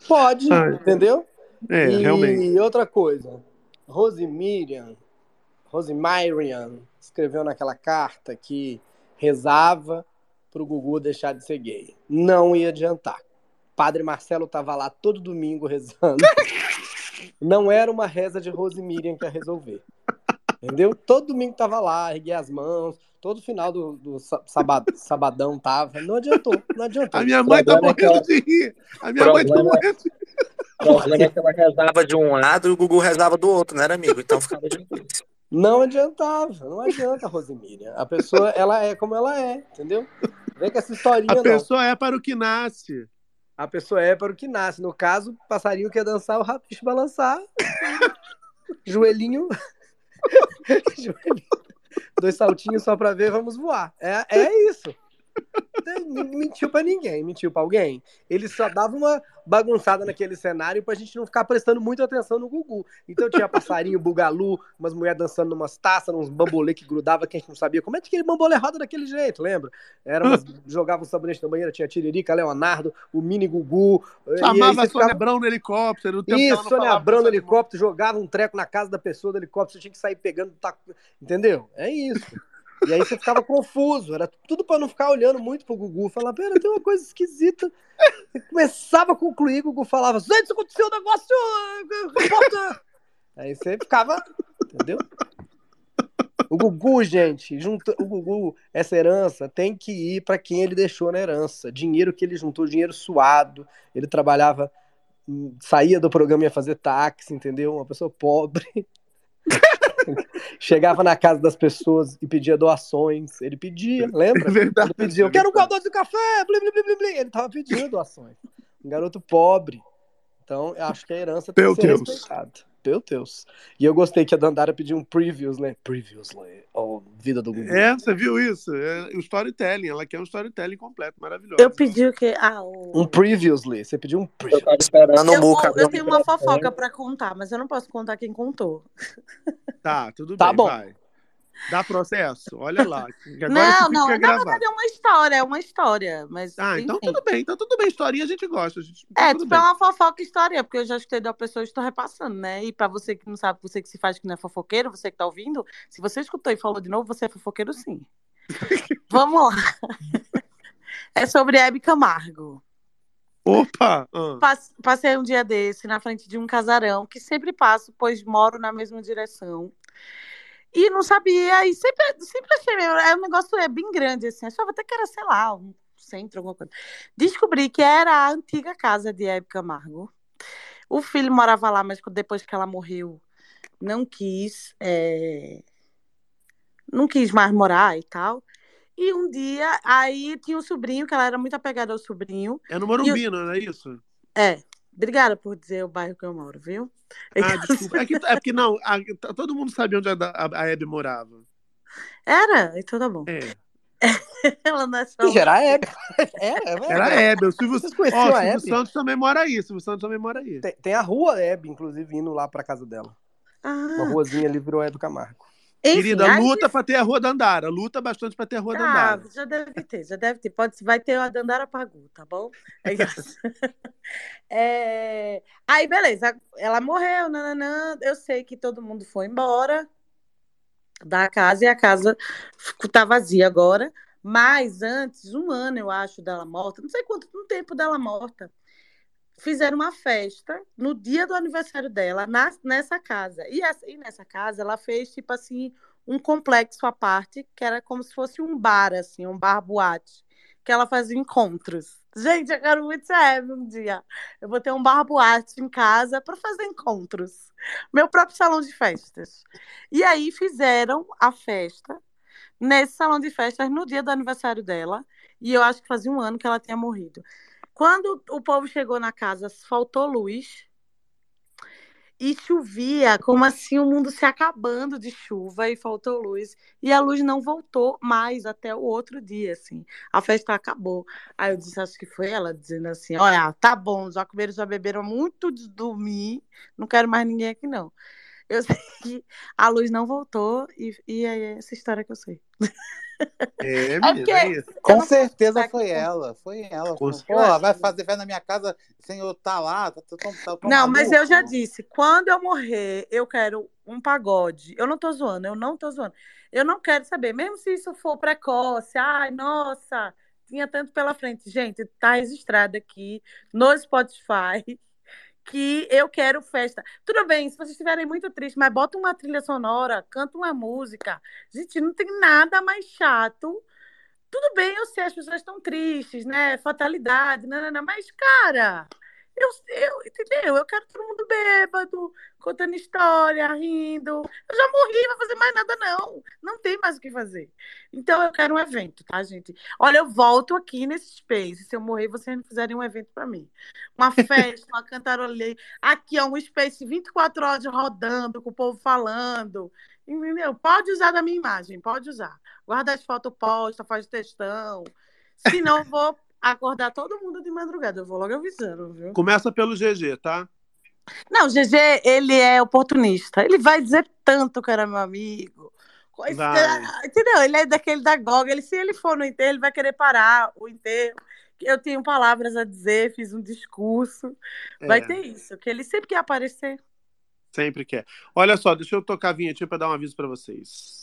Pode,
Ai.
entendeu?
É,
e
realmente.
outra coisa, Rose Miriam, Rosemarian escreveu naquela carta que rezava pro Gugu deixar de ser gay. Não ia adiantar. Padre Marcelo tava lá todo domingo rezando. Não era uma reza de Rosemiriam que ia resolver. Entendeu? Todo domingo tava lá, erguia as mãos, todo final do, do sa- saba- sabadão tava. Não adiantou, não adiantou.
A minha mãe tá
Problema é que
morrendo
ela-
de rir. A minha mãe tá
Problema-
morrendo de rir.
O problema é que ela rezava de um lado e o Gugu rezava do outro, né, amigo? Então ficava difícil.
Não adiantava, não adianta, Rosemiriam. A pessoa, ela é como ela é, entendeu? Vem com essa historinha,
A
não.
pessoa é para o que nasce.
A pessoa é para o que nasce. No caso, o passarinho quer dançar, o rabicho balançar. Joelhinho. Joelhinho. Dois saltinhos só pra ver, vamos voar. É, é isso. Mentiu pra ninguém, mentiu pra alguém. Ele só dava uma bagunçada naquele cenário pra gente não ficar prestando muita atenção no Gugu. Então tinha passarinho, bugalu, umas mulheres dançando numas taças, uns bambolê que grudava que a gente não sabia. Como é que aquele bambolê roda daquele jeito, lembra? Era umas, jogava um sabonete na banheira, tinha Tiririca, Leonardo, o mini Gugu.
Chamava Sônia
ficava-
Abrão no helicóptero.
isso, Sônia Abrão no helicóptero, jogava um treco na casa da pessoa do helicóptero, você tinha que sair pegando, tá- entendeu? É isso. E aí você ficava confuso, era tudo pra não ficar olhando muito pro Gugu, falar, pera, tem uma coisa esquisita. Você começava a concluir, o Gugu falava, gente, aconteceu um negócio, repórter. Aí você ficava, entendeu? O Gugu, gente, junta, o Gugu, essa herança tem que ir pra quem ele deixou na herança. Dinheiro que ele juntou, dinheiro suado. Ele trabalhava, hum, saía do programa e ia fazer táxi, entendeu? Uma pessoa pobre. Chegava na casa das pessoas e pedia doações. Ele pedia, lembra?
É verdade,
Ele pedia, eu quero um coador de café, blim, blim, blim, blim. Ele tava pedindo doações. Um garoto pobre. Então, eu acho que a herança tem
Meu
que ser
Deus.
respeitada. Meu Deus. E eu gostei que a Dandara pediu um previously. Previously. Oh, vida do Gugu.
É, você viu isso? É o storytelling. Ela quer um storytelling completo, maravilhoso.
Eu pedi o quê? Ah, o...
Um previously. Você pediu um previously.
Eu tava esperando o
Eu,
Muca.
eu tenho uma fofoca pra contar, mas eu não posso contar quem contou.
Tá, tudo
Tá
bem,
bom.
vai. Dá processo? Olha lá. Agora
não, não,
fica
na verdade é uma história, é uma história, mas
Ah, então
enfim.
tudo bem, então tudo bem. Historinha a gente gosta. a gente- então
É, tipo,
bem.
é uma fofoca história, porque eu já escutei da pessoa e estou repassando, né? E pra você que não sabe, você que se faz que não é fofoqueiro, você que tá ouvindo, se você escutou e falou de novo, você é fofoqueiro sim. Vamos lá. É sobre Hebe Camargo.
Opa! ah.
Passe- Passei um dia desse na frente de um casarão que sempre passo, pois moro na mesma direção. E não sabia, e sempre, sempre achei, meio- é um negócio é bem grande, assim, achava até que era, sei lá, um centro, alguma coisa. Descobri que era a antiga casa de Hebe Camargo. O filho morava lá, mas depois que ela morreu, não quis, é, não quis mais morar e tal. E um dia, aí tinha um sobrinho, que ela era muito apegada ao sobrinho.
É no Morumbi,
o-
não é isso?
É, obrigada por dizer o bairro que eu moro, viu?
Ah, desculpa. É, que, é porque não, a- todo mundo sabia onde a, a, a Hebe morava.
Era? Então tá bom.
É.
Ela não é só.
Ih, Era a Hebe. Era, era,
Era a Hebe. O Silvio,
Vocês conheciam
o
a
Silvio
Hebe?
Santos também mora aí. O Silvio Santos também mora aí.
Tem, tem a rua Hebe, inclusive, indo lá pra casa dela. Uma
Ah,
ruazinha ali virou Hebe Camargo.
Enfim,
Querida, luta pra ter a Rua Dandara. Luta bastante pra ter a Rua
Ah,
Dandara.
já deve ter, já deve ter. Pode, vai ter a Dandara Pagu, tá bom? É isso. É, Aí, beleza. Ela morreu, nananã. Eu sei que todo mundo foi embora da casa e a casa ficou- tá vazia agora. Mas antes, um ano, eu acho, dela morta, não sei quanto tempo dela morta, fizeram uma festa no dia do aniversário dela na- nessa casa. E, essa- nessa casa ela fez, tipo assim, um complexo à parte, que era como se fosse um bar, assim, um bar boate, que ela fazia encontros. Gente, eu quero muito ser um dia. Eu vou ter um bar boate em casa para fazer encontros. Meu próprio salão de festas. E aí fizeram a festa nesse salão de festas no dia do aniversário dela. E eu acho que fazia um ano que ela tinha morrido. Quando o povo chegou na casa, faltou luz e chovia, como assim o mundo se acabando de chuva e faltou luz. E a luz não voltou mais até o outro dia, assim. A festa acabou. Aí eu disse, acho que foi ela dizendo assim: olha, tá bom, já comeram, já beberam muito de dormir, não quero mais ninguém aqui, não. Eu sei que a luz não voltou e, e é essa história que eu sei.
É, menina, é isso.
Com certeza foi ela, foi ela.
Com
Pô, vai fazer festa na minha casa sem eu estar lá, tá, tá, tão- tá tão
Não, mas eu já
maluco.
disse, quando eu morrer, eu quero um pagode. Eu não tô zoando, eu não tô zoando. Eu não quero saber, mesmo se isso for precoce, ai, nossa, tinha tanto pela frente. Gente, tá registrado aqui no Spotify que eu quero festa. Tudo bem, se vocês estiverem muito tristes, mas bota uma trilha sonora, canta uma música. Gente, não tem nada mais chato. Tudo bem, eu sei, as pessoas estão tristes, né? Fatalidade, não, não, não, mas, cara, eu, eu, entendeu? Eu quero todo mundo bêbado, contando história, rindo. Eu já morri, não vou fazer mais nada, não. Não tem mais o que fazer. Então eu quero um evento, tá, gente? Olha, eu volto aqui nesse space. Se eu morrer, vocês não fizerem um evento para mim. Uma festa, uma cantarolê. Aqui, ó, um space 24 horas rodando, com o povo falando. Entendeu? Pode usar da minha imagem, pode usar. Guarda as fotos, posta, faz textão. Se não, vou acordar todo mundo de madrugada. Eu vou logo avisando, viu?
Começa pelo GG, tá?
Não, o GG, ele é oportunista. Ele vai dizer tanto que era meu amigo.
Vai.
Entendeu? Ele é daquele da Goga. Ele, se ele for no enterro, ele vai querer parar o enterro. Eu tenho palavras a dizer, fiz um discurso. Vai
É.
ter isso, que ele sempre quer aparecer.
Sempre quer. Olha só, deixa eu tocar a vinhetinha pra dar um aviso pra vocês.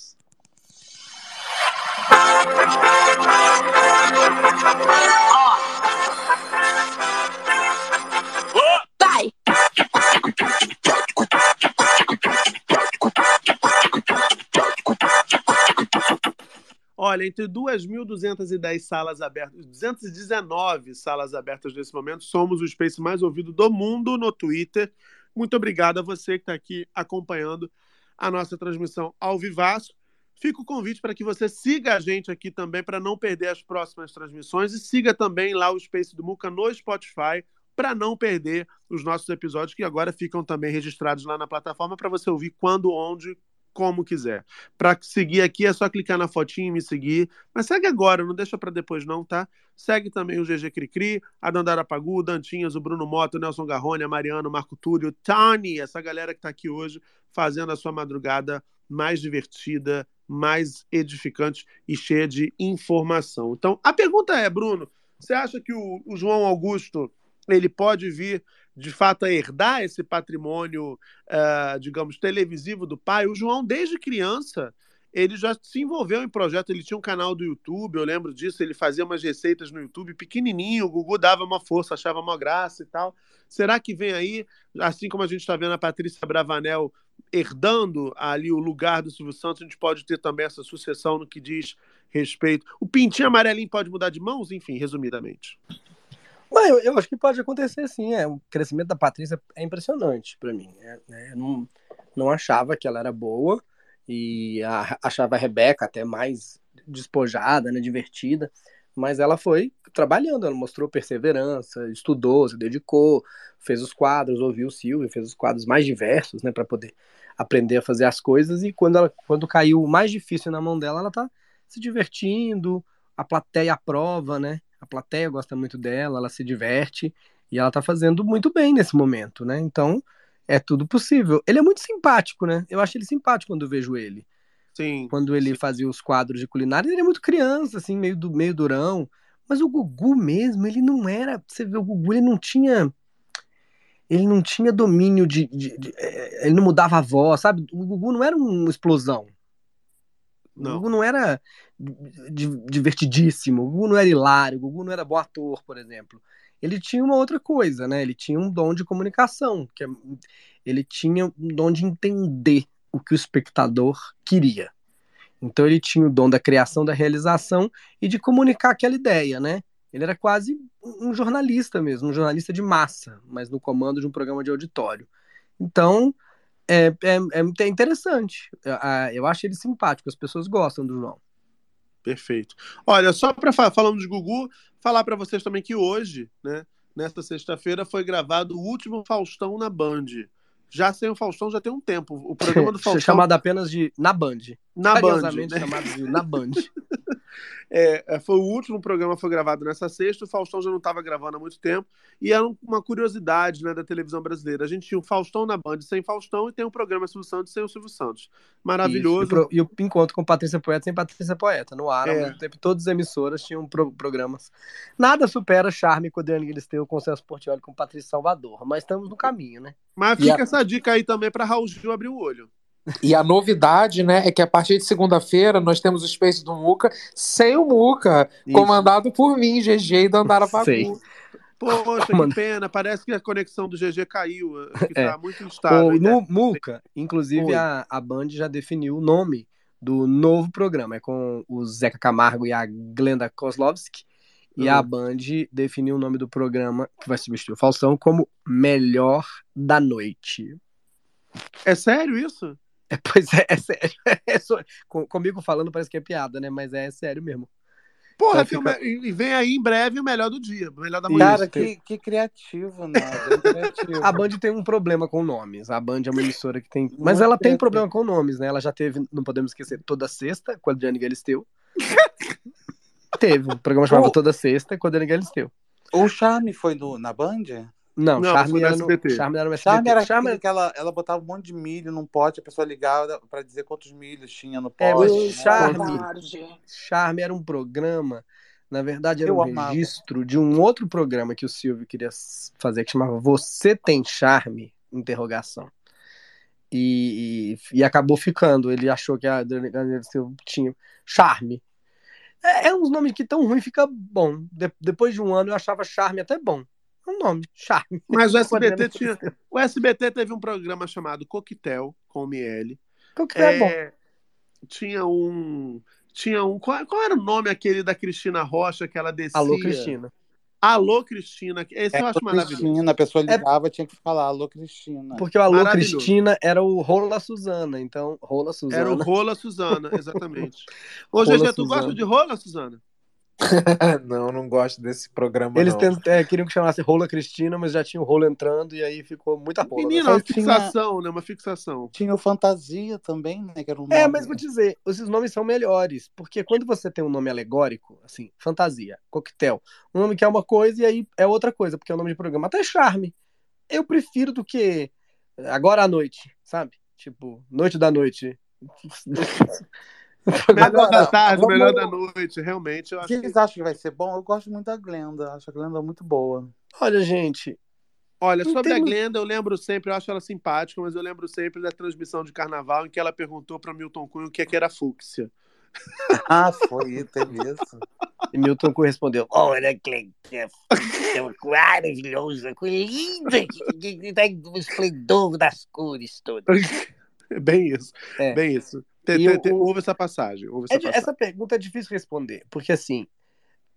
Olha, entre 2.210 salas abertas, 219 salas abertas nesse momento, somos o Space mais ouvido do mundo no Twitter. Muito obrigado a você que está aqui acompanhando a nossa transmissão ao vivaço. Fica o convite para que você siga a gente aqui também para não perder as próximas transmissões e siga também lá o Space do Muca no Spotify para não perder os nossos episódios que agora ficam também registrados lá na plataforma para você ouvir quando, onde, como quiser. Para seguir aqui é só clicar na fotinha e me seguir. Mas segue agora, não deixa para depois não, tá? Segue também o GG Cricri, a Dandara Pagu, o Dantinhas, o Bruno Moto, o Nelson Garrone, a Mariana, o Marco Túlio, o Tani, essa galera que tá aqui hoje fazendo a sua madrugada mais divertida, mais edificante e cheia de informação. Então, a pergunta é, Bruno, você acha que o, o João Augusto ele pode vir de fato a herdar esse patrimônio, ah, digamos, televisivo do pai? O João, desde criança, ele já se envolveu em projeto. Ele tinha um canal do YouTube, eu lembro disso. Ele fazia umas receitas no YouTube pequenininho. O Gugu dava uma força, achava uma graça e tal. Será que vem aí, assim como a gente está vendo a Patrícia Bravanel herdando ali o lugar do Silvio Santos, a gente pode ter também essa sucessão no que diz respeito. O pintinho amarelinho pode mudar de mãos? Enfim, resumidamente.
Mas eu, eu acho que pode acontecer sim. É, o crescimento da Patrícia é impressionante pra mim. É, né, não, não achava que ela era boa e a- achava a Rebeca até mais despojada, né, divertida. Mas ela foi trabalhando, ela mostrou perseverança, estudou, se dedicou, fez os quadros, ouviu o Silvio, fez os quadros mais diversos, né, para poder aprender a fazer as coisas. E quando, ela, quando caiu o mais difícil na mão dela, ela tá se divertindo, a plateia aprova, né? A plateia gosta muito dela, ela se diverte e ela tá fazendo muito bem nesse momento, né? Então é tudo possível. Ele é muito simpático, né? Eu acho ele simpático quando eu vejo ele.
Sim.
Quando ele fazia os quadros de culinária, ele é muito criança, assim, meio, do, meio durão. Mas o Gugu mesmo, ele não era. Você vê, o Gugu, ele não tinha. Ele não tinha domínio de. de- de- eh, ele não mudava a voz, sabe? O Gugu não era uma explosão. O
Não.
Gugu não era di- divertidíssimo, o Gugu não era hilário, o Gugu não era bom ator, por exemplo. Ele tinha uma outra coisa, né? Ele tinha um dom de comunicação, que é- ele tinha um dom de entender o que o espectador queria. Então ele tinha o dom da criação, da realização e de comunicar aquela ideia, né? Ele era quase um jornalista mesmo, um jornalista de massa, mas no comando de um programa de auditório. Então, é, é, é interessante. Eu, acho ele simpático, as pessoas gostam do João.
Perfeito. Olha, só para falando de Gugu, falar para vocês também que hoje, né, nesta sexta-feira, foi gravado o último Faustão na Band. Já sem o Faustão já tem um tempo. O programa do Faustão
Chamado apenas de Na Band.
Na Band, né?
chamado de Na Band.
É, é, foi o último programa foi gravado nessa sexta. O Faustão já não estava gravando há muito tempo. E era um- uma curiosidade né, da televisão brasileira. A gente tinha o Faustão na Band sem Faustão e tem o programa Silvio Santos sem o Silvio Santos. Maravilhoso.
Isso, E, o pro- e o encontro com Patrícia Poeta sem Patrícia Poeta. No ar, ao
É.
mesmo tempo, todas as emissoras tinham pro- programas. Nada supera Charme com o Adriano Galisteu com o Celso Portioli com Patrícia Salvador. Mas estamos no caminho, né?
Mas fica
a-
essa dica aí também para Raul Gil abrir o olho.
E a novidade, né, é que a partir de segunda-feira nós temos o Space do Muca sem o Muca,
Isso.
comandado por mim, GG e Dandara. Pagu.
Poxa,
Mano.
que pena. Parece que a conexão do GG caiu. Que
É.
tá muito instável.
O, no Muca, inclusive,
Oi.
a, a Band já definiu o nome do novo programa. É com o Zeca Camargo e a Glenda Kozlovski. E
Hum.
a Band definiu o nome do programa que vai substituir o Faustão como Melhor da Noite.
É sério isso?
É, pois é, é sério. É só- com- comigo falando parece que é piada, né? Mas é sério mesmo.
Porra,
Então
o
fica-
me- e vem aí em breve o melhor do dia, o melhor da manhã.
Cara, que, que criativo, né? Criativo.
A Band tem um problema com nomes. A Band é uma emissora que tem. Mas
Muito
ela tem problema com nomes, né? Ela já teve, não podemos esquecer, toda sexta, com a Adriane Galisteu. teve. Um programa chamava
O-
Toda Sexta, com a Adriane Galisteu.
O Charme foi no, na Band?
Não,
Não,
Charme, era no,
SBT.
Charme era no SBT.
Charme era
Charme
que ela, ela botava um monte de milho num pote, a pessoa ligava pra dizer quantos milhos tinha no
É,
pote.
mas
né?
Charme. Charme era um programa, na verdade era
Eu
um
amava.
registro de um outro programa que o Silvio queria fazer, que chamava Você Tem Charme? Interrogação. E, e, e acabou ficando. Ele achou que a Adriane Galisteu tinha charme. É, é uns nomes que tão ruim fica bom. De- depois de um ano eu achava charme até bom. É um nome, charme.
Mas o SBT tinha. O SBT teve um programa chamado Coquetel com o Miele.
Qual que é bom?
É, tinha um. Tinha um. Qual, qual era o nome aquele da Cristina Rocha que ela descia?
Alô, Cristina.
Alô, Cristina. Esse eu
Alô,
acho maravilhoso.
Cristina, a pessoa ligava, tinha que falar, alô, Cristina.
Porque o Alô. Cristina era o Rola Suzana. Então, Rola Suzana.
Era o Rola Suzana, exatamente. Ô,
Rola
GG, tu
Suzana.
gosta de Rola, Suzana?
não, não gosto desse programa,
Eles
não.
tent- é, queriam que chamasse Rola Cristina, mas já tinha o Rola entrando e aí ficou muita rola. né?
Menina, uma
Mas tinha-
fixação, né? Uma fixação.
Tinha o Fantasia também, né? Que era um
É,
nome-
mas vou dizer, esses nomes são melhores, porque quando você tem um nome alegórico, assim, fantasia, coquetel, um nome que é uma coisa e aí é outra coisa, porque é o nome de programa. Até charme. Eu prefiro do que agora à noite, sabe? Tipo, noite da noite.
Melhor da tarde,
vamos-
melhor da noite, realmente. Eu
O
acho
que
que...
vocês acham que vai ser bom? Eu gosto muito da Glenda. Acho a Glenda muito boa.
Olha, gente,
Olha,
Não
sobre
tem
a Glenda, eu lembro sempre, eu acho ela simpática, mas eu lembro sempre da transmissão de carnaval em que ela perguntou para Milton Cunha o que, é que era fúcsia.
Ah, foi, teve isso.
e Milton correspondeu.
Olha, que é maravilhosa, linda, que, que, que tem o esplendor das cores todas.
É bem isso,
É.
bem isso. Te-
E
te-
o-
te- Houve essa passagem. Houve essa
É
passagem.
essa pergunta é difícil responder, porque assim,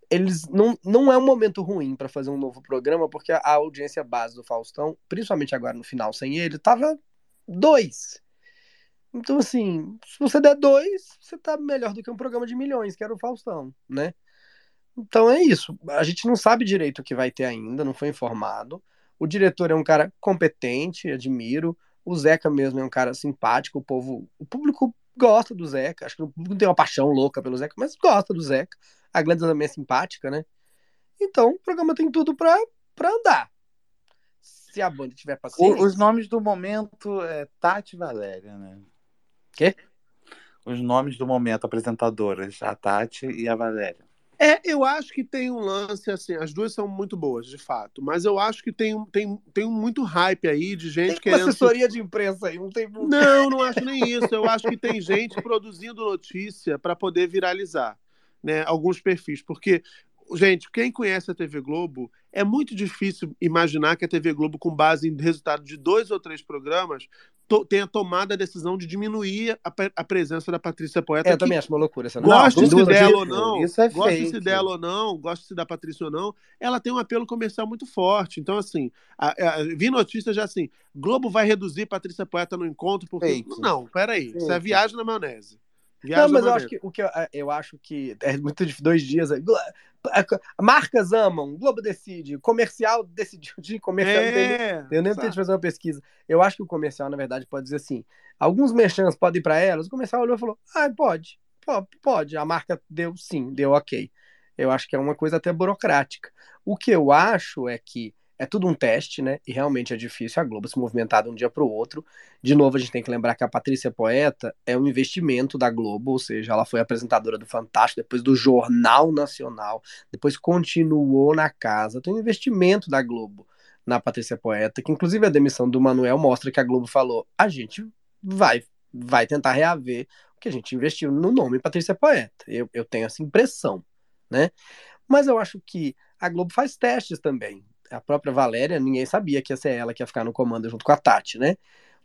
eles não, não é um momento ruim para fazer um novo programa, porque a, a audiência base do Faustão, principalmente agora no final sem ele, tava dois. Então, assim, se você der dois, você tá melhor do que um programa de milhões, que era o Faustão, né? Então é isso. A gente não sabe direito o que vai ter ainda, não foi informado. O diretor é um cara competente, admiro. O Zeca mesmo é um cara simpático, o povo, o público gosta do Zeca. Acho que não tem uma paixão louca pelo Zeca, mas gosta do Zeca. A Glenda também é simpática, né? Então, o programa tem tudo pra, pra andar. Se a banda tiver paciência.
O- os nomes do momento é Tati e Valéria, né?
Quê?
Os nomes do momento, apresentadoras, a Tati e a Valéria.
É, eu acho que tem um lance, assim, as duas são muito boas, de fato, mas eu acho que tem, um- tem, tem muito hype aí de gente
Tem uma
querendo.
assessoria de imprensa aí, não tem.
Não, não acho nem isso. Eu acho que tem gente produzindo notícia para poder viralizar, né? Alguns perfis, porque gente, quem conhece a TV Globo é muito difícil imaginar que a TV Globo, com base em resultado de dois ou três programas, to- tenha tomado a decisão de diminuir a, a presença da Patrícia Poeta.
É, eu também acho uma loucura essa
Goste-se
Duas
dela ou não,
é
goste-se
fake.
dela ou não, goste-se da Patrícia ou não, ela tem um apelo comercial muito forte. Então, assim, a, a, vi notícias já assim: Globo vai reduzir Patrícia Poeta no encontro porque.
Fake.
Não, peraí. Isso é
Fake.
viagem na maionese. Viagem
Não, mas eu acho que o que eu, eu acho que é muito de dois dias. Marcas amam, Globo decide, comercial decidiu de comercial. não tem nem-
É,
eu nem tentei fazer uma pesquisa. Eu acho que o comercial, na verdade, pode dizer assim: alguns merchants podem ir para elas. O comercial olhou e falou: ah, pode, po- pode. A marca deu sim, deu ok. Eu acho que é uma coisa até burocrática. O que eu acho é que é tudo um teste, né? E realmente é difícil a Globo se movimentar de um dia para o outro. De novo, a gente tem que lembrar que a Patrícia Poeta é um investimento da Globo, ou seja, ela foi apresentadora do Fantástico, depois do Jornal Nacional, depois continuou na casa. Tem um investimento da Globo na Patrícia Poeta, que inclusive a demissão do Manuel mostra que a Globo falou: a gente vai vai tentar reaver o que a gente investiu no nome Patrícia Poeta. Eu, eu tenho essa impressão, né? Mas eu acho que a Globo faz testes também. A própria Valéria, ninguém sabia que ia ser ela que ia ficar no comando junto com a Tati, né?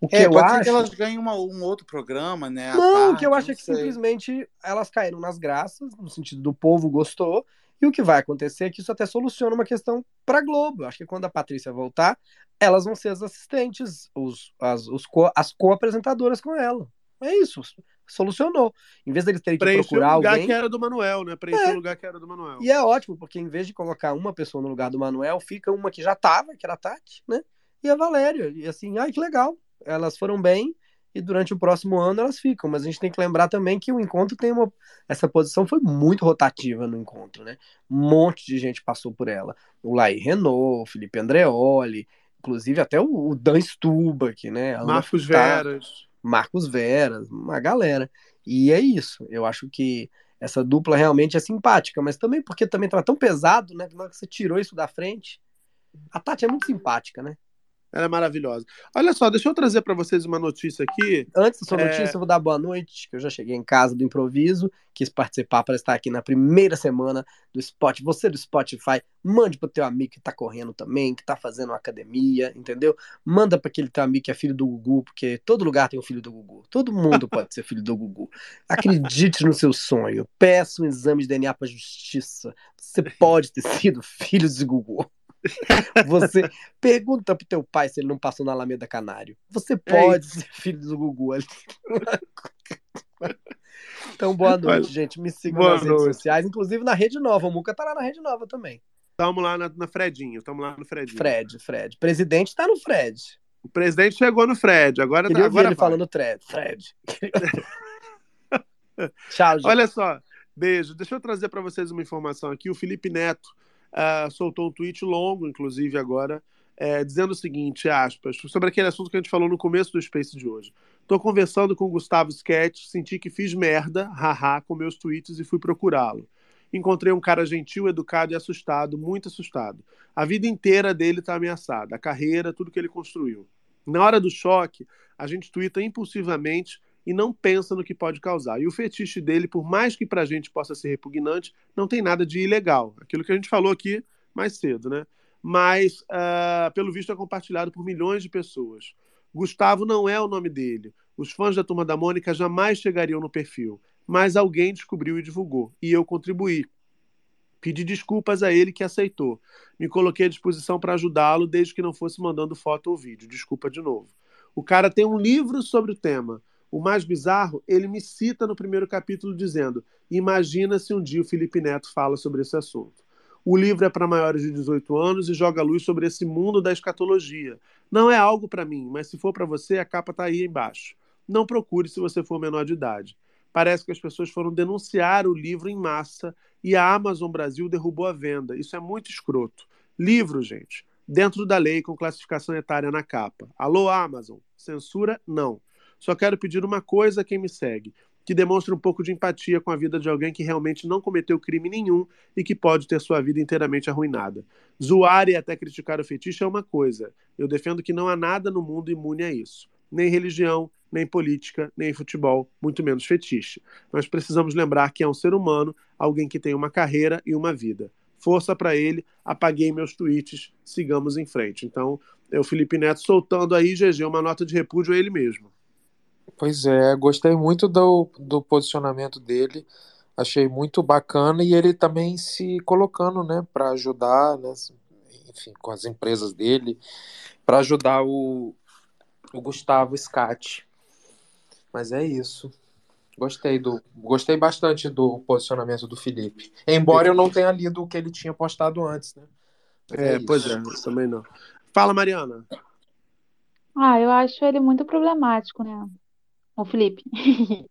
O que
É,
eu
pode
acho...
ser que elas ganhem uma- um outro programa, né?
Não, o
tarde,
que eu acho é que
sei.
simplesmente elas caíram nas graças, no sentido do povo gostou, e o que vai acontecer é que isso até soluciona uma questão para Globo. Eu acho que quando a Patrícia voltar, elas vão ser as assistentes, os, as, os co- as co-apresentadoras com ela. É isso, solucionou. Em vez deles terem que procurar
o lugar
alguém.
que era do Manuel, né? Preencheu
É.
o lugar que era do Manuel.
E é ótimo, porque em vez de colocar uma pessoa no lugar do Manuel, fica uma que já tava, que era a Tati, né? E a Valéria. E assim, ai que legal. Elas foram bem e durante o próximo ano elas ficam. Mas a gente tem que lembrar também que o encontro tem uma. Essa posição foi muito rotativa no encontro, né? Um monte de gente passou por ela. O Laí Renault, o Felipe Andreoli, inclusive até o, Dan Stuba aqui, né?
Marcos. Veras.
Marcos Veras, uma galera. E é isso. Eu acho que essa dupla realmente é simpática, mas também porque também tava tão pesado, né? Na hora que você tirou isso da frente. A Tati é muito simpática, né?
Ela é maravilhosa. Olha só, deixa eu trazer para vocês uma notícia aqui.
Antes da sua
É,
notícia, eu vou dar boa noite, que eu já cheguei em casa do improviso, quis participar para estar aqui na primeira semana do Spot. Você do Spotify, mande pro teu amigo que tá correndo também, que tá fazendo academia, entendeu? Manda para aquele teu amigo que é filho do Gugu, porque todo lugar tem um filho do Gugu. Todo mundo pode ser filho do Gugu. Acredite no seu sonho. Peça um exame de DNA para justiça. Você pode ter sido filho de Gugu. Você pergunta pro teu pai se ele não passou na Alameda Canário. Você pode ser filho do Gugu ali. Então, boa noite,
Olha,
gente. Me sigam nas redes
noite.
sociais, inclusive na Rede Nova. O Muca tá lá na Rede Nova também.
Tamo lá na, na Fredinho, tamo lá no Fredinho.
Fred, Fred. Presidente tá no Fred.
O presidente chegou no Fred, agora,
Queria ouvir
agora
ele
vai.
falando Fred. Fred. Tchau, gente.
Olha só, beijo. Deixa eu trazer para vocês uma informação aqui. O Felipe Neto ah, soltou um tweet longo, inclusive agora, eh, dizendo o seguinte, aspas, sobre aquele assunto que a gente falou no começo do Space de hoje. Tô conversando com o Gustavo Sketch, senti que fiz merda, haha, com meus tweets e fui procurá-lo. Encontrei um cara gentil, educado e assustado, muito assustado. A vida inteira dele tá ameaçada, a carreira, tudo que ele construiu. Na hora do choque, a gente twitta impulsivamente e não pensa no que pode causar. E o fetiche dele, por mais que pra gente possa ser repugnante, não tem nada de ilegal. Aquilo que a gente falou aqui mais cedo, né? Mas, ah, pelo visto, é compartilhado por milhões de pessoas. Gustavo não é o nome dele. Os fãs da Turma da Mônica jamais chegariam no perfil. Mas alguém descobriu e divulgou. E eu contribuí. Pedi desculpas a ele que aceitou. Me coloquei à disposição para ajudá-lo, desde que não fosse mandando foto ou vídeo. Desculpa de novo. O cara tem um livro sobre o tema. O mais bizarro, ele me cita no primeiro capítulo dizendo: Imagina se um dia o Felipe Neto fala sobre esse assunto. O livro é para maiores de 18 anos e joga luz sobre esse mundo da escatologia. Não é algo para mim, mas se for para você, a capa está aí embaixo. Não procure se você for menor de idade. Parece que as pessoas foram denunciar o livro em massa e a Amazon Brasil derrubou a venda. Isso é muito escroto. Livro, gente, dentro da lei com classificação etária na capa. Alô, Amazon? Censura? Não. Só quero pedir uma coisa a quem me segue: que demonstre um pouco de empatia com a vida de alguém que realmente não cometeu crime nenhum e que pode ter sua vida inteiramente arruinada. Zoar e até criticar o fetiche é uma coisa. Eu defendo que não há nada no mundo imune a isso. Nem religião, nem política, nem futebol, muito menos fetiche. Nós precisamos lembrar que é um ser humano, alguém que tem uma carreira e uma vida. Força para ele, apaguei meus tweets, sigamos em frente. Então, é o Felipe Neto soltando aí, GG, uma nota de repúdio a ele mesmo.
Pois é, gostei muito do, do posicionamento dele, achei muito bacana e ele também se colocando, né, para ajudar, né, enfim, com as empresas dele, para ajudar o, o Gustavo Scatti. Mas é isso. Gostei do, gostei bastante do posicionamento do Felipe. Embora eu não tenha lido o que ele tinha postado antes, né? Mas
É,
isso.
pois é, também não. Fala, Mariana.
Ah, eu acho ele muito problemático, né? O Felipe.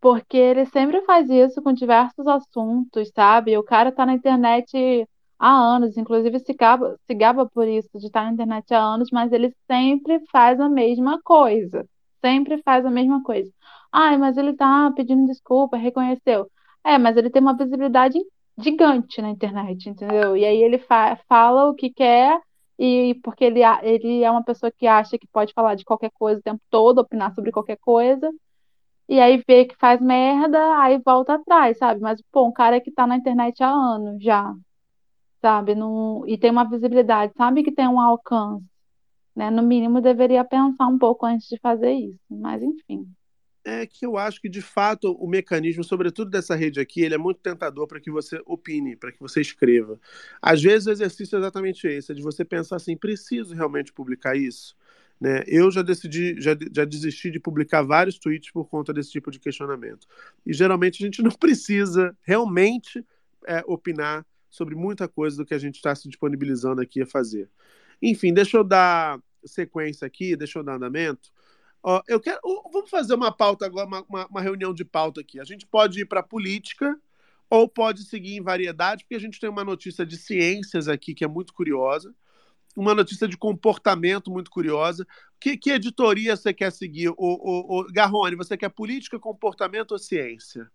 Porque ele sempre faz isso com diversos assuntos, sabe? O cara tá na internet há anos, inclusive se gaba, se gaba por isso, de estar na internet há anos, mas ele sempre faz a mesma coisa. Sempre faz a mesma coisa. Ai, mas ele tá pedindo desculpa, reconheceu. É, mas ele tem uma visibilidade gigante na internet, entendeu? E aí ele fa- fala o que quer, e porque ele, ele é uma pessoa que acha que pode falar de qualquer coisa o tempo todo, opinar sobre qualquer coisa. e aí vê que faz merda, aí volta atrás, sabe? Mas, pô, um cara que tá na internet há anos já, sabe? Não, e tem uma visibilidade, sabe que tem um alcance, né? No mínimo deveria pensar um pouco antes de fazer isso, mas enfim.
É que eu acho que, de fato, o mecanismo, sobretudo dessa rede aqui, ele é muito tentador para que você opine, para que você escreva. Às vezes o exercício é exatamente esse, é de você pensar assim, preciso realmente publicar isso? Né? Eu já decidi, já, já desisti de publicar vários tweets por conta desse tipo de questionamento. E geralmente a gente não precisa realmente é, opinar sobre muita coisa do que a gente está se disponibilizando aqui a fazer. Enfim, deixa eu dar sequência aqui, deixa eu dar andamento. Ó, eu quero. Vamos fazer uma pauta agora, uma, uma- uma reunião de pauta aqui. A gente pode ir para política ou pode seguir em variedade, porque a gente tem uma notícia de ciências aqui que é muito curiosa, uma notícia de comportamento muito curiosa. Que, que editoria você quer seguir? O, o, o- Garrone, você quer política, comportamento ou ciência?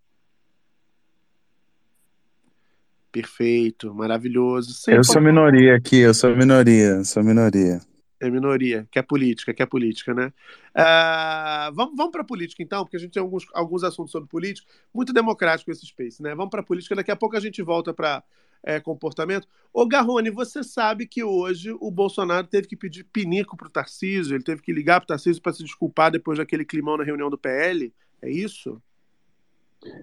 Perfeito, maravilhoso. Sem
Eu sou minoria aqui, eu sou minoria, sou minoria.
É minoria, que é política, que é política, né? Ah, vamos vamos para política, então, porque a gente tem alguns, alguns assuntos sobre política, muito democrático esse space, né? Vamos para política, daqui a pouco a gente volta para comportamento. Ô, Garrone, você sabe que hoje o Bolsonaro teve que pedir pinico para o Tarcísio, ele teve que ligar para o Tarcísio para se desculpar depois daquele climão na reunião do PL, é isso?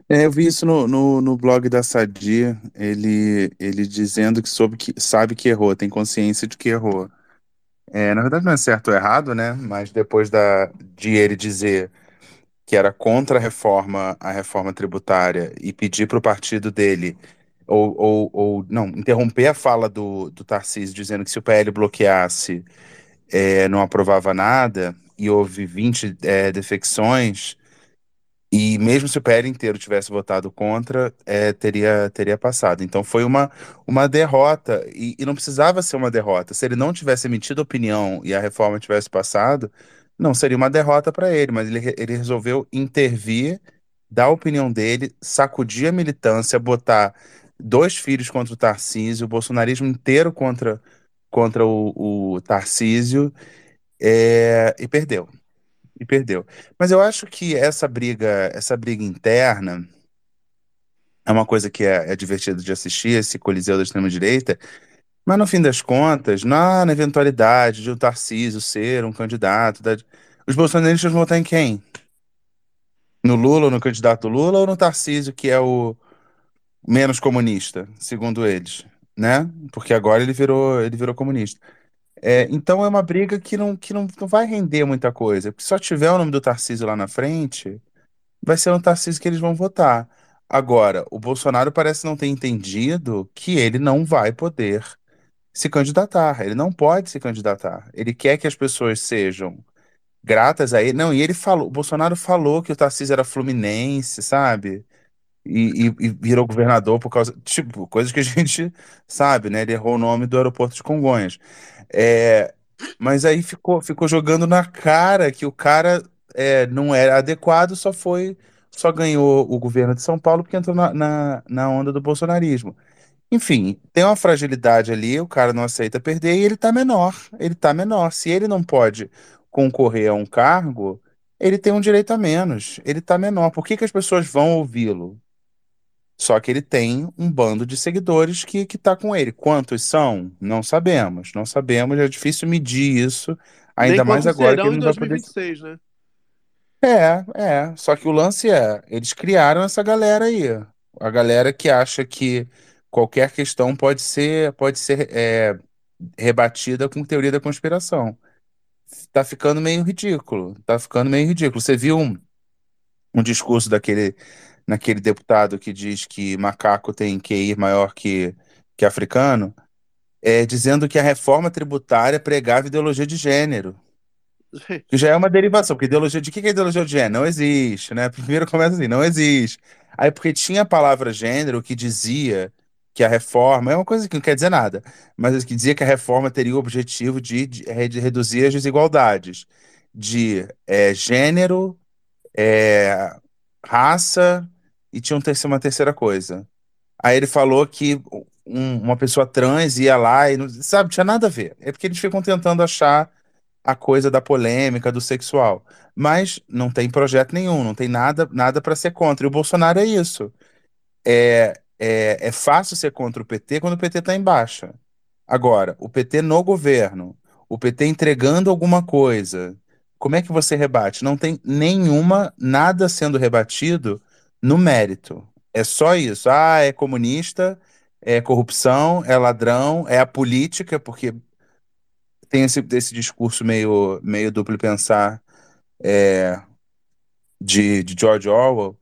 É, eu vi isso no, no, no blog da Sadia, ele, ele dizendo que, soube que sabe que errou, tem consciência de que errou. É, na verdade, não é certo ou errado, né? Mas depois da, de ele dizer que era contra a reforma, a reforma tributária e pedir para o partido dele, ou, ou, ou não, interromper a fala do, do Tarcísio dizendo que se o PL bloqueasse, é, não aprovava nada, e houve 20 é, defecções, e mesmo se o PL inteiro tivesse votado contra, é, teria, teria passado. Então foi uma, uma derrota, e, e não precisava ser uma derrota. Se ele não tivesse emitido opinião e a reforma tivesse passado, não seria uma derrota para ele, mas ele, ele resolveu intervir, dar a opinião dele, sacudir a militância, botar dois filhos contra o Tarcísio, o bolsonarismo inteiro contra, contra o, o Tarcísio, é, e perdeu e perdeu. Mas eu acho que essa briga, essa briga interna é uma coisa que é, é divertido de assistir, esse coliseu da extrema-direita, mas no fim das contas, na, na eventualidade de o Tarcísio ser um candidato, da- os bolsonaristas vão votar em quem? No Lula, no candidato Lula, ou no Tarcísio, que é o menos comunista, segundo eles, né? Porque agora ele virou, ele virou comunista. É, então é uma briga que não, que não, não vai render muita coisa. Porque se só tiver o nome do Tarcísio lá na frente, vai ser no Tarcísio que eles vão votar. Agora, o Bolsonaro parece não ter entendido que ele não vai poder se candidatar. Ele não pode se candidatar. Ele quer que as pessoas sejam gratas a ele. Não, e ele falou, o Bolsonaro falou que o Tarcísio era fluminense, sabe? E, e- e virou governador por causa, tipo, coisas que a gente sabe, né? Ele errou o nome do aeroporto de Congonhas. É, mas aí ficou, ficou jogando na cara que o cara é, não era adequado, só foi, só ganhou o governo de São Paulo porque entrou na, na, na onda do bolsonarismo. Enfim, tem uma fragilidade ali, o cara não aceita perder e ele tá menor. Ele tá menor. Se ele não pode concorrer a um cargo, ele tem um direito a menos. Ele tá menor. Por que que as pessoas vão ouvi-lo? Só que ele tem um bando de seguidores que, que tá com ele. Quantos são? Não sabemos. Não sabemos, é difícil medir isso, ainda mais agora que ele não vai poder.
2026, né?
É, é. Só que o lance é, eles criaram essa galera aí. A galera que acha que qualquer questão pode ser, pode ser é, rebatida com teoria da conspiração. Tá ficando meio ridículo. Tá ficando meio ridículo. Você viu um, um discurso daquele, naquele deputado que diz que macaco tem QI maior que, que africano, é, dizendo que a reforma tributária pregava ideologia de gênero. Que já é uma derivação, porque ideologia de que que é ideologia de gênero? Não existe, né? Primeiro começa assim, não existe. Aí porque tinha a palavra gênero que dizia que a reforma, é uma coisa que não quer dizer nada, mas que dizia que a reforma teria o objetivo de, de de reduzir as desigualdades de é, gênero, é, raça e tinha um uma terceira coisa. Aí ele falou que um- uma pessoa trans ia lá e não, sabe, tinha nada a ver. É porque eles ficam tentando achar a coisa da polêmica, do sexual. Mas não tem projeto nenhum, não tem nada, nada para ser contra. E o Bolsonaro é isso. É, é, é fácil ser contra o PT quando o PT está em baixa. Agora, o PT no governo, o PT entregando alguma coisa, como é que você rebate? Não tem nenhuma, nada sendo rebatido no mérito. É só isso. Ah, é comunista, é corrupção, é ladrão, é a política, porque tem esse, esse discurso meio, meio duplo pensar é, de, de George Orwell,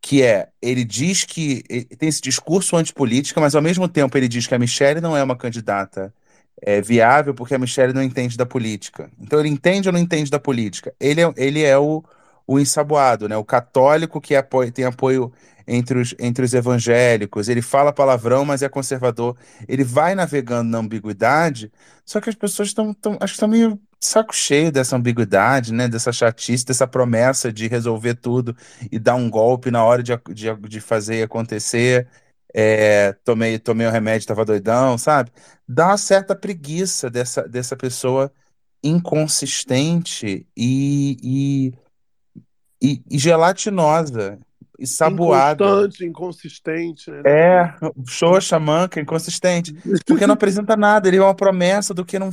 que é, ele diz que tem esse discurso antipolítica, mas ao mesmo tempo ele diz que a Michelle não é uma candidata é, viável porque a Michelle não entende da política. Então ele entende ou não entende da política? Ele é, ele é o, o ensaboado, né? O católico que apoia, tem apoio entre os, entre os evangélicos, ele fala palavrão, mas é conservador. Ele vai navegando na ambiguidade, só que as pessoas estão, acho que estão meio saco cheio dessa ambiguidade, né? Dessa chatice, dessa promessa de resolver tudo e dar um golpe na hora de, de, de fazer acontecer. É, tomei, tomei o remédio, tava doidão, sabe? Dá uma certa preguiça dessa, dessa pessoa inconsistente e, e, e, e gelatinosa e saboada.
Inconstante, inconsistente, né?
É, xoxa, manca, inconsistente. Porque não apresenta nada, ele é uma promessa do que não.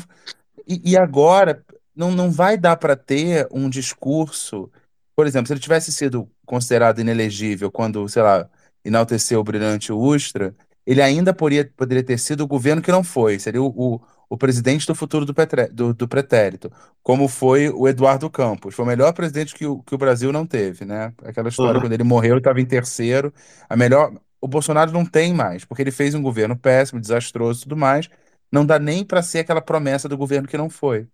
E, e agora, não, não vai dar para ter um discurso. Por exemplo, se ele tivesse sido considerado inelegível quando, sei lá, enalteceu o brilhante Ustra, ele ainda poderia, poderia ter sido o governo que não foi, seria o, o, o presidente do futuro do, petré, do, do, pretérito, como foi o Eduardo Campos. Foi o melhor presidente que o, que o Brasil não teve, né? Aquela história,
Uhum.
quando ele morreu, ele estava em terceiro. A melhor. O Bolsonaro não tem mais, porque ele fez um governo péssimo, desastroso e tudo mais. Não dá nem para ser aquela promessa do governo que não foi.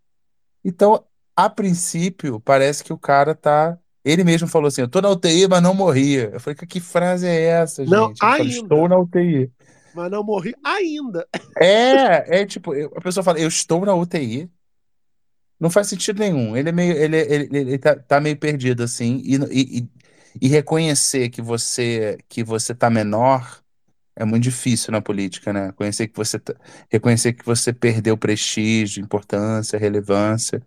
Então, a princípio, parece que o cara tá. Ele mesmo falou assim: eu tô na UTI, mas não morria. Eu falei, que frase é essa, gente?
Não,
falou,
ainda.
estou na UTI.
Mas não morri ainda.
É, é tipo, a pessoa fala, eu estou na UTI. Não faz sentido nenhum. Ele é meio, ele, ele, ele tá, tá meio perdido, assim, e, e, e- reconhecer que você que você tá menor é muito difícil na política, né? Conhecer que você tá- reconhecer que você perdeu prestígio, importância, relevância.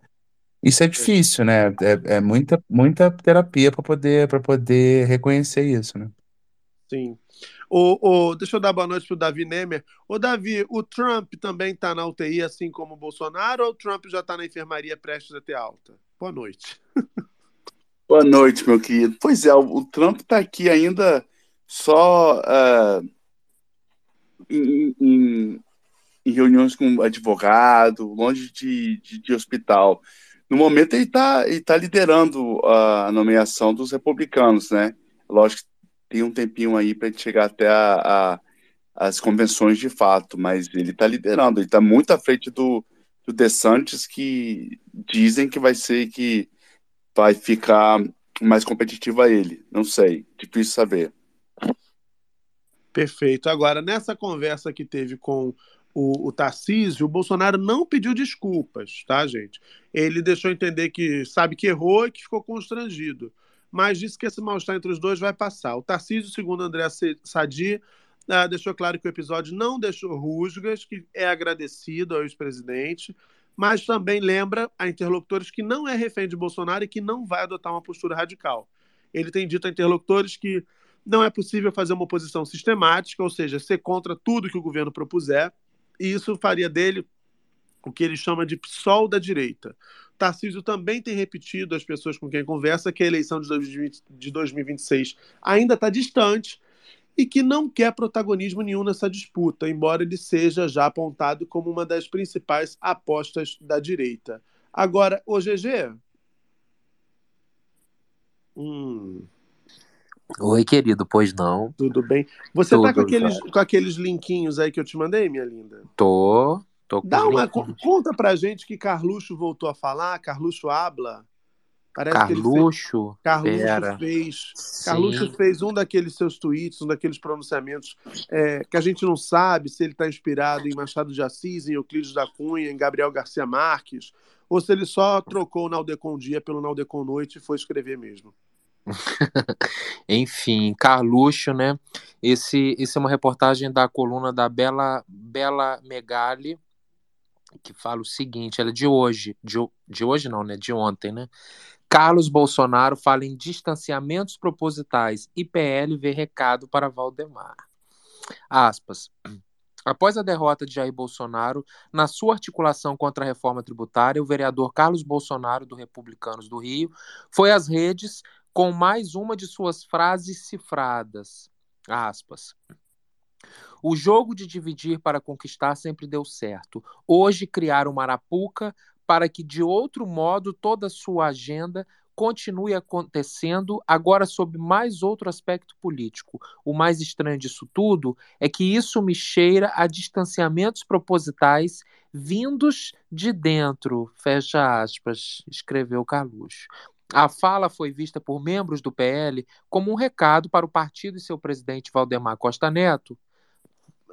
Isso é difícil, né? É, é muita, muita terapia para poder, para poder reconhecer isso, né?
Sim. O, o, deixa eu dar boa noite pro Davi Nemer. Ô, Davi, o Trump também tá na UTI, assim como o Bolsonaro, ou o Trump já tá na enfermaria prestes a ter alta? Boa noite.
Boa noite, meu querido. Pois é, o, o Trump está aqui ainda só em, em- em reuniões com advogado, longe de, de, de hospital. No momento, ele está ele tá liderando a nomeação dos republicanos, né? Lógico que tem um tempinho aí para ele chegar até a, a- as convenções de fato, mas ele está liderando, ele está muito à frente do, do DeSantis, que dizem que vai ser que vai ficar mais competitivo a ele. Não sei, difícil saber.
Perfeito. Agora, nessa conversa que teve com o, o Tarcísio, o Bolsonaro não pediu desculpas, tá, gente? Ele deixou entender que sabe que errou e que ficou constrangido. Mas disse que esse mal-estar entre os dois vai passar. O Tarcísio, segundo André Sadi, ah, deixou claro que o episódio não deixou rusgas, que é agradecido ao ex-presidente, mas também lembra a interlocutores que não é refém de Bolsonaro e que não vai adotar uma postura radical. Ele tem dito a interlocutores que não é possível fazer uma oposição sistemática, ou seja, ser contra tudo que o governo propuser, e isso faria dele o que ele chama de PSOL da direita. Tarcísio também tem repetido às pessoas com quem conversa que a eleição de 2020 de 2026 ainda está distante e que não quer protagonismo nenhum nessa disputa, embora ele seja já apontado como uma das principais apostas da direita. Agora, o GG. Hum,
Oi, querido, pois não?
tudo bem. Você tá com
Tudo
aqueles,
jóia.
com aqueles linkinhos aí que eu te mandei, minha linda?
Tô, tô
Dá uma co- conta pra gente que Carluxo voltou a falar, Carluxo habla. Parece que ele fez,
Carluxo?
Carluxo fez, Carluxo fez um daqueles seus tweets, um daqueles pronunciamentos é, que a gente não sabe se ele está inspirado em Machado de Assis, em Euclides da Cunha, em Gabriel Garcia Marques, ou se ele só trocou o Naldecon dia pelo Naldecon noite e foi escrever mesmo.
Enfim, Carluxo, né? Esse, esse é uma reportagem da coluna da Bela, Bela Megali. Que fala o seguinte, ela é de hoje, de, de hoje não, né? De ontem, né? Carlos Bolsonaro fala em distanciamentos propositais e PL vê recado para Valdemar. Aspas. Após a derrota de Jair Bolsonaro, na sua articulação contra a reforma tributária, o vereador Carlos Bolsonaro, do Republicanos do Rio, foi às redes com mais uma de suas frases cifradas. Aspas. O jogo de dividir para conquistar sempre deu certo. Hoje criaram uma arapuca para que, de outro modo, toda sua agenda continue acontecendo, agora sob mais outro aspecto político. O mais estranho disso tudo é que isso me cheira a distanciamentos propositais vindos de dentro, fecha aspas, escreveu Carluxo. A fala foi vista por membros do PL como um recado para o partido e seu presidente Valdemar Costa Neto,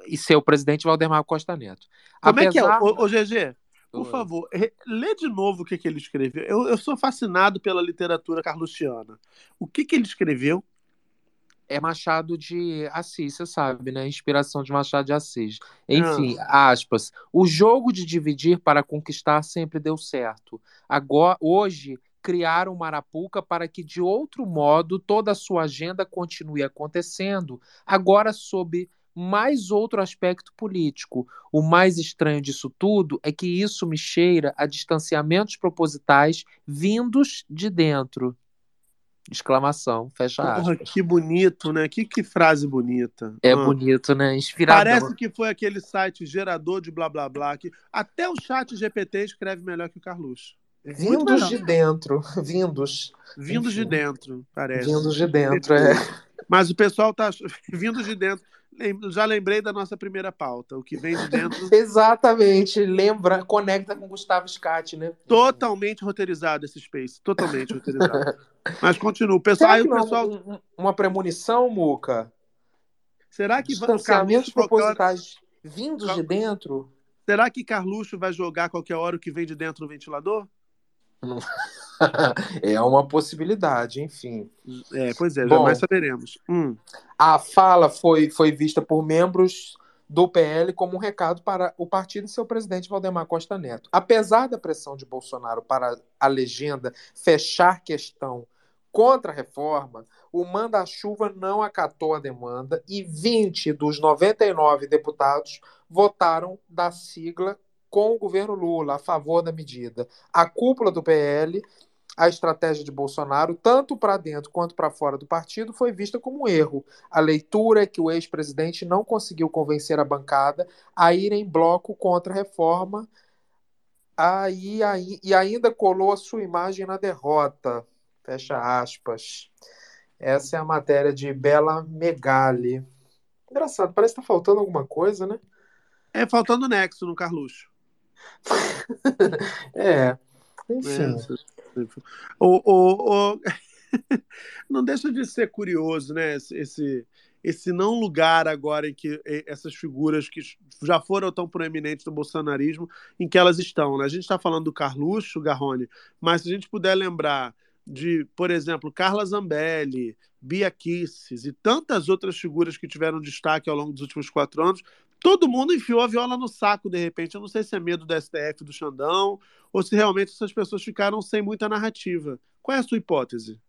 e seu presidente Valdemar Costa Neto.
Como é que é?
Apesar-
Ô, ô, GG, por favor, lê de novo o que, que ele escreveu. Eu, eu sou fascinado pela literatura carluxiana. O que, que ele escreveu?
é Machado de Assis, você sabe, né? Inspiração de Machado de Assis. Enfim, aspas. O jogo de dividir para conquistar sempre deu certo. Agora, hoje criaram uma arapuca para que de outro modo toda a sua agenda continue acontecendo, agora sob mais outro aspecto político. O mais estranho disso tudo é que isso me cheira a distanciamentos propositais vindos de dentro. Exclamação, fecha
Porra,
aspas.
que bonito, né? Que, que frase bonita.
É
Ah.
bonito, né? Inspirador.
Parece que foi aquele site gerador de blá blá blá que até o chat GPT escreve melhor que o Carluxo. Muito
Vindos de dentro. Vindos.
Vindos de dentro, parece.
Vindos de dentro, é.
Mas o pessoal tá vindos de dentro. Já lembrei da nossa primeira pauta. O que vem de dentro,
Exatamente. Lembra, conecta com Gustavo Scatti, né?
totalmente roteirizado esse space. Totalmente roteirizado. Mas continua. O pessoal, aí o
é
pessoal.
um- um- uma premonição, Muca?
Será que
Distanciamentos propositais vindos de dentro?
Será que Carluxo vai jogar qualquer hora o que vem de dentro no ventilador?
É uma possibilidade, enfim.
É, pois é,
Bom,
jamais saberemos. Hum.
A fala foi, foi vista por membros do PL como um recado para o partido e seu presidente Valdemar Costa Neto. Apesar da pressão de Bolsonaro para a legenda fechar questão contra a reforma, o manda-chuva não acatou a demanda e 20 dos 99 deputados votaram da sigla com o governo Lula a favor da medida. A cúpula do PL a estratégia de Bolsonaro, tanto para dentro quanto para fora do partido, foi vista como um erro. A leitura é que o ex-presidente não conseguiu convencer a bancada a ir em bloco contra a reforma aí, aí, e ainda colou a sua imagem na derrota. Fecha aspas. Essa é a matéria de Bela Megali. Engraçado, parece que tá faltando alguma coisa, né?
É faltando nexo no Carluxo.
É, enfim.
É, o, o, o- não deixa de ser curioso, né? Esse, esse, não lugar agora em que essas figuras que já foram tão proeminentes no bolsonarismo, em que elas estão. Né? A gente está falando do Carluxo, Garrone, mas se a gente puder lembrar de, por exemplo, Carla Zambelli, Bia Kisses e tantas outras figuras que tiveram destaque ao longo dos últimos quatro anos, todo mundo enfiou a viola no saco de repente. Eu não sei se é medo do STF, do Xandão, ou se realmente essas pessoas ficaram sem muita narrativa. Qual é a sua hipótese?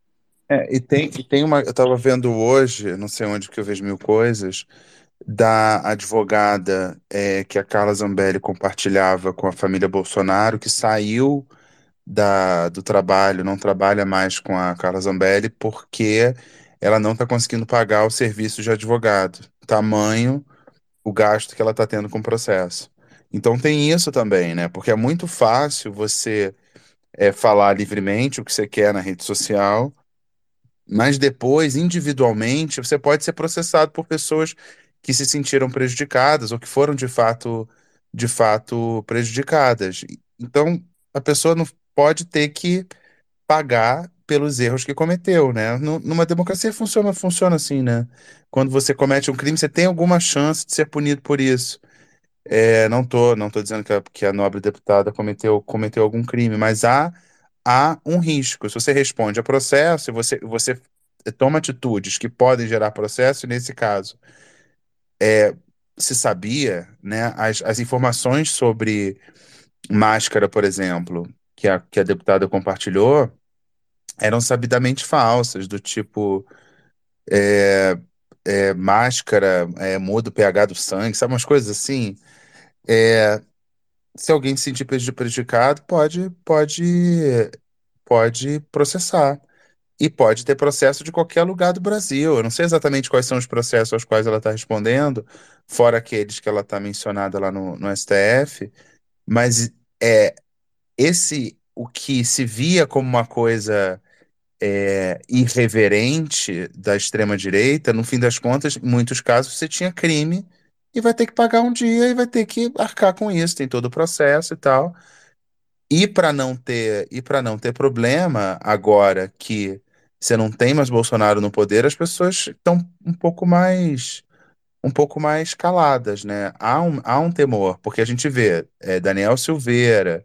É, e tem, e tem uma. Eu estava vendo hoje, não sei onde que eu vejo mil coisas, da advogada é, que a Carla Zambelli compartilhava com a família Bolsonaro, que saiu da, do trabalho, não trabalha mais com a Carla Zambelli, porque ela não está conseguindo pagar o serviço de advogado. Tamanho o gasto que ela está tendo com o processo. Então tem isso também, né? Porque é muito fácil você é, falar livremente o que você quer na rede social, mas depois, individualmente, você pode ser processado por pessoas que se sentiram prejudicadas ou que foram de fato, de fato prejudicadas. Então, a pessoa não pode ter que pagar pelos erros que cometeu, né? Nu- Numa democracia funciona, funciona assim, né? Quando você comete um crime, você tem alguma chance de ser punido por isso. É, não tô, não tô dizendo que a, que a nobre deputada cometeu, cometeu algum crime, mas há, há um risco. Se você responde a processo, você, você toma atitudes que podem gerar processo, e nesse caso, é, se sabia, né, as, as informações sobre máscara, por exemplo, que a, que a deputada compartilhou, eram sabidamente falsas, do tipo é, é, máscara é, muda o pH do sangue, sabe umas coisas assim. É, se alguém se sentir preju- prejudicado, pode, pode, pode processar. E pode ter processo de qualquer lugar do Brasil. Eu não sei exatamente quais são os processos aos quais ela está respondendo, fora aqueles que ela está mencionada lá no, no STF, mas é esse o que se via como uma coisa é, irreverente da extrema-direita, no fim das contas, em muitos casos, você tinha crime e vai ter que pagar um dia e vai ter que arcar com isso, tem todo o processo e tal. E para não ter, e para não ter problema, agora que você não tem mais Bolsonaro no poder, as pessoas estão um pouco mais um pouco mais caladas, né? Há um, há um temor, porque a gente vê é, Daniel Silveira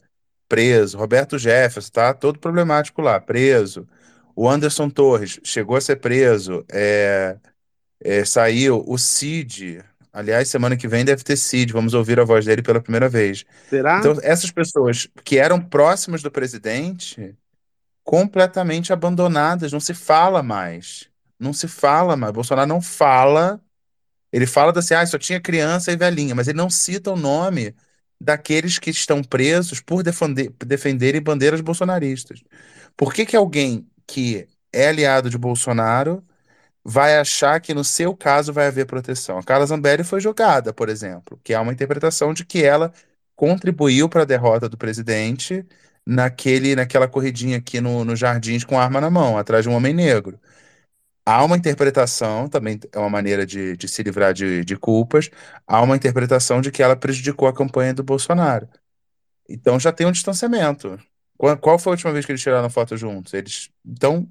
preso, Roberto Jefferson tá todo problemático lá, preso. O Anderson Torres chegou a ser preso, é, é, saiu. O Cid, aliás, semana que vem deve ter Cid, vamos ouvir a voz dele pela primeira vez.
Será?
Então, essas pessoas que eram próximas do presidente, completamente abandonadas, não se fala mais. Não se fala mais. Bolsonaro não fala. Ele fala assim, ah, só tinha criança e velhinha, mas ele não cita o nome daqueles que estão presos por defender, defenderem bandeiras bolsonaristas. Por que que alguém que é aliado de Bolsonaro vai achar que no seu caso vai haver proteção? A Carla Zambelli foi julgada, por exemplo, que há uma interpretação de que ela contribuiu para a derrota do presidente naquele, naquela corridinha aqui no, no Jardins com arma na mão, atrás de um homem negro. Há uma interpretação, também é uma maneira de, de se livrar de, de culpas, há uma interpretação de que ela prejudicou a campanha do Bolsonaro. Então já tem um distanciamento. Qual, foi a última vez que eles tiraram foto juntos? Eles, então,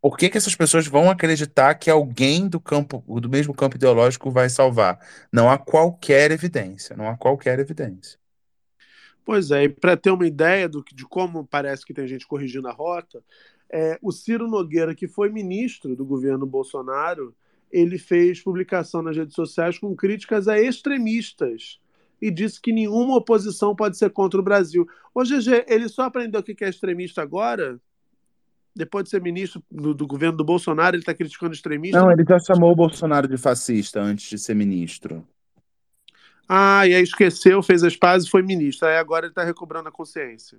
por que que essas pessoas vão acreditar que alguém do campo, do mesmo campo ideológico vai salvar? Não há qualquer evidência, não há qualquer evidência.
Pois é, e para ter uma ideia do, de como parece que tem gente corrigindo a rota, é, o Ciro Nogueira, que foi ministro do governo Bolsonaro, ele fez publicação nas redes sociais com críticas a extremistas e disse que nenhuma oposição pode ser contra o Brasil. Ô, GG, ele só aprendeu o que é extremista agora? Depois de ser ministro do, do governo do Bolsonaro, ele está criticando extremista?
Não, ele já chamou o Bolsonaro de fascista antes de ser ministro.
Ah, e aí esqueceu, fez as pazes e foi ministro. Aí agora ele está recobrando a consciência.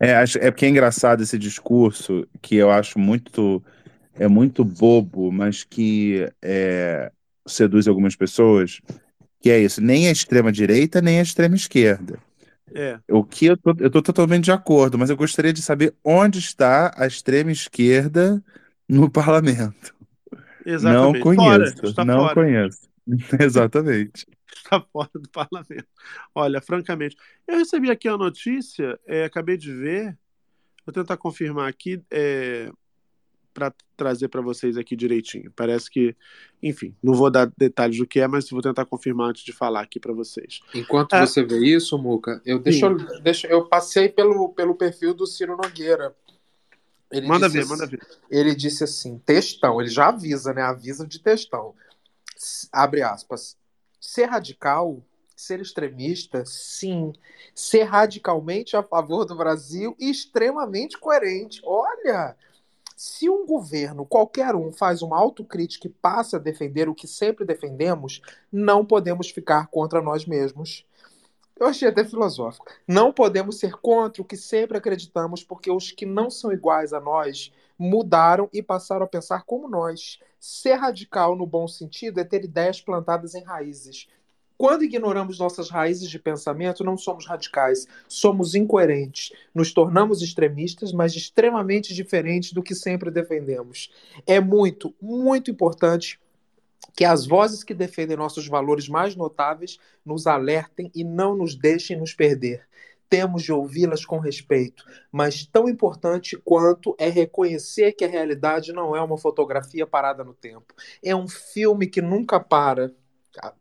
É, acho- é porque é engraçado esse discurso que eu acho muito é muito bobo, mas que é, seduz algumas pessoas, que é isso, nem a extrema direita nem a extrema esquerda.
É.
O que eu tô, eu tô totalmente de acordo, mas eu gostaria de saber onde está a extrema esquerda no parlamento. Não
Exatamente. Fora,
conheço,
está
não
fora.
conheço. Exatamente.
Está fora do parlamento. Olha, francamente, eu recebi aqui a notícia, é, acabei de ver, vou tentar confirmar aqui para trazer para vocês aqui direitinho. Parece que, enfim, não vou dar detalhes do que é, mas vou tentar confirmar antes de falar aqui para vocês.
Enquanto
Ah,
você vê isso, Muca, eu, deixa, eu, deixa, eu passei pelo, pelo perfil do Ciro Nogueira. Ele
Manda
disse
ver,
assim-
manda ver.
Ele disse assim, textão, ele já avisa, né? Avisa de textão. Abre aspas. Ser radical, ser extremista, sim. Ser radicalmente a favor do Brasil e extremamente coerente. Olha, se um governo, qualquer um, faz uma autocrítica e passa a defender o que sempre defendemos, não podemos ficar contra nós mesmos. Eu achei até filosófico. Não podemos ser contra o que sempre acreditamos, porque os que não são iguais a nós mudaram e passaram a pensar como nós. Ser radical, no bom sentido, é ter ideias plantadas em raízes. Quando ignoramos nossas raízes de pensamento, não somos radicais, somos incoerentes. Nos tornamos extremistas, mas extremamente diferentes do que sempre defendemos. É muito, muito importante que as vozes que defendem nossos valores mais notáveis nos alertem e não nos deixem nos perder. Temos de ouvi-las com respeito, mas tão importante quanto é reconhecer que a realidade não é uma fotografia parada no tempo. É um filme que nunca para.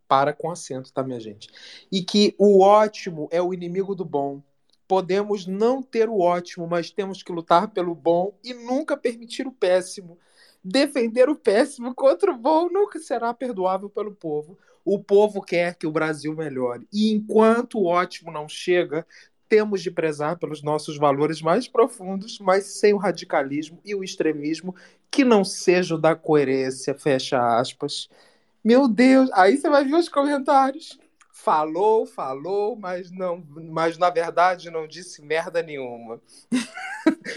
Para com acento, tá, minha gente? E que o ótimo é o inimigo do bom. Podemos não ter o ótimo, mas temos que lutar pelo bom e nunca permitir o péssimo. Defender o péssimo contra o bom nunca será perdoável pelo povo. O povo quer que o Brasil melhore. E enquanto o ótimo não chega, temos de prezar pelos nossos valores mais profundos, mas sem o radicalismo e o extremismo que não seja o da coerência, fecha aspas. Meu Deus, aí você vai ver os comentários. Falou, falou, mas não, mas na verdade não disse merda nenhuma.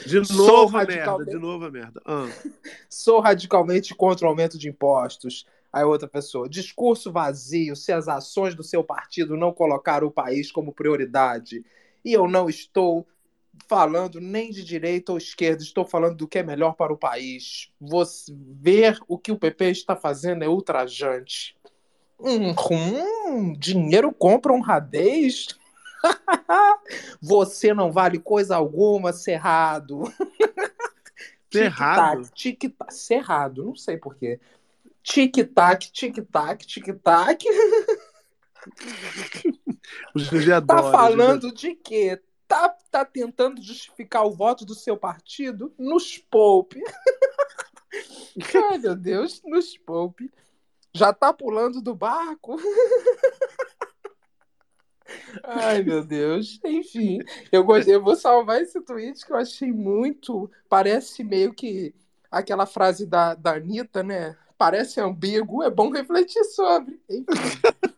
De novo merda, de novo a merda. Ah.
Sou radicalmente contra o aumento de impostos. Aí outra pessoa, discurso vazio se as ações do seu partido não colocaram o país como prioridade. E eu não estou falando nem de direita ou esquerda, estou falando do que é melhor para o país. Você ver o que o PP está fazendo é ultrajante. Hum, hum, dinheiro compra honradez? Você não vale coisa alguma, Cerrado.
Cerrado?
Tic-tac. Cerrado, não sei porquê. Tic-tac, tic-tac, tic-tac.
O GG adora.
Tá falando de quê? Tá, tá tentando justificar o voto do seu partido? Nos poupe. Ai, meu Deus, nos poupe. Já tá pulando do barco? Ai, meu Deus. Enfim, eu gostei. Eu vou salvar esse tweet que eu achei muito. Parece meio que aquela frase da, da Anitta, né? Parece ambíguo, é bom refletir sobre. Enfim.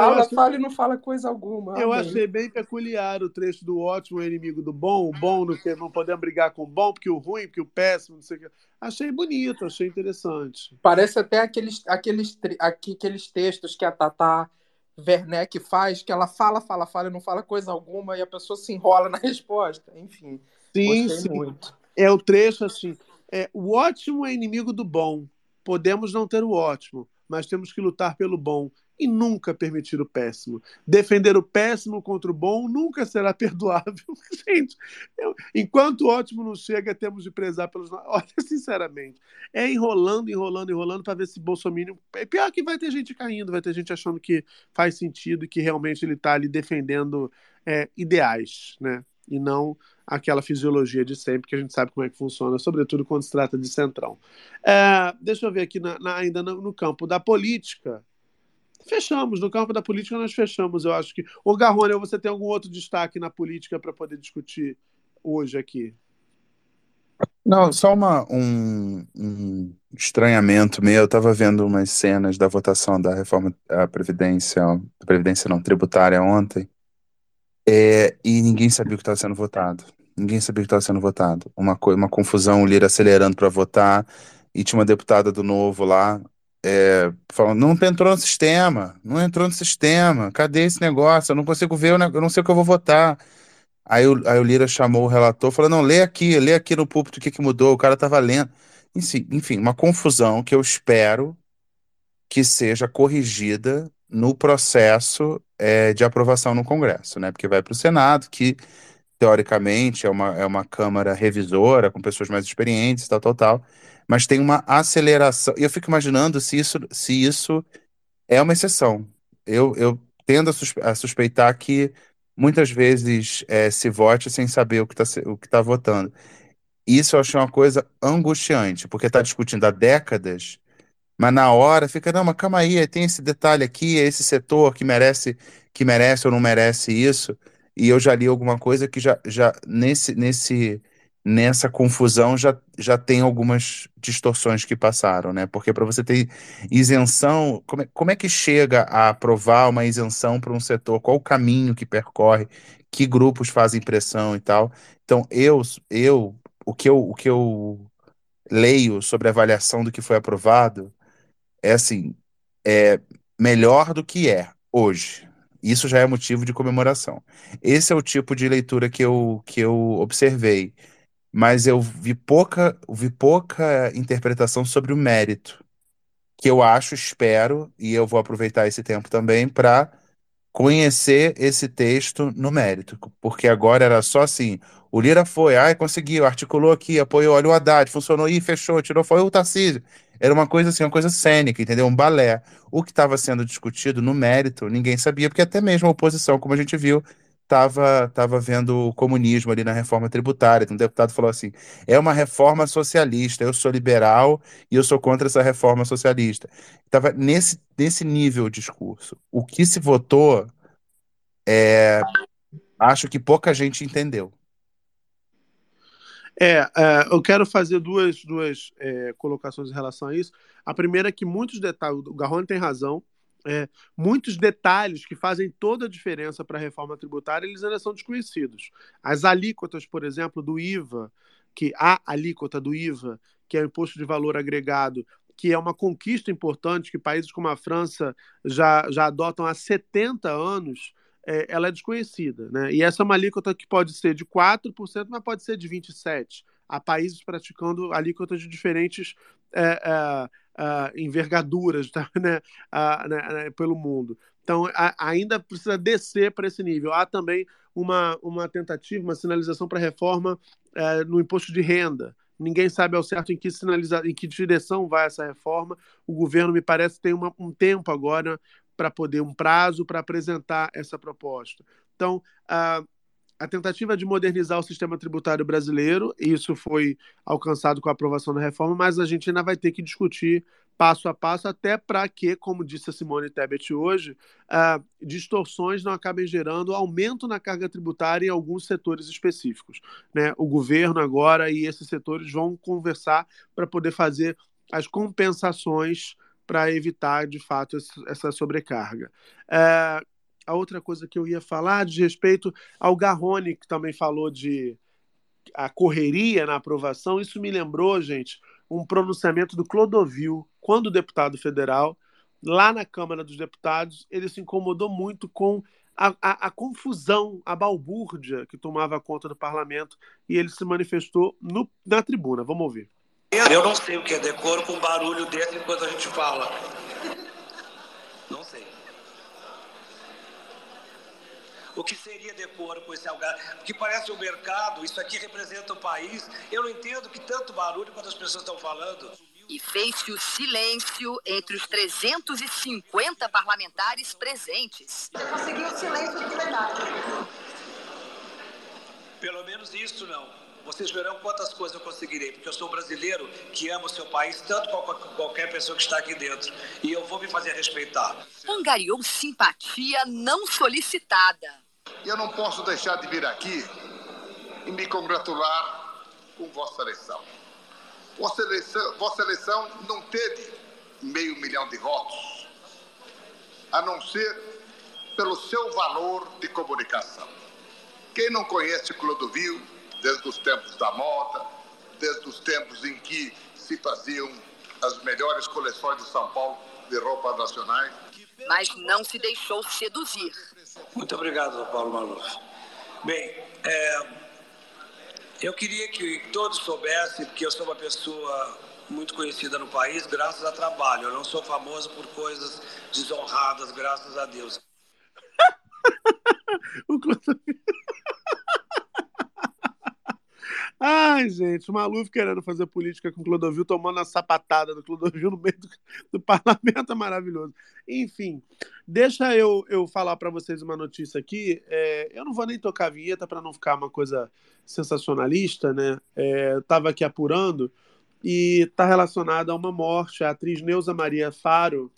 Fala,
achei-
fala e não fala coisa alguma.
Eu
Amém.
achei bem peculiar o trecho do ótimo é inimigo do bom, o bom no que não podemos brigar com o bom, porque o ruim, porque o péssimo, não sei o que. Achei bonito, achei interessante.
Parece até aqueles, aqueles, aqueles textos que a Tata Werneck faz, que ela fala, fala, fala e não fala coisa alguma e a pessoa se enrola na resposta. Enfim,
Sim, sim.
muito.
É o trecho assim. É, o ótimo é inimigo do bom. Podemos não ter o ótimo, mas temos que lutar pelo bom e nunca permitir o péssimo. Defender o péssimo contra o bom nunca será perdoável. Gente, eu- enquanto o ótimo não chega, temos de prezar pelos. Olha, sinceramente, é enrolando, enrolando, enrolando para ver se Bolsonaro. É pior que vai ter gente caindo, vai ter gente achando que faz sentido que realmente ele está ali defendendo é, ideais, né? E não aquela fisiologia de sempre que a gente sabe como é que funciona, sobretudo quando se trata de centrão. É, deixa eu ver aqui na- na- ainda no, no campo da política. Fechamos, no campo da política nós fechamos, eu acho que. Ô Garrone, você tem algum outro destaque na política para poder discutir hoje aqui?
Não, só uma, um, um estranhamento meu. Eu estava vendo umas cenas da votação da reforma da Previdência, Previdência não, tributária ontem, é, e ninguém sabia o que estava sendo votado. Ninguém sabia o que estava sendo votado. Uma, uma confusão, o Lira acelerando para votar, e tinha uma deputada do Novo lá, é, falando: não entrou no sistema, não entrou no sistema, cadê esse negócio? Eu não consigo ver, eu não sei o que eu vou votar. Aí o, aí o Lira chamou o relator, falou: não, lê aqui, lê aqui no púlpito o que, que mudou, o cara estava lendo. Enfim, enfim, uma confusão que eu espero que seja corrigida no processo é, de aprovação no Congresso, né? Porque vai para o Senado, que teoricamente é uma, é uma Câmara revisora, com pessoas mais experientes, tal, tal, tal, mas tem uma aceleração. E eu fico imaginando se isso, se isso é uma exceção. Eu, eu tendo a, suspe- a suspeitar que muitas vezes é, se vote sem saber o que está tá votando. Isso eu achei uma coisa angustiante, porque está discutindo há décadas, mas na hora fica, não, mas calma aí, tem esse detalhe aqui, é esse setor que merece, que merece ou não merece isso. E eu já li alguma coisa que já, já nesse, nesse, nessa confusão já, já tem algumas distorções que passaram, né? Porque para você ter isenção, como é, como é que chega a aprovar uma isenção para um setor? Qual o caminho que percorre? Que grupos fazem pressão e tal? Então, eu, eu, o que eu, o que eu leio sobre a avaliação do que foi aprovado é assim, é melhor do que é hoje. Isso já é motivo de comemoração. Esse é o tipo de leitura que eu, que eu observei, mas eu vi pouca, vi pouca interpretação sobre o mérito, que eu acho, espero, e eu vou aproveitar esse tempo também para conhecer esse texto no mérito, porque agora era só assim, o Lira foi, ai, conseguiu, articulou aqui, apoiou, olha o Haddad, funcionou, ih, fechou, tirou, foi o Tarcísio. Era uma coisa assim, uma coisa cênica, entendeu? Um balé. O que estava sendo discutido no mérito, ninguém sabia, porque até mesmo a oposição, como a gente viu, estava tava vendo o comunismo ali na reforma tributária. Então, um deputado falou assim: é uma reforma socialista, eu sou liberal e eu sou contra essa reforma socialista. Estava nesse, nesse nível o discurso. O que se votou, é, acho que pouca gente entendeu.
É, é, eu quero fazer duas, duas é, colocações em relação a isso. A primeira é que muitos detalhes, o Garrone tem razão, é, muitos detalhes que fazem toda a diferença para a reforma tributária, eles ainda são desconhecidos. As alíquotas, por exemplo, do IVA, que a alíquota do IVA, que é o imposto de valor agregado, que é uma conquista importante que países como a França já, já adotam há 70 anos, é, ela é desconhecida. Né? E essa é uma alíquota que pode ser de 4%, mas pode ser de 27%. Há países praticando alíquotas de diferentes é, é envergaduras tá, né, né, pelo mundo. Então, a, ainda precisa descer para esse nível. Há também uma, uma tentativa, uma sinalização para reforma é, no imposto de renda. Ninguém sabe ao certo em que, sinaliza... em que direção vai essa reforma. O governo, me parece, tem uma, um tempo agora para poder, um prazo para apresentar essa proposta. Então, a, a tentativa de modernizar o sistema tributário brasileiro, isso foi alcançado com a aprovação da reforma, mas a gente ainda vai ter que discutir passo a passo, até para que, como disse a Simone Tebet hoje, uh, distorções não acabem gerando aumento na carga tributária em alguns setores específicos. Né? O governo agora e esses setores vão conversar para poder fazer as compensações para evitar, de fato, essa sobrecarga. É, a outra coisa que eu ia falar de respeito ao Garrone, que também falou de a correria na aprovação, isso me lembrou, gente, um pronunciamento do Clodovil, quando deputado federal, lá na Câmara dos Deputados, ele se incomodou muito com a, a, a, confusão, a balbúrdia que tomava conta do parlamento e ele se manifestou no, na tribuna. Vamos ouvir.
Eu não sei o que é decoro com barulho desse enquanto a gente fala. Não sei. O que seria decoro com esse algar? Porque parece um mercado, isso aqui representa o país. Eu não entendo que tanto barulho quando as pessoas estão falando.
E fez-se o silêncio entre os 350 parlamentares presentes.
Você conseguiu o silêncio de verdade. Pelo menos isso não. Vocês verão quantas coisas eu conseguirei, porque eu sou brasileiro que ama o seu país tanto quanto qualquer pessoa que está aqui dentro. E eu vou me fazer respeitar.
Angariou simpatia não solicitada.
Eu não posso deixar de vir aqui e me congratular com vossa eleição. Vossa eleição, vossa não teve meio milhão de votos, a não ser pelo seu valor de comunicação. Quem não conhece Clodovil desde os tempos da moda, desde os tempos em que se faziam as melhores coleções de São Paulo de roupas nacionais.
Mas não se deixou seduzir.
Muito obrigado, Paulo Maluf. Bem, é, eu queria que todos soubessem que eu sou uma pessoa muito conhecida no país graças a trabalho. Eu não sou famoso por coisas desonradas, graças a Deus.
o Ai, gente, o Maluf querendo fazer política com o Clodovil, tomando a sapatada do Clodovil no meio do, do parlamento, é maravilhoso. Enfim, deixa eu, eu falar para vocês uma notícia aqui. É, eu não vou nem tocar a vinheta para não ficar uma coisa sensacionalista, né? É, eu estava aqui apurando e está relacionada a uma morte. A atriz Neuza Maria Faro,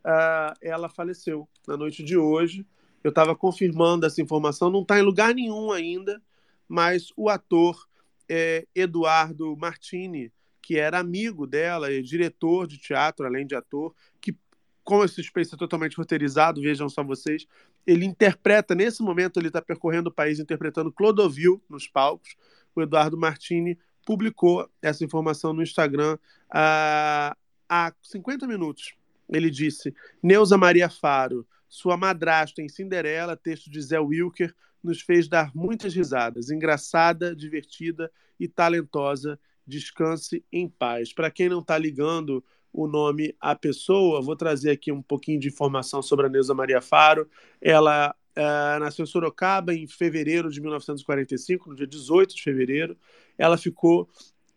uh, ela faleceu na noite de hoje. Eu estava confirmando essa informação, não está em lugar nenhum ainda, mas o ator é, Eduardo Martini, que era amigo dela, e diretor de teatro, além de ator, que, como esse Space é totalmente roteirizado, vejam só vocês, ele interpreta, nesse momento, ele está percorrendo o país interpretando Clodovil nos palcos. O Eduardo Martini publicou essa informação no Instagram há, há 50 minutos. Ele disse: Neuza Maria Faro, sua madrasta em Cinderela, texto de Zé Wilker, nos fez dar muitas risadas. Engraçada, divertida e talentosa. Descanse em paz. Para quem não está ligando o nome à pessoa, vou trazer aqui um pouquinho de informação sobre a Neuza Maria Faro. Ela uh, nasceu em Sorocaba em fevereiro de 1945, no dia 18 de fevereiro. Ela ficou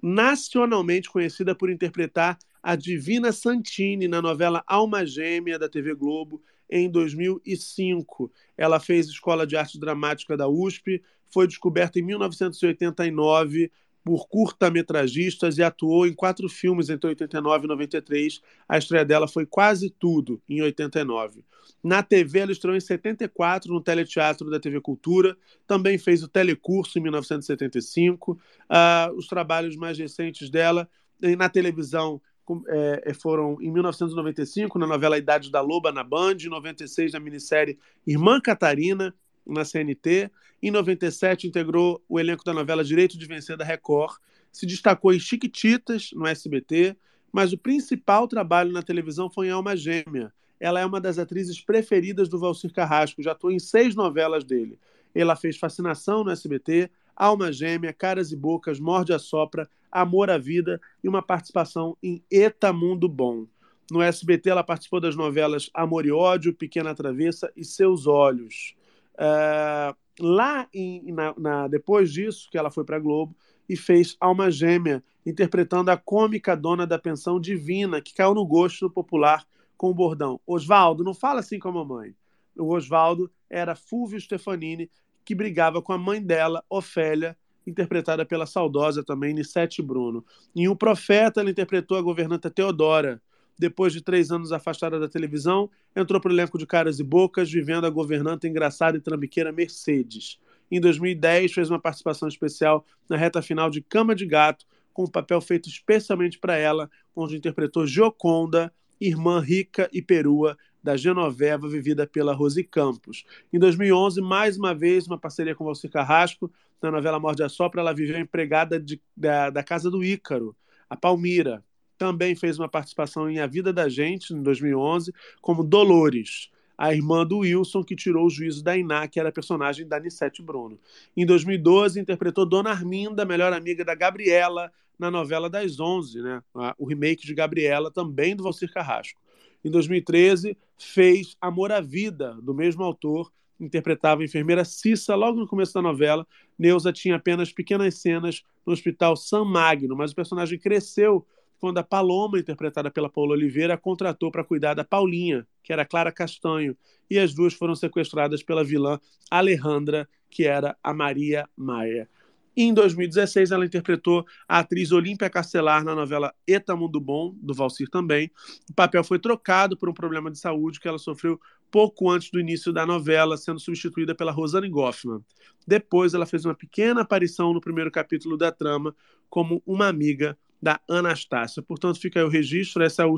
nacionalmente conhecida por interpretar a Divina Santini na novela Alma Gêmea da TV Globo em 2005. Ela fez Escola de Arte Dramática da USP, foi descoberta em 1989 por curta-metragistas e atuou em quatro filmes entre 89 e 93. A estreia dela foi Quase Tudo, em 89. Na TV, ela estreou em 74 no Teleteatro da TV Cultura. Também fez o Telecurso em 1975. Ah, os trabalhos mais recentes dela na televisão com- eh, foram em 1995, na novela Idade da Loba, na Band. Em 96, na minissérie Irmã Catarina, na CNT. Em 97, integrou o elenco da novela Direito de Vencer da Record. Se destacou em Chiquititas, no SBT, mas o principal trabalho na televisão foi em Alma Gêmea. Ela é uma das atrizes preferidas do Valcir Carrasco, já atuou em seis novelas dele. Ela fez Fascinação no SBT, Alma Gêmea, Caras e Bocas, Morde a Sopra, Amor à Vida e uma participação em Eta Mundo Bom. No SBT, ela participou das novelas Amor e Ódio, Pequena Travessa e Seus Olhos. Ah, lá, em- na- na- depois disso, que ela foi para a Globo e fez Alma Gêmea, interpretando a cômica dona da pensão divina, que caiu no gosto popular com o bordão. Osvaldo, não fala assim com a mamãe. O Osvaldo era Fulvio Stefanini, que brigava com a mãe dela, Ofélia, interpretada pela saudosa também Nissete Bruno. Em O Profeta, ela interpretou a governanta Teodora. Depois de três anos afastada da televisão, entrou para o elenco de Caras e Bocas, vivendo a governanta engraçada e trambiqueira Mercedes. Em 2010, fez uma participação especial na reta final de Cama de Gato, com um papel feito especialmente para ela, onde interpretou Gioconda, irmã rica e perua da Genoveva, vivida pela Rosi Campos. Em 2011, mais uma vez, uma parceria com Valcir Carrasco, na novela Morde a Sopra, ela viveu empregada de- da, da casa do Ícaro, a Palmira. Também fez uma participação em A Vida da Gente, em 2011, como Dolores, a irmã do Wilson, que tirou o juízo da Iná, que era personagem da Anissete Bruno. Em 2012, interpretou Dona Arminda, melhor amiga da Gabriela, na novela das Onze, né? O remake de Gabriela, também do Valcir Carrasco. Em 2013, fez Amor à Vida, do mesmo autor, interpretava a enfermeira Cissa logo no começo da novela. Neuza tinha apenas pequenas cenas no Hospital San Magno, mas o personagem cresceu quando a Paloma, interpretada pela Paula Oliveira, a contratou para cuidar da Paulinha, que era Clara Castanho, e as duas foram sequestradas pela vilã Alejandra, que era a Maria Maia. Em 2016, ela interpretou a atriz Olímpia Castelar na novela Eta Mundo Bom, do Valcir também. O papel foi trocado por um problema de saúde que ela sofreu pouco antes do início da novela, sendo substituída pela Rosane Goffman. Depois, ela fez uma pequena aparição no primeiro capítulo da trama como uma amiga da Anastácia. Portanto, fica aí o registro. Esse é o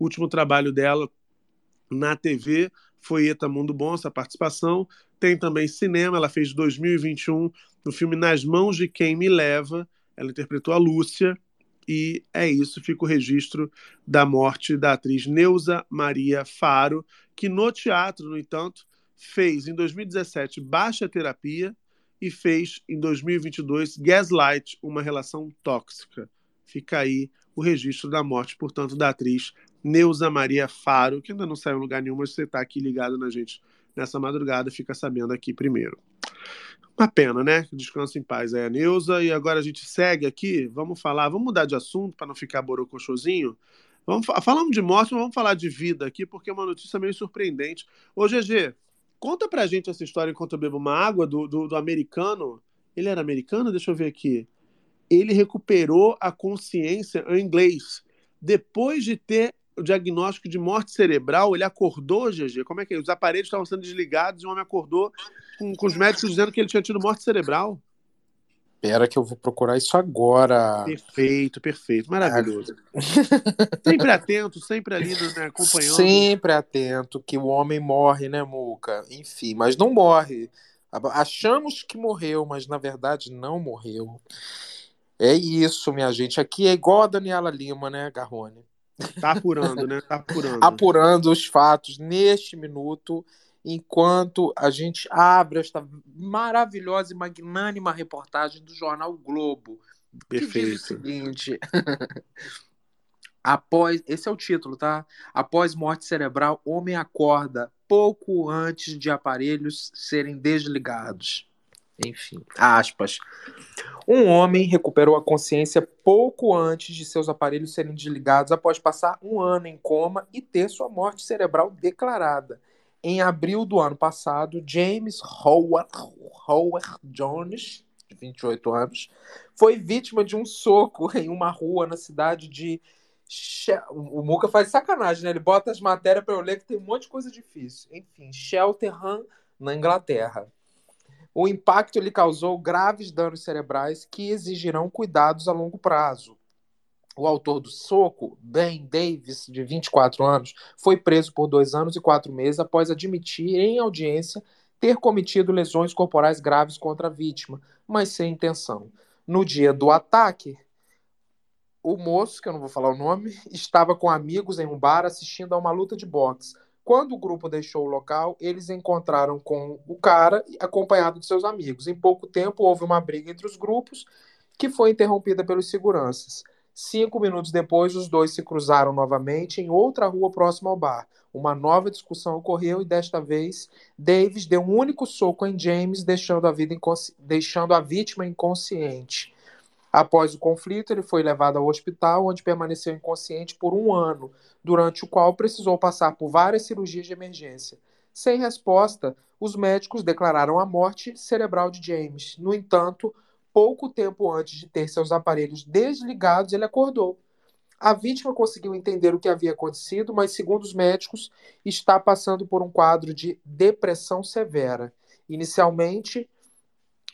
último trabalho dela na TV. Foi Eta Mundo Bom, essa participação. Tem também cinema, ela fez 2021 no filme Nas Mãos de Quem Me Leva. Ela interpretou a Lúcia. E é isso, fica o registro da morte da atriz Neuza Maria Faro, que no teatro, no entanto, fez em 2017 Baixa Terapia e fez em 2022 Gaslight, uma relação tóxica. Fica aí o registro da morte, portanto, da atriz Neuza Maria Faro, que ainda não saiu em lugar nenhum, mas você está aqui ligado na gente nessa madrugada, fica sabendo aqui primeiro. Uma pena, né? Descansa em paz aí a Neuza. E agora a gente segue aqui. Vamos falar, vamos mudar de assunto para não ficar borocochosinho. Vamos, fa- falamos de morte, mas vamos falar de vida aqui, porque é uma notícia meio surpreendente. Ô, GG, conta pra gente essa história enquanto eu bebo uma água do, do, do americano. Ele era americano? Deixa eu ver aqui. Ele recuperou a consciência em inglês. Depois de ter o diagnóstico de morte cerebral, ele acordou, GG. Como é que é? Os aparelhos estavam sendo desligados e o homem acordou com, com os médicos dizendo que ele tinha tido morte cerebral.
Espera que eu vou procurar isso agora.
Perfeito, perfeito. Maravilhoso. sempre atento, sempre ali, né, acompanhando.
Sempre atento que o homem morre, né, Muca? Enfim, mas não morre. Achamos que morreu, mas na verdade não morreu. É isso, minha gente. Aqui é igual a Daniela Lima, né, Garrone?
Tá apurando, né? Tá apurando.
Apurando os fatos neste minuto, enquanto a gente abre esta maravilhosa e magnânima reportagem do jornal Globo. Que diz o
Perfeito.
seguinte. Após, esse é o título, tá? Após morte cerebral, homem acorda pouco antes de aparelhos serem desligados. Enfim, aspas. Um homem recuperou a consciência pouco antes de seus aparelhos serem desligados após passar um ano em coma e ter sua morte cerebral declarada. Em abril do ano passado, James Howard, Howard Jones, de 28 anos, foi vítima de um soco em uma rua na cidade de. O Muca faz sacanagem, né? Ele bota as matérias para eu ler que tem um monte de coisa difícil. Enfim, Cheltenham, na Inglaterra. O impacto lhe causou graves danos cerebrais que exigirão cuidados a longo prazo. O autor do soco, Ben Davis, de 24 anos, foi preso por dois anos e quatro meses após admitir em audiência ter cometido lesões corporais graves contra a vítima, mas sem intenção. No dia do ataque, o moço, que eu não vou falar o nome, estava com amigos em um bar assistindo a uma luta de boxe. Quando o grupo deixou o local, eles encontraram com o cara acompanhado de seus amigos. Em pouco tempo, houve uma briga entre os grupos que foi interrompida pelos seguranças. Cinco minutos depois, os dois se cruzaram novamente em outra rua próxima ao bar. Uma nova discussão ocorreu e, desta vez, Davis deu um único soco em James, deixando a, inconsci- deixando a vítima inconsciente. Após o conflito, ele foi levado ao hospital, onde permaneceu inconsciente por um ano, durante o qual precisou passar por várias cirurgias de emergência. Sem resposta, os médicos declararam a morte cerebral de James. No entanto, pouco tempo antes de ter seus aparelhos desligados, ele acordou. A vítima conseguiu entender o que havia acontecido, mas, segundo os médicos, está passando por um quadro de depressão severa. Inicialmente,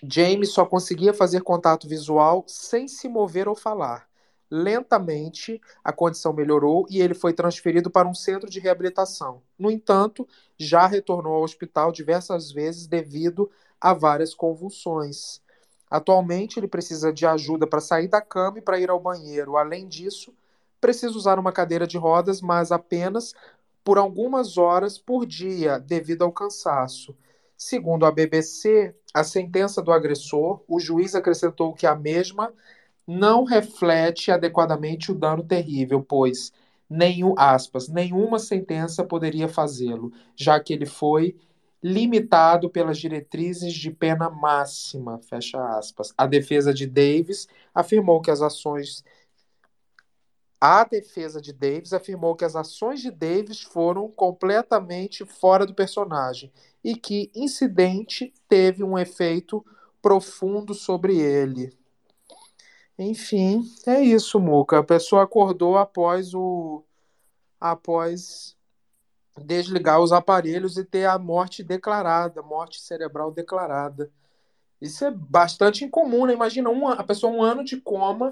James só conseguia fazer contato visual sem se mover ou falar. Lentamente, a condição melhorou e ele foi transferido para um centro de reabilitação. No entanto, já retornou ao hospital diversas vezes devido a várias convulsões. Atualmente, ele precisa de ajuda para sair da cama e para ir ao banheiro. Além disso, precisa usar uma cadeira de rodas, mas apenas por algumas horas por dia, devido ao cansaço. Segundo a BBC, a sentença do agressor, o juiz acrescentou que a mesma não reflete adequadamente o dano terrível, pois nenhum, aspas, nenhuma sentença poderia fazê-lo, já que ele foi limitado pelas diretrizes de pena máxima, fecha aspas. A defesa de Davis afirmou que as ações a defesa de Davis afirmou que as ações de Davis foram completamente fora do personagem e que incidente teve um efeito profundo sobre ele. Enfim, é isso, Muca. A pessoa acordou após o após desligar os aparelhos e ter a morte declarada, morte cerebral declarada. Isso é bastante incomum, né? Imagina uma, a pessoa um ano de coma,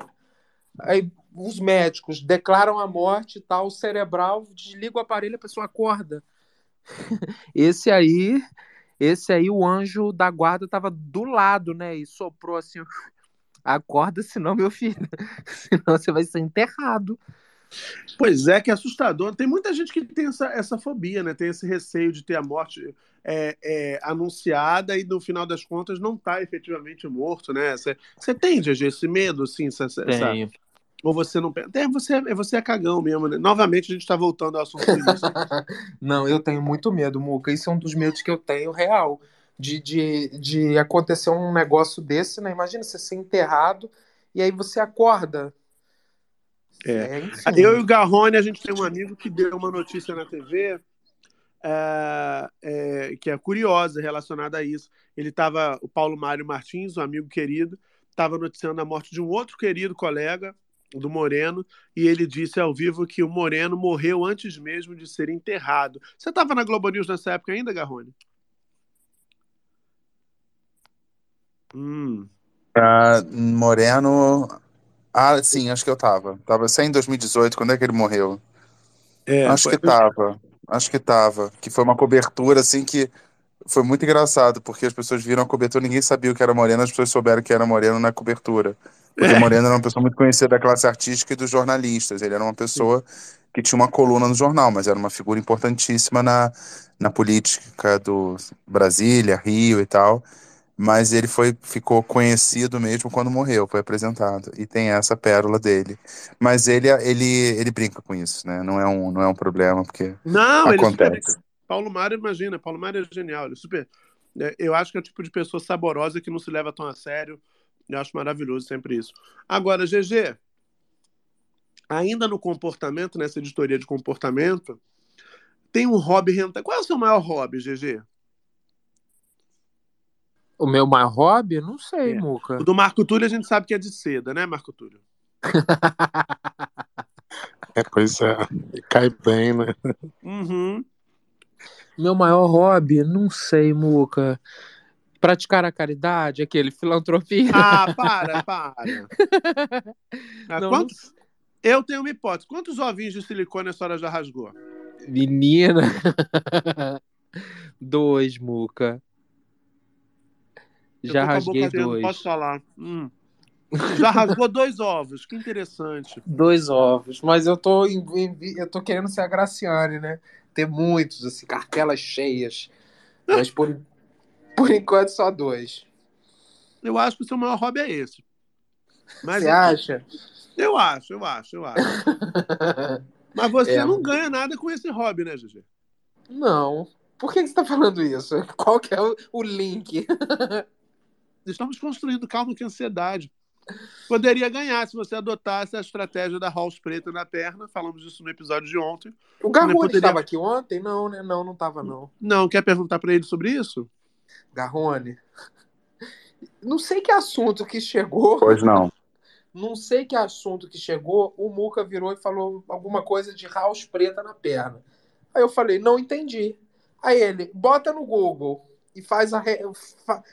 aí os médicos declaram a morte e tal, cerebral, desliga o aparelho, a pessoa acorda. Esse aí, esse aí o anjo da guarda tava do lado, né? E soprou assim, acorda, senão meu filho, senão você vai ser enterrado.
Pois é, que é assustador. Tem muita gente que tem essa, essa fobia, né? Tem esse receio de ter a morte é, é, anunciada e no final das contas não tá efetivamente morto, né? Você tem, GG, esse medo, assim, essa, essa-. Ou você não. É, você, é você é cagão mesmo, né? Novamente a gente tá voltando ao assunto.
Não, eu tenho muito medo, Muca. Isso é um dos medos que eu tenho real. De, de, de acontecer um negócio desse, né? Imagina você ser enterrado e aí você acorda.
É.
enfim.
Eu e o Garrone, a gente tem um amigo que deu uma notícia na TV é, é, que é curiosa relacionada a isso. Ele estava, o Paulo Mário Martins, um amigo querido, estava noticiando a morte de um outro querido colega, do Moreno, e ele disse ao vivo que o Moreno morreu antes mesmo de ser enterrado. Você estava na Globo News nessa época ainda, Garrone? Hum.
Ah, Moreno. Ah, sim, acho que eu tava. Tava sem em 2018, quando é que ele morreu?
É,
acho
foi-
que tava. Acho que tava. Que foi uma cobertura assim que foi muito engraçado, porque as pessoas viram a cobertura, ninguém sabia o que era Moreno, as pessoas souberam que era Moreno na cobertura. Porque
É.
Moreno era uma pessoa muito conhecida da classe artística e dos jornalistas. Ele era uma pessoa que tinha uma coluna no jornal, mas era uma figura importantíssima na, na política do Brasília, Rio e tal. Mas ele foi, ficou conhecido mesmo quando morreu, foi apresentado. E tem essa pérola dele. Mas ele, ele, ele brinca com isso, né? Não é um, não é um problema, porque
Não, ele super.
acontece.
Paulo Mário, imagina, Paulo Mário é genial, ele é super. é, Eu acho que é o tipo de pessoa saborosa que não se leva tão a sério. Eu acho maravilhoso sempre isso. Agora, GG, ainda no comportamento, nessa editoria de comportamento, tem um hobby rentável. Qual é o seu maior hobby, GG?
O meu maior hobby? Não sei,
É.
Muca.
O do Marco Túlio a gente sabe que é de seda, né, Marco Túlio?
É, pois é. Cai bem, né?
Uhum.
Meu maior hobby? Não sei, Muca. Praticar a caridade, aquele filantropia.
Ah, para, para. Ah,
Não,
quantos- Eu tenho uma hipótese. Quantos ovinhos de silicone a senhora já rasgou?
Menina. dois, Muca.
Eu
Já rasguei
dentro,
dois.
Posso falar? Hum. Já rasgou dois ovos. Que interessante.
Dois ovos. Mas eu tô, em- em- eu tô querendo ser a Graciane, né? Ter muitos, assim, cartelas cheias. Mas por, por enquanto só dois.
Eu acho que o seu maior hobby é esse. Mas
Você
eu-
acha?
Eu acho, eu acho, eu acho. Mas você
É.
não ganha nada com esse hobby, né, GG?
Não. Por que você tá falando isso? Qual que é o, o link?
Estamos construindo calma que ansiedade. Poderia ganhar se você adotasse a estratégia da House Preta na perna. Falamos disso no episódio de ontem.
O Garrone
Poderia-
estava aqui ontem? Não, né? Não, não tava, não.
Não, quer perguntar pra ele sobre isso?
Garrone. Não sei que assunto que chegou.
Pois não.
Não sei que assunto que chegou. O Muca virou e falou alguma coisa de house preta na perna. Aí eu falei, não entendi. Aí ele, bota no Google e faz, a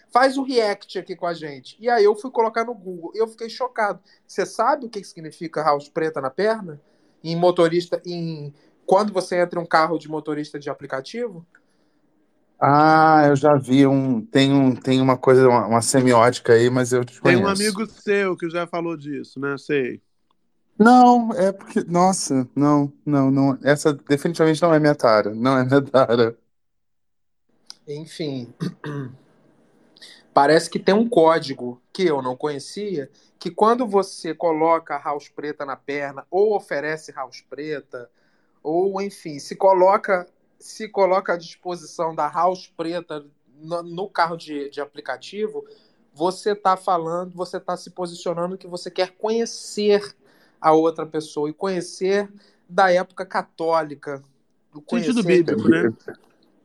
faz o react aqui com a gente. E aí eu fui colocar no Google. Eu fiquei chocado. Você sabe o que que significa house preta na perna? Em motorista, em quando você entra em um carro de motorista de aplicativo?
Ah, eu já vi um. Tem, um, tem uma coisa, uma, uma semiótica aí, mas eu
Tem
desconheço.
um amigo seu que já falou disso, né? Sei.
Não, é porque. Nossa, não, não, não. Essa definitivamente não é minha tara. Não é minha tara.
Enfim, parece que tem um código que eu não conhecia, que quando você coloca a house preta na perna, ou oferece house preta, ou enfim, se coloca, se coloca à disposição da house preta no, no carro de, de aplicativo, você está falando, você está se posicionando que você quer conhecer a outra pessoa e conhecer da época católica. do
Sentido bíblico, né?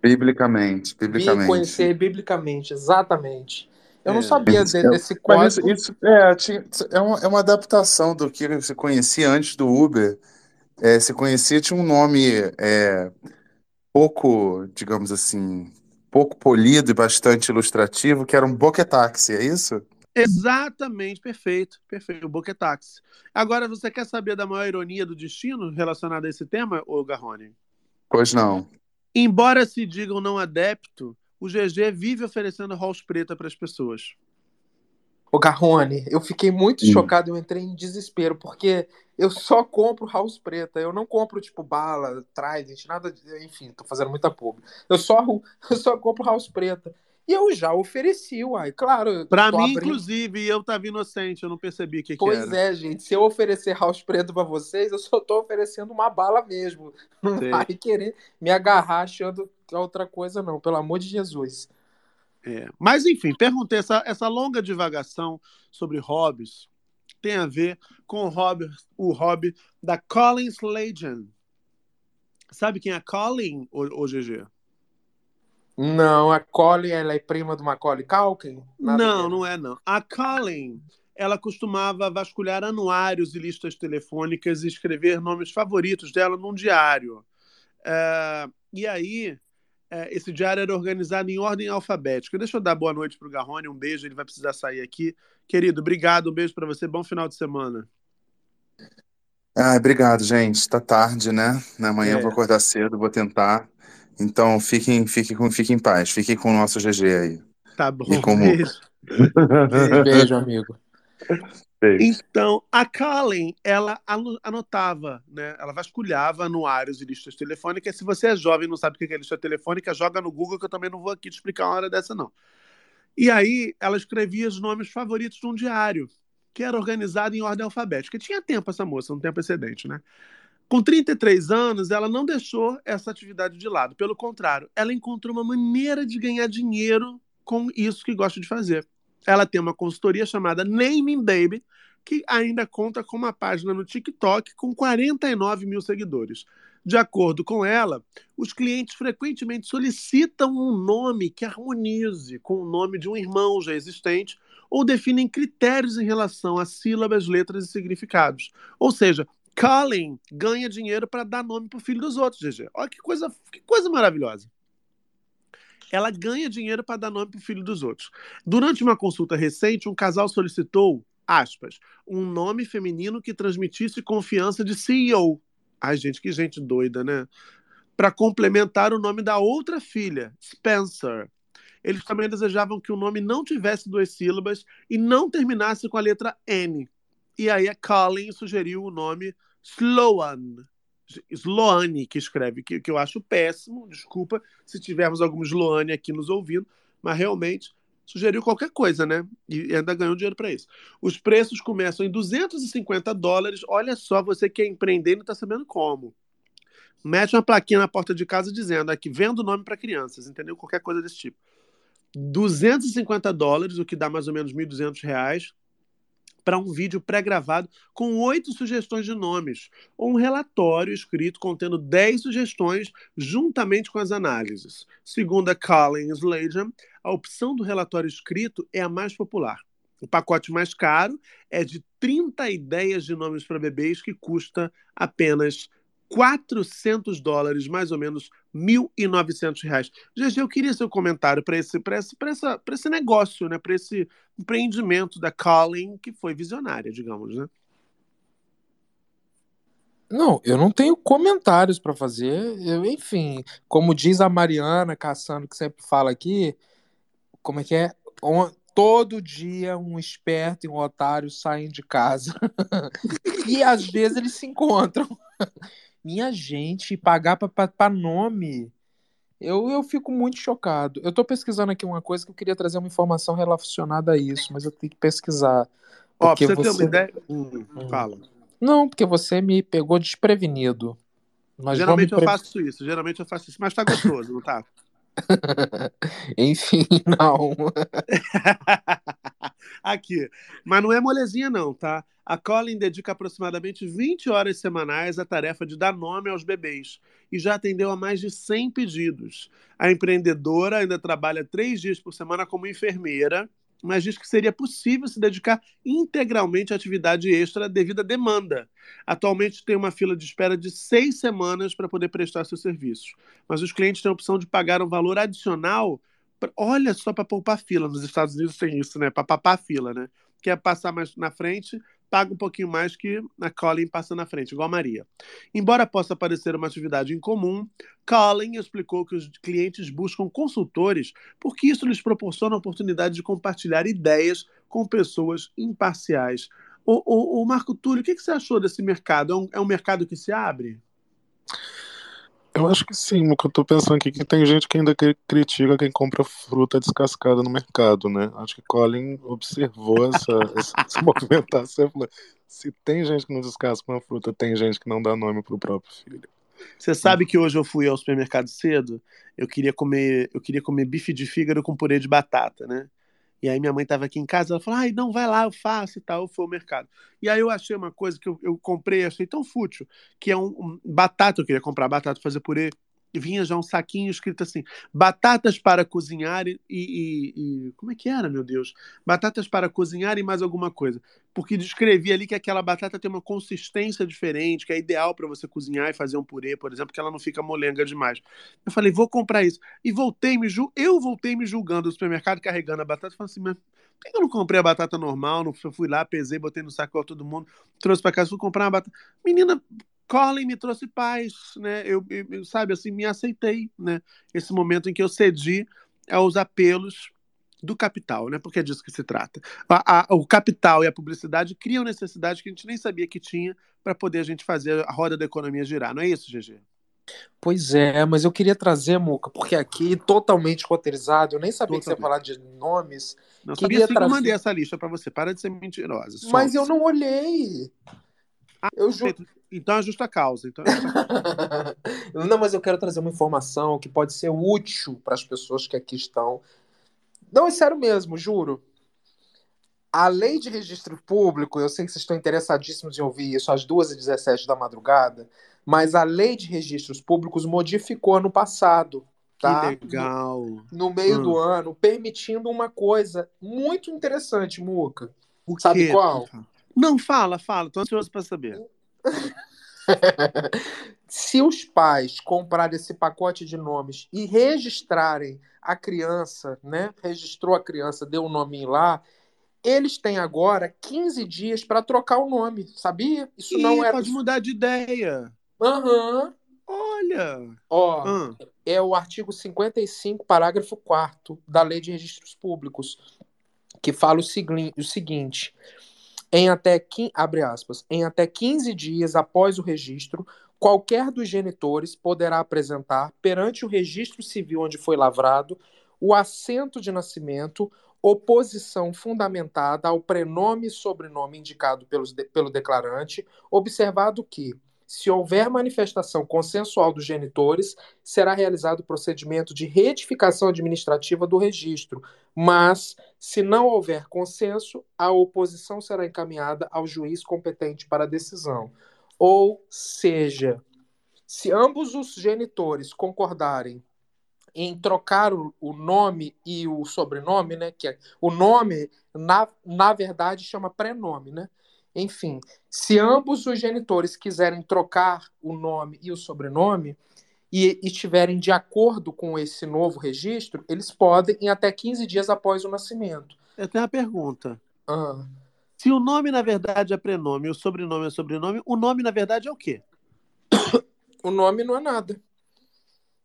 Biblicamente,
Bi-
biblicamente.
Conhecer biblicamente, exatamente. Eu não
É.
sabia
Isso,
de-
é-
desse
Mas
código.
isso, isso é, tinha- é, uma, é uma adaptação do que se conhecia antes do Uber. É, se conhecia, tinha um nome é, pouco, digamos assim, pouco polido e bastante ilustrativo, que era um boquetáxi, é isso?
Exatamente, perfeito, perfeito. O Boquetaxi. Agora, você quer saber da maior ironia do destino relacionada a esse tema, ô Garrone?
Pois não.
Embora se digam não adepto, o GG vive oferecendo house preta para as pessoas.
Ô Garrone, eu fiquei muito
Hum.
chocado, eu entrei em desespero, porque eu só compro house preta, eu não compro tipo bala, trident, nada, de- enfim, tô fazendo muita pub. Eu só, eu só compro house preta. E eu já ofereci, uai, claro.
Para
tô
mim,
abrindo-
inclusive, eu tava inocente, eu não percebi o que, que
Pois
era.
é, gente. Se eu oferecer house preto pra vocês, eu só tô oferecendo uma bala mesmo. Não
Sei.
vai querer me agarrar achando que é outra coisa, não. Pelo amor de Jesus.
É. Mas, enfim, perguntei, essa, essa longa divagação sobre hobbies tem a ver com o hobby, o hobby da Collins Legend. Sabe quem é a Colin, ô, ô GG?
Não, a Colin, ela é prima do Macaulay Culkin? Nada a
Não, não é não. A Colin, ela costumava vasculhar anuários e listas telefônicas e escrever nomes favoritos dela num diário. É, e aí, é, esse diário era organizado em ordem alfabética. Deixa eu dar boa noite pro Garrone, um beijo, ele vai precisar sair aqui. Querido, obrigado, um beijo para você, bom final de semana.
Ah, obrigado, gente. Tá tarde, né? Amanhã eu
É.
vou acordar cedo, vou tentar. Então, fiquem, fiquem, com, fiquem em paz. Fiquem com o nosso GG aí.
Tá bom,
E o
beijo.
Beijo, amigo.
Então, a Colin, ela ano- anotava, né? Ela vasculhava anuários e listas telefônicas. Se você é jovem e não sabe o que é lista telefônica, joga no Google, que eu também não vou aqui te explicar uma hora dessa, não. E aí, ela escrevia os nomes favoritos de um diário, que era organizado em ordem alfabética. Tinha tempo essa moça, um tempo excedente, né? Com 33 anos, ela não deixou essa atividade de lado. Pelo contrário, ela encontrou uma maneira de ganhar dinheiro com isso que gosta de fazer. Ela tem uma consultoria chamada Naming Baby, que ainda conta com uma página no TikTok com 49 mil seguidores. De acordo com ela, os clientes frequentemente solicitam um nome que harmonize com o nome de um irmão já existente ou definem critérios em relação a sílabas, letras e significados. Ou seja, Colin ganha dinheiro para dar nome para o filho dos outros, GG. Olha que coisa, que coisa maravilhosa. Ela ganha dinheiro para dar nome para o filho dos outros. Durante uma consulta recente, um casal solicitou, aspas, um nome feminino que transmitisse confiança de CEO. Ai, gente, que gente doida, né? Para complementar o nome da outra filha, Spencer. Eles também desejavam que o nome não tivesse duas sílabas e não terminasse com a letra N. E aí a Colin sugeriu o nome Sloan. Sloane, que escreve, que, que eu acho péssimo. Desculpa se tivermos algum Sloane aqui nos ouvindo, mas realmente sugeriu qualquer coisa, né? E ainda ganhou dinheiro para isso. Os preços começam em 250 dólares. Olha só, você que é empreender não está sabendo como. Mete uma plaquinha na porta de casa dizendo aqui, vendo nome para crianças, entendeu? Qualquer coisa desse tipo. 250 dólares, o que dá mais ou menos 1.200 reais, para um vídeo pré-gravado com oito sugestões de nomes, ou um relatório escrito contendo dez sugestões juntamente com as análises. Segundo a Colin Sladen, a opção do relatório escrito é a mais popular. O pacote mais caro é de 30 ideias de nomes para bebês, que custa apenas 400 dólares, mais ou menos 1.900 reais. GG, eu queria seu comentário para esse, esse, essa, esse negócio, né? para esse empreendimento da Colin, que foi visionária, digamos, né?
Não, eu não tenho comentários para fazer. Eu, enfim, como diz a Mariana Cassano, que sempre fala aqui, como é que é? Todo dia um esperto e um otário saem de casa. e às vezes eles se encontram. Minha gente, pagar para nome. Eu, eu fico muito chocado. Eu estou pesquisando aqui uma coisa que eu queria trazer uma informação relacionada a isso, mas eu tenho que pesquisar.
Ó, pra você, você ter uma ideia. Hum, hum. Fala.
Não, porque você me pegou desprevenido.
Mas geralmente eu pre... faço isso, geralmente eu faço isso, mas tá gostoso, não tá?
Enfim, não.
Aqui. Mas não é molezinha, não, tá? A Colin dedica aproximadamente 20 horas semanais à tarefa de dar nome aos bebês e já atendeu a mais de 100 pedidos. A empreendedora ainda trabalha três dias por semana como enfermeira, mas diz que seria possível se dedicar integralmente à atividade extra devido à demanda. Atualmente tem uma fila de espera de seis semanas para poder prestar seus serviços, mas os clientes têm a opção de pagar um valor adicional. Olha só para poupar fila. Nos Estados Unidos tem isso, né? Para papar fila, né? Quer passar mais na frente, paga um pouquinho mais que a Colin passa na frente, igual a Maria. Embora possa parecer uma atividade incomum, Colin explicou que os clientes buscam consultores porque isso lhes proporciona a oportunidade de compartilhar ideias com pessoas imparciais. O, o, o Marco Túlio, o que, que, você achou desse mercado? É um, é um mercado que se abre?
Eu acho que sim, o que eu tô pensando aqui é que tem gente que ainda critica quem compra fruta descascada no mercado, né? Acho que Colin observou essa, essa, essa movimentação falou, se tem gente que não descasca uma fruta, tem gente que não dá nome pro próprio filho.
Você sabe que hoje eu fui ao supermercado cedo, eu queria comer, eu queria comer bife de fígado com purê de batata, né? E aí minha mãe estava aqui em casa, ela falou, ai, não, vai lá, eu faço e tal, foi ao mercado. E aí eu achei uma coisa que eu, eu comprei, achei tão fútil, que é um, um batata, eu queria comprar batata, fazer purê, vinha já um saquinho escrito assim: batatas para cozinhar e, e, e, Como é que era, meu Deus? Batatas para cozinhar e mais alguma coisa. Porque descrevia ali que aquela batata tem uma consistência diferente, que é ideal para você cozinhar e fazer um purê, por exemplo, que ela não fica molenga demais. Eu falei, vou comprar isso. E voltei me ju... eu voltei me julgando no supermercado, carregando a batata, falando assim, mas por que eu não comprei a batata normal? Não fui lá, pesei, botei no saco todo mundo, trouxe para casa, fui comprar uma batata. Menina, Colin me trouxe paz, né? Eu, eu, sabe, assim, me aceitei, né? Esse momento em que eu cedi aos apelos do capital, né? Porque é disso que se trata. A, a, o capital e a publicidade criam necessidades que a gente nem sabia que tinha para poder a gente fazer a roda da economia girar, não é isso, GG?
Pois é, mas eu queria trazer, Muca, porque aqui totalmente roteirizado, eu nem sabia totalmente. que você ia falar de nomes.
Não queria sabia trazer... eu mandei essa lista para você, para de ser mentirosa.
Mas eu não olhei.
Ah, eu ju... Então é justa causa. Então é justa causa.
Não, mas eu quero trazer uma informação que pode ser útil para as pessoas que aqui estão. Não, é sério mesmo, juro. A lei de registro público, eu sei que vocês estão interessadíssimos em ouvir isso às 2h17 da madrugada, Mas a lei de registros públicos modificou ano passado. Tá?
Que legal.
No meio
Hum.
do ano, permitindo uma coisa muito interessante, Muca.
O
Sabe
quê?
qual?
Não, fala, fala. Tô ansioso pra saber.
Se os pais comprarem esse pacote de nomes e registrarem a criança, né? Registrou a criança, deu o nominho lá, eles têm agora 15 dias para trocar o nome, sabia? Isso não era.
pode mudar de ideia.
Aham.
Olha.
Ó,
Hum.
é o artigo 55, parágrafo 4 da Lei de Registros Públicos, que fala o, segui- o seguinte: em até, abre aspas, em até 15 dias após o registro, qualquer dos genitores poderá apresentar perante o registro civil onde foi lavrado o assento de nascimento, oposição fundamentada ao prenome e sobrenome indicado pelos de- pelo declarante, observado que, se houver manifestação consensual dos genitores, será realizado o procedimento de retificação administrativa do registro, mas, se não houver consenso, a oposição será encaminhada ao juiz competente para a decisão. Ou seja, se ambos os genitores concordarem em trocar o, nome e o sobrenome, né? Que é, o nome, na, na verdade, chama prenome, né? Enfim, se ambos os genitores quiserem trocar o nome e o sobrenome e estiverem de acordo com esse novo registro, eles podem em até 15 dias após o nascimento.
Eu tenho uma pergunta.
Ah,
Se o nome, na verdade, é prenome e o sobrenome é sobrenome, o nome, na verdade, é o quê?
o nome não é nada.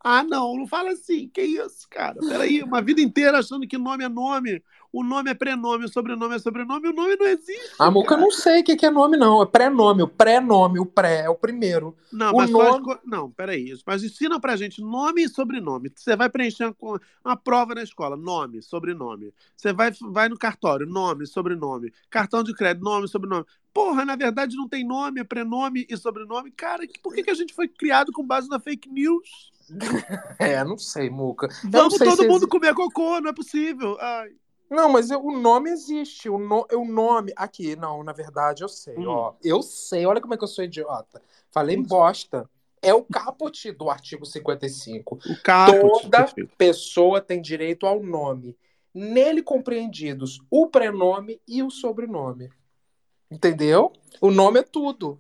Ah, não, não fala assim. Que isso, cara? Peraí, uma vida inteira achando que nome é nome. O nome é prenome, o sobrenome é sobrenome, o nome não existe.
A Muca eu não sei o que é nome, não. É pré-nome. O pré-nome, o pré é o primeiro.
Não,
o
mas faz
nome...
co- não, peraí. Mas ensina pra gente nome e sobrenome. Você vai preencher uma, uma prova na escola, nome, sobrenome. Você vai, vai no cartório, nome, sobrenome. Cartão de crédito, nome, sobrenome. Porra, na verdade não tem nome, é prenome e sobrenome. Cara, por que, que a gente foi criado com base na fake news?
É, não sei, Muca.
Vamos
sei
todo mundo comer cocô, não é possível. Ai.
Não, mas eu- o nome existe. O, no- o nome. Aqui, não, na verdade eu sei,
Hum.
ó. Eu sei, olha como é que eu sou idiota. Falei bosta. É o caput do artigo 55.
O caput,
Toda pessoa tem direito ao nome. Nele compreendidos o prenome e o sobrenome. Entendeu? O nome é tudo.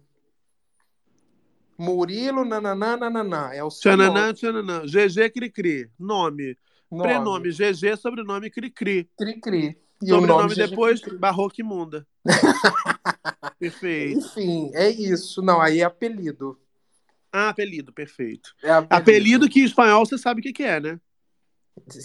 Murilo, nananã, nananã. É o seu
Tchananã,
nome.
tchananã. GG Cricri. Nome.
Nome.
Prenome GG, sobrenome Cricri.
Cricri. E o
Sobrenome depois, Barroca Imunda. Perfeito.
Enfim, é isso. Não, aí é apelido.
Ah, apelido, perfeito.
É apelido.
Apelido que em espanhol você sabe o que que é, né?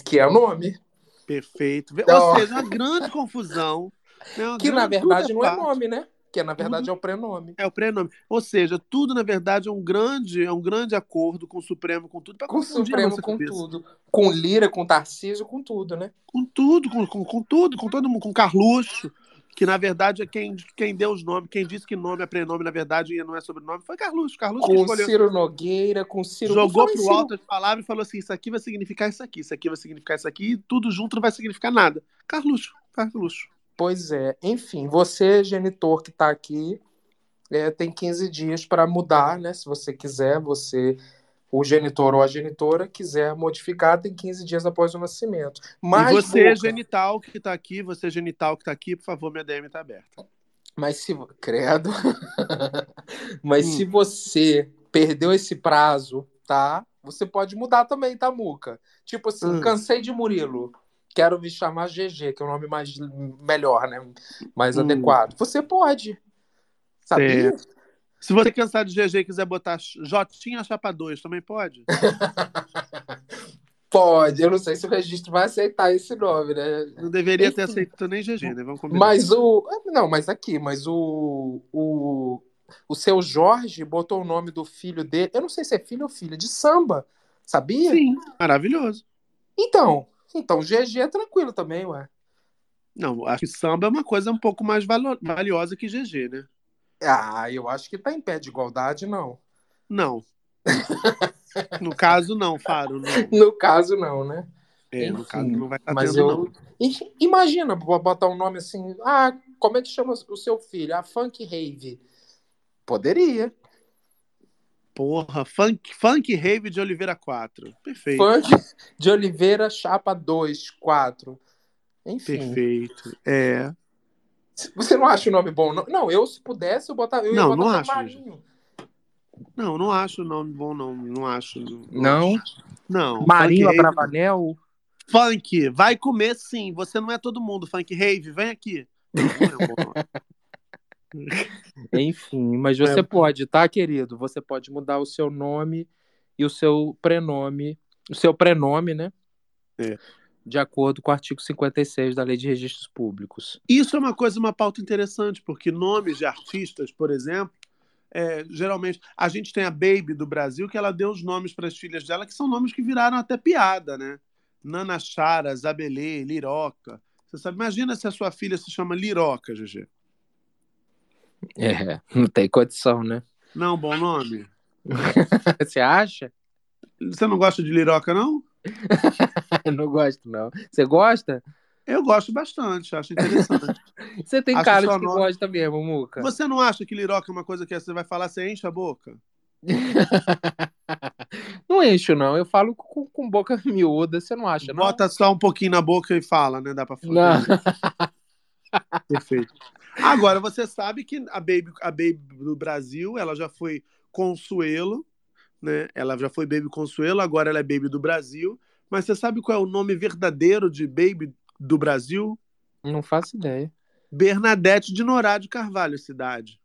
Que é o nome.
Perfeito.
Não.
Ou seja, uma grande confusão. né? Uma
Que na
grande-
verdade
tudo
não é nome, né? Que na verdade é o prenome.
É o prenome. Ou seja, tudo, na verdade, é um grande, é um grande acordo com o Supremo, com tudo,
Com o Supremo, com
cabeça.
tudo. Com Lira, com Tarcísio, com tudo, né?
Com tudo, com, com, com tudo, com todo mundo, com Carluxo, que na verdade é quem, quem deu os nomes, quem disse que nome é prenome, na verdade, não é sobrenome, foi Carluxo. Carluxo
Com
escolheu.
Ciro Nogueira, com Ciro...
Jogou pro
Ciro-
alto as palavras e falou assim: isso aqui vai significar isso aqui, isso aqui vai significar isso aqui, e tudo junto não vai significar nada. Carluxo, Carluxo.
Pois é. Enfim, você, genitor que tá aqui, é, tem 15 dias para mudar, né? Se você quiser, você, o genitor ou a genitora, quiser modificar, tem 15 dias após o nascimento. Mas,
e você, genital que tá aqui, você, genital que tá aqui, por favor, minha DM tá aberta.
Mas se. Credo. Mas
Hum.
se você perdeu esse prazo, tá? Você pode mudar também, tá, Muca? Tipo assim,
Hum.
cansei de Murilo. Quero me chamar GG, que é o nome mais melhor, né? Mais
Hum.
adequado. Você pode. Sabia?
É. Se você cansar de GG e quiser botar Jotinha Chapa 2, também pode?
Pode. Eu não sei se o registro vai aceitar esse nome, né?
Não deveria ter
Enfim.
aceito nem GG, né? Vamos combinar.
Mas o. Não, mas aqui, mas o. O, o seu Jorge botou o nome do filho dele. Eu não sei se é filho ou filha, de samba. Sabia?
Sim, maravilhoso.
Então, então GG é tranquilo também, ué.
Não, acho que samba é uma coisa um pouco mais valiosa que GG, né?
Ah, eu acho que tá em pé de igualdade, não.
Não. No caso, não, Faro. Não.
No caso, não, né?
É, no
Enfim,
caso, não vai estar
mas
tendo,
eu...
não.
Imagina bo- botar um nome assim. Ah, como é que chama o seu filho? Ah, Funk Rave. Poderia.
Porra, funk, funk Rave de Oliveira 4. Perfeito.
Funk de Oliveira, chapa 2, 4. Enfim.
Perfeito. É.
Você não acha o nome bom? Não, não eu, se pudesse, eu botava. Eu ia
Não,
botar
não acho,
Marinho.
Não, não acho o nome bom, não. Não acho.
Não?
Não.
Marinho
Funk Rave-
Abravanel.
Funk, vai comer sim. Você não é todo mundo. Funk Rave, vem aqui. Não, não é bom.
Enfim, mas você
É.
pode, tá, querido? Você pode mudar o seu nome e o seu prenome, o seu prenome, né?
É.
De acordo com o artigo 56 da Lei de Registros Públicos.
Isso é uma coisa, uma pauta interessante, porque nomes de artistas, por exemplo, é, geralmente a gente tem a Baby do Brasil, que ela deu os nomes para as filhas dela, que são nomes que viraram até piada, né? Nana Chara, Zabelê, Liroca. Você sabe, imagina se a sua filha se chama Liroca, GG.
É, não tem condição, né?
Não, bom nome.
Você acha?
Você não gosta de Liroca, não?
não gosto, não. Você gosta?
Eu gosto bastante, acho interessante.
Você tem
Acho
cara de que
nome-
gosta mesmo, Muca.
Você não acha que Liroca é uma coisa que você vai falar, você enche a boca?
Não encho, não. Eu falo com, com boca miúda. Você não acha, não?
Bota só um pouquinho na boca e fala, né? Dá pra falar. Perfeito. Agora, você sabe que a Baby, a Baby do Brasil, ela já foi Consuelo, né? Ela já foi Baby Consuelo, agora ela é Baby do Brasil. Mas você sabe qual é o nome verdadeiro de Baby do Brasil?
Não faço ideia.
Bernadette de Norá de Carvalho, cidade.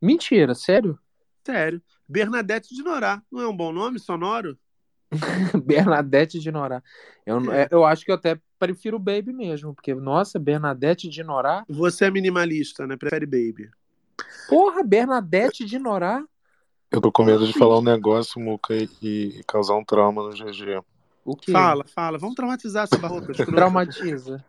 Mentira, sério?
Sério. Bernadette de Norá. Não é um bom nome sonoro?
Bernadette de Norá. Eu, é, eu acho que eu até prefiro Baby mesmo, porque, nossa, Bernadette de Norá.
Você é minimalista, né? Prefere Baby.
Porra, Bernadette de Norá?
Eu tô com medo de falar um negócio, Muca, e, e causar um trauma no GG.
O quê?
Fala, fala. Vamos traumatizar essa barroca.
Traumatiza.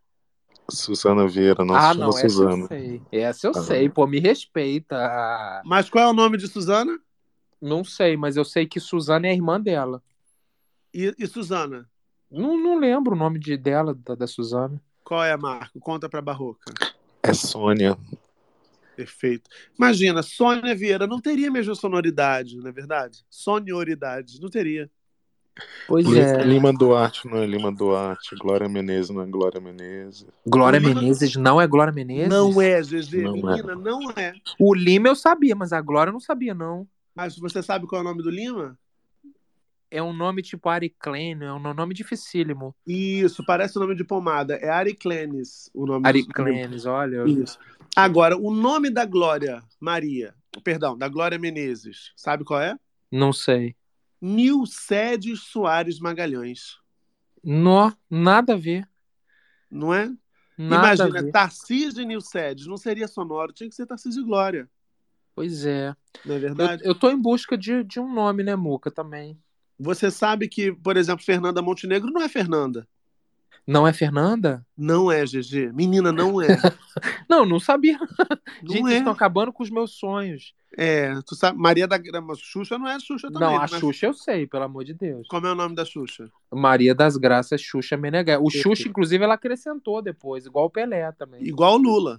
Susana Vieira, não
ah, não, essa
Suzana.
eu sei. Essa eu
Ah.
sei, pô, me respeita.
Mas qual é o nome de Suzana?
Não sei, mas eu sei que Suzana é a irmã dela.
E, e Suzana?
Não, não lembro o nome de, dela, da, da Suzana.
Qual é, Marco? Conta pra barroca.
É Sônia.
Perfeito. Imagina, Sônia Vieira não teria a mesma sonoridade, não é verdade? Sonoridade, não teria.
Pois é.
Lima Duarte não é Lima Duarte. Glória Menezes não é Glória Menezes.
Glória
Lima-
Menezes não é Glória Menezes?
Não é, GG.
Não é.
Menina, não é.
O Lima eu sabia, mas a Glória eu não sabia, não.
Mas você sabe qual é o nome do Lima?
É um nome tipo Ariclênio, é um nome dificílimo.
Isso, parece o nome de pomada. É Ariclenes o nome
Ariclenes, olha.
Isso. Agora, o nome da Glória Maria, perdão, da Glória Menezes, sabe qual é?
Não sei.
Nilcedes Soares Magalhães.
Nó, nada a ver.
Não é?
Nada
Imagina. Tarcísio e Nilcedes, não seria sonoro, tinha que ser Tarcísio e Glória,
Pois é.
não é
Eu,
verdade?
eu tô em busca de, de um nome, né, Muca, também.
Você sabe que, por exemplo, Fernanda Montenegro não é Fernanda.
Não é Fernanda?
Não é, GG. Menina, não é.
Não, não sabia.
Não
Gente,
é.
estão acabando com os meus sonhos.
É, tu sabe, Maria da Grama, Xuxa não é Xuxa também.
não, a
né?
Xuxa eu sei, pelo amor de Deus.
Como é o nome da Xuxa?
Maria das Graças, Xuxa Meneghel. O
Perfeito.
Xuxa, inclusive, ela acrescentou depois, igual o Pelé também.
Igual o Lula.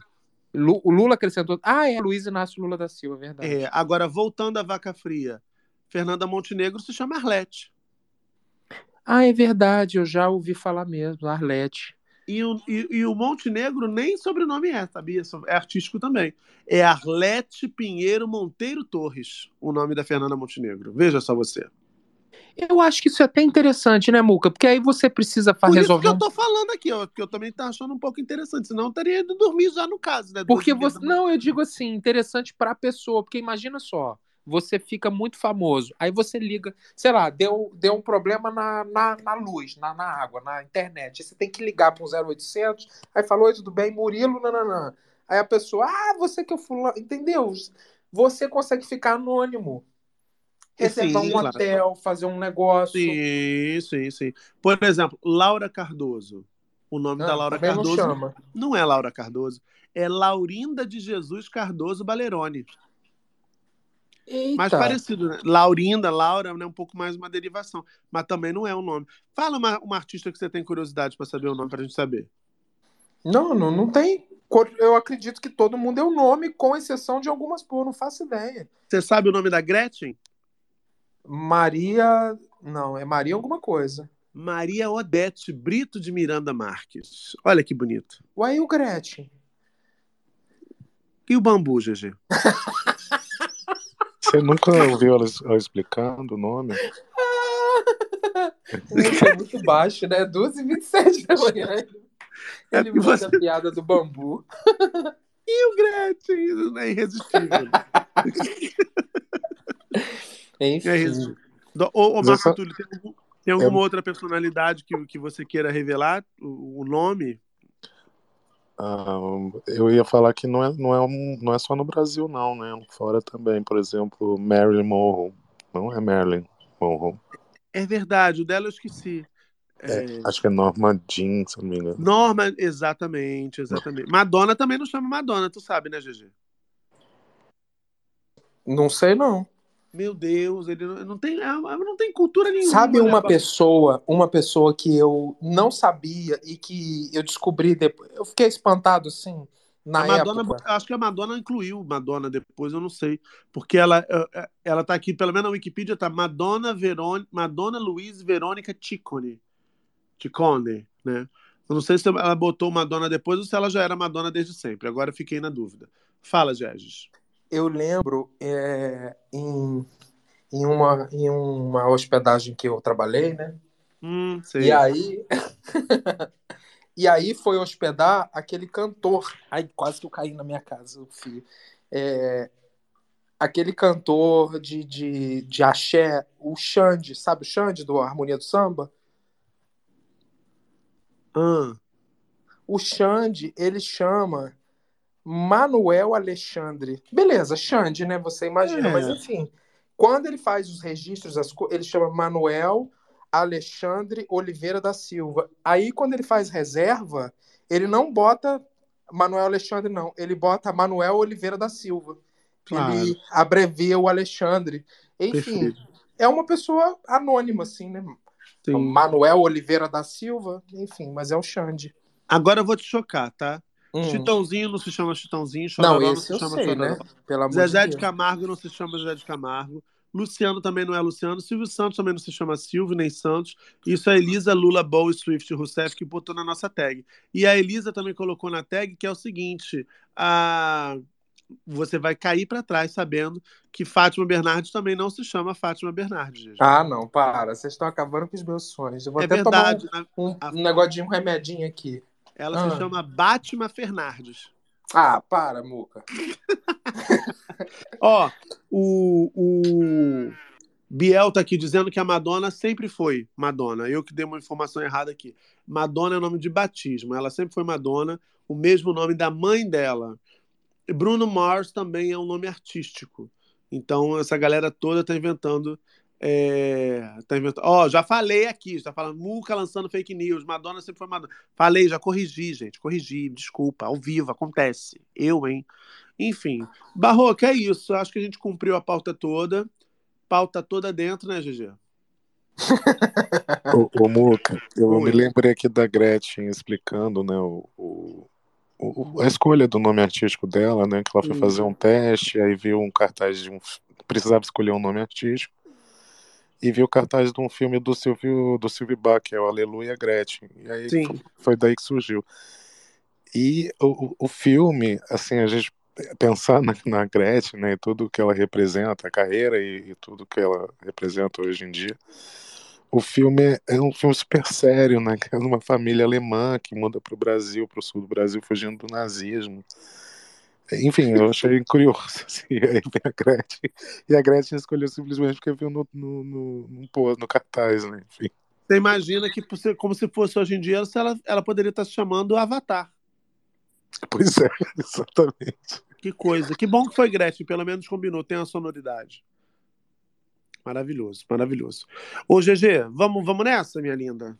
Lu- o Lula acrescentou. Ah, é Luiz Inácio Lula da Silva, verdade.
É, agora, voltando à Vaca Fria, Fernanda Montenegro se chama Arlete.
Ah, é verdade, eu já ouvi falar mesmo, Arlete.
E o, e, e o Montenegro nem sobrenome é, sabia? É artístico também. É Arlete Pinheiro Monteiro Torres, o nome da Fernanda Montenegro. Veja só você.
Eu acho que isso é até interessante, né, Muca? Porque aí você precisa fa-
Por isso
resolver.
que eu tô falando aqui, ó, que eu também tô achando um pouco interessante, senão eu teria ido dormir já no caso, né?
Porque você. Não, eu digo assim, interessante pra pessoa. Porque imagina só, você fica muito famoso. Aí você liga, sei lá, deu, deu um problema na, na, na luz, na, na água, na internet. Aí você tem que ligar para um 0800. Aí falou: Oi, tudo bem? Murilo, nananã. Aí a pessoa, ah, você que é fulano. Entendeu? Você consegue ficar anônimo. Reservar
Sim,
um
claro.
hotel, fazer um negócio.
Sim, sim, sim. Por exemplo, Laura Cardoso. O nome
Ah,
da Laura
não
Cardoso
chama.
não é Laura Cardoso, é Laurinda de Jesus Cardoso Balerone.
Eita.
Mais parecido, né? Laurinda, Laura, né? Um pouco mais uma derivação. Mas também não é o nome. Fala uma, uma artista que você tem curiosidade para saber o nome, pra gente saber.
Não, não, não tem. Eu acredito que todo mundo é o nome, com exceção de algumas, pô, não faço ideia.
Você sabe o nome da Gretchen?
Maria. Não, é Maria alguma coisa.
Maria Odete Brito de Miranda Marques. Olha que bonito.
Ué, e o Gretchen?
E o bambu, GG?
Você nunca ouviu ela, ela explicando o nome?
Muito, é muito baixo, né? 12h27 da manhã.
É
Ele manda
você-
a piada do bambu.
E o Gretchen? Isso é irresistível.
Enfim.
É isso. Ô, ô Marco Túlio, tem, algum- tem alguma
É-
outra personalidade que, que você queira revelar? O, o nome?
Ah, eu ia falar que não é, não, é um- não é só no Brasil, não, né? Fora também, por exemplo, Marilyn Monroe. Não é Marilyn Monroe.
É verdade, o dela eu esqueci.
É,
É,
acho que é Norma Jean, se eu não me engano.
Norma, exatamente, exatamente. Madonna também não chama Madonna, tu sabe, né, GG?
Não sei, não.
Meu Deus, ele não, não tem, ela não tem cultura nenhuma.
Sabe
né,
uma
Bá?
pessoa, uma pessoa que eu não sabia e que eu descobri depois. Eu fiquei espantado, assim, na
a Madonna,
época.
acho que a Madonna incluiu Madonna depois, eu não sei. Porque ela, eh, ela tá aqui, pelo menos na Wikipedia, tá Madonna, Verônica, Madonna Luiz Verônica Ciccone. Ciccone, né? Eu não sei se ela botou Madonna depois ou se ela já era Madonna desde sempre. Agora fiquei na dúvida. Fala, Gegis.
Eu lembro é, em, em, uma, em uma hospedagem que eu trabalhei, né?
Hum.
E aí. e aí foi hospedar aquele cantor. Ai, quase que eu caí na minha casa, filho. É, aquele cantor de, de, de axé, o Xande, sabe o Xande do Harmonia do Samba?
Ah,
O Xande, ele chama Manuel Alexandre. Beleza, Xande, né? Você imagina,
É.
mas enfim. Quando ele faz os registros, ele chama Manuel Alexandre Oliveira da Silva. Aí, quando ele faz reserva, ele não bota Manuel Alexandre, não. Ele bota Manuel Oliveira da Silva.
Claro.
Ele abrevia o Alexandre. Enfim,
Perfeito.
é uma pessoa anônima, assim, né?
Sim.
Manuel Oliveira da Silva, enfim, mas é o Xande.
Agora eu vou te chocar, tá?
Hum.
Chitãozinho não se chama Chitãozinho,
Não,
Chororó não,
esse
se chama
sei,
Chororó.
né? Pelo
Zezé
de
de. Camargo não se chama Zezé de Camargo. Luciano também não é Luciano. Silvio Santos também não se chama Silvio, nem Santos. Isso é Elisa, Lula, Bow e Swift Rousseff que botou na nossa tag. E a Elisa também colocou na tag que é o seguinte: a... você vai cair para trás sabendo que Fátima Bernardes também não se chama Fátima Bernardes. gente.
Ah, não, para. Vocês estão acabando com os meus sonhos. Eu vou
É
até
verdade,
tomar
né?
um, um, um negodinho, um remedinho aqui.
Ela
Ah.
se chama Bátima Fernardes.
Ah, para, Muca.
Ó, o, o Biel tá aqui dizendo que a Madonna sempre foi Madonna. Eu que dei uma informação errada aqui. Madonna é o nome de batismo. Ela sempre foi Madonna, o mesmo nome da mãe dela. E Bruno Mars também é um nome artístico. Então, essa galera toda tá inventando. É, tá inventando. Ó, já falei aqui, está falando Muca lançando fake news, Madonna sempre foi Madonna. Falei, já corrigi, gente, corrigi, desculpa, ao vivo, acontece. Eu, hein? Enfim, Barroca, é isso. Acho que a gente cumpriu a pauta toda. Pauta toda dentro, né, GG?
Ô, ô Muca, eu
Oi.
me lembrei aqui da Gretchen explicando, né, o, o- o- a escolha do nome artístico dela, né, que ela foi
Hum.
fazer um teste, aí viu um cartaz de um... precisava escolher um nome artístico, e viu o cartaz de um filme do Silvio, do Silvio Bach, que é o Aleluia Gretchen, e aí
Sim.
foi, daí que surgiu. E o, o- o filme, assim, a gente pensar na, na Gretchen, né, e tudo que ela representa, a carreira e, e tudo que ela representa hoje em dia, o filme é, é um filme super sério, né? Que é uma família alemã que muda para o Brasil, para o sul do Brasil, fugindo do nazismo. Enfim, eu achei curioso. Assim, a Gretchen. E a Gretchen escolheu simplesmente porque viu no, no, no, no, no cartaz, né? Enfim.
Você imagina que, como se fosse hoje em dia, ela, ela poderia estar se chamando Avatar.
Pois é, exatamente.
Que coisa. Que bom que foi Gretchen, pelo menos combinou, tem a sonoridade. Maravilhoso, maravilhoso. Ô, GG, vamos, vamos nessa, minha linda?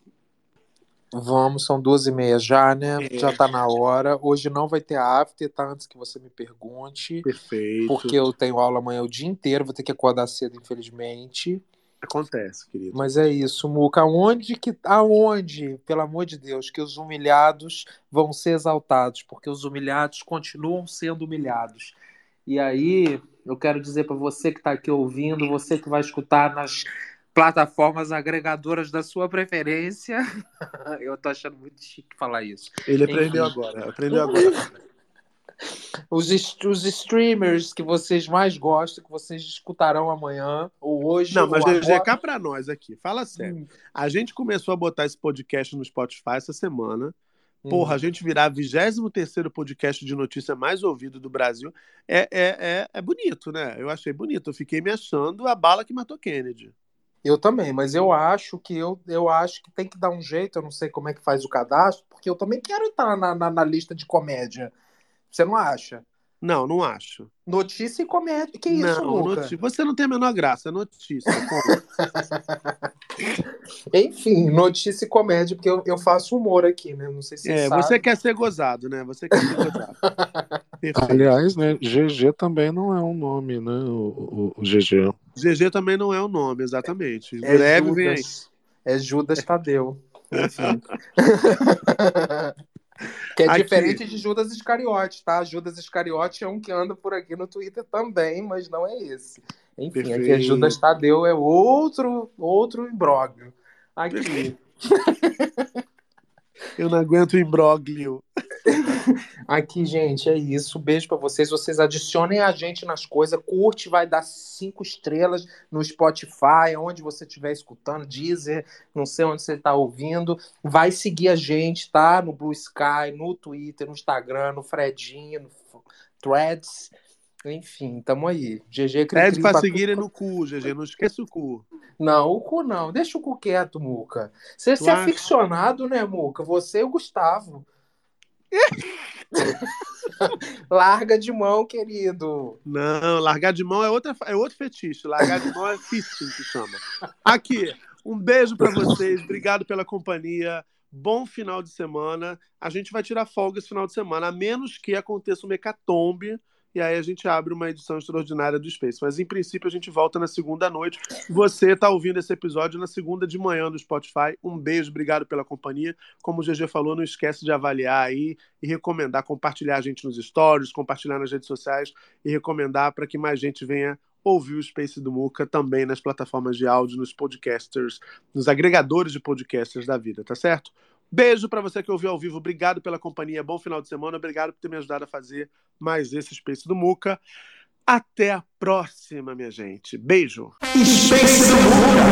Vamos, são duas e meia já, né?
É.
Já tá na hora. Hoje não vai ter after, tá? Antes que você me pergunte.
Perfeito.
Porque eu tenho aula amanhã o dia inteiro, vou ter que acordar cedo, infelizmente.
Acontece, querido.
Mas é isso, Muca. Aonde que. Aonde, pelo amor de Deus, que os humilhados vão ser exaltados? Porque os humilhados continuam sendo humilhados. E aí, eu quero dizer para você que está aqui ouvindo, você que vai escutar nas plataformas agregadoras da sua preferência. Eu tô achando muito chique falar isso.
Ele aprendeu
Enfim.
agora, aprendeu agora.
Os, os streamers que vocês mais gostam, que vocês escutarão amanhã, ou hoje,
Não, mas DG,
agora.
cá pra nós aqui, fala sério. A gente começou a botar esse podcast no Spotify essa semana. Porra,
Uhum.
a gente virar 23 podcast de notícia mais ouvido do Brasil é, é, é, é bonito, né? Eu achei bonito. Eu fiquei me achando a bala que matou Kennedy.
Eu também, mas eu acho que eu, eu acho que tem que dar um jeito, eu não sei como é que faz o cadastro, porque eu também quero estar na, na, na lista de comédia. Você não acha?
Não, não acho.
Notícia e comédia. Que isso,
não,
Luca?
noti- você não tem a menor graça, é notícia.
Enfim, notícia e comédia, porque eu, eu faço humor aqui, né? Não sei se
é,
sabem.
você quer ser gozado, né? Você quer ser gozado.
Aliás, né, GG também não é um nome, né? O, o, o GG.
GG também não é o nome, exatamente.
É
breve vem aí.
Judas. É Judas Tadeu. Enfim. que é
Aqui.
diferente de Judas Iscariote, tá? Judas Iscariote é um que anda por aqui no Twitter também, mas não é esse. Enfim, aqui é
Perfeito.
Judas Tadeu, é outro, outro imbróglio. Aqui.
Eu não aguento o imbróglio.
Aqui, gente, é isso. Beijo pra vocês. Vocês adicionem a gente nas coisas. Curte, vai dar cinco estrelas no Spotify, onde você estiver escutando, Deezer, não sei onde você está ouvindo. Vai seguir a gente, tá? No Blue Sky, no Twitter, no Instagram, no Fredinho, no Threads. Enfim, tamo aí. GG
Pede pra seguirem
tudo.
no cu, GG. Não esqueça o cu.
Não, o cu não. Deixa o cu quieto, Muca. Você, é
acha?
ficcionado, né, Muca? Você e o Gustavo. Larga de mão, querido.
Não, largar de mão é, outra, é outro fetiche. Largar de mão é fisting que chama. Aqui, um beijo pra vocês. Obrigado pela companhia. Bom final de semana. A gente vai tirar folga esse final de semana, a menos que aconteça um hecatombe. E aí a gente abre uma edição extraordinária do Space. Mas em princípio a gente volta na segunda noite. Você está ouvindo esse episódio na segunda de manhã no Spotify. Um beijo, obrigado pela companhia. Como o GG falou, não esquece de avaliar aí e recomendar, compartilhar a gente nos stories, compartilhar nas redes sociais e recomendar para que mais gente venha ouvir o Space do Muca também nas plataformas de áudio, nos podcasters, nos agregadores de podcasters da vida, tá certo? Beijo para você que ouviu ao vivo. Obrigado pela companhia. Bom final de semana. Obrigado por ter me ajudado a fazer mais esse Space do Muca. Até a próxima, minha gente. Beijo.
Space do Muca.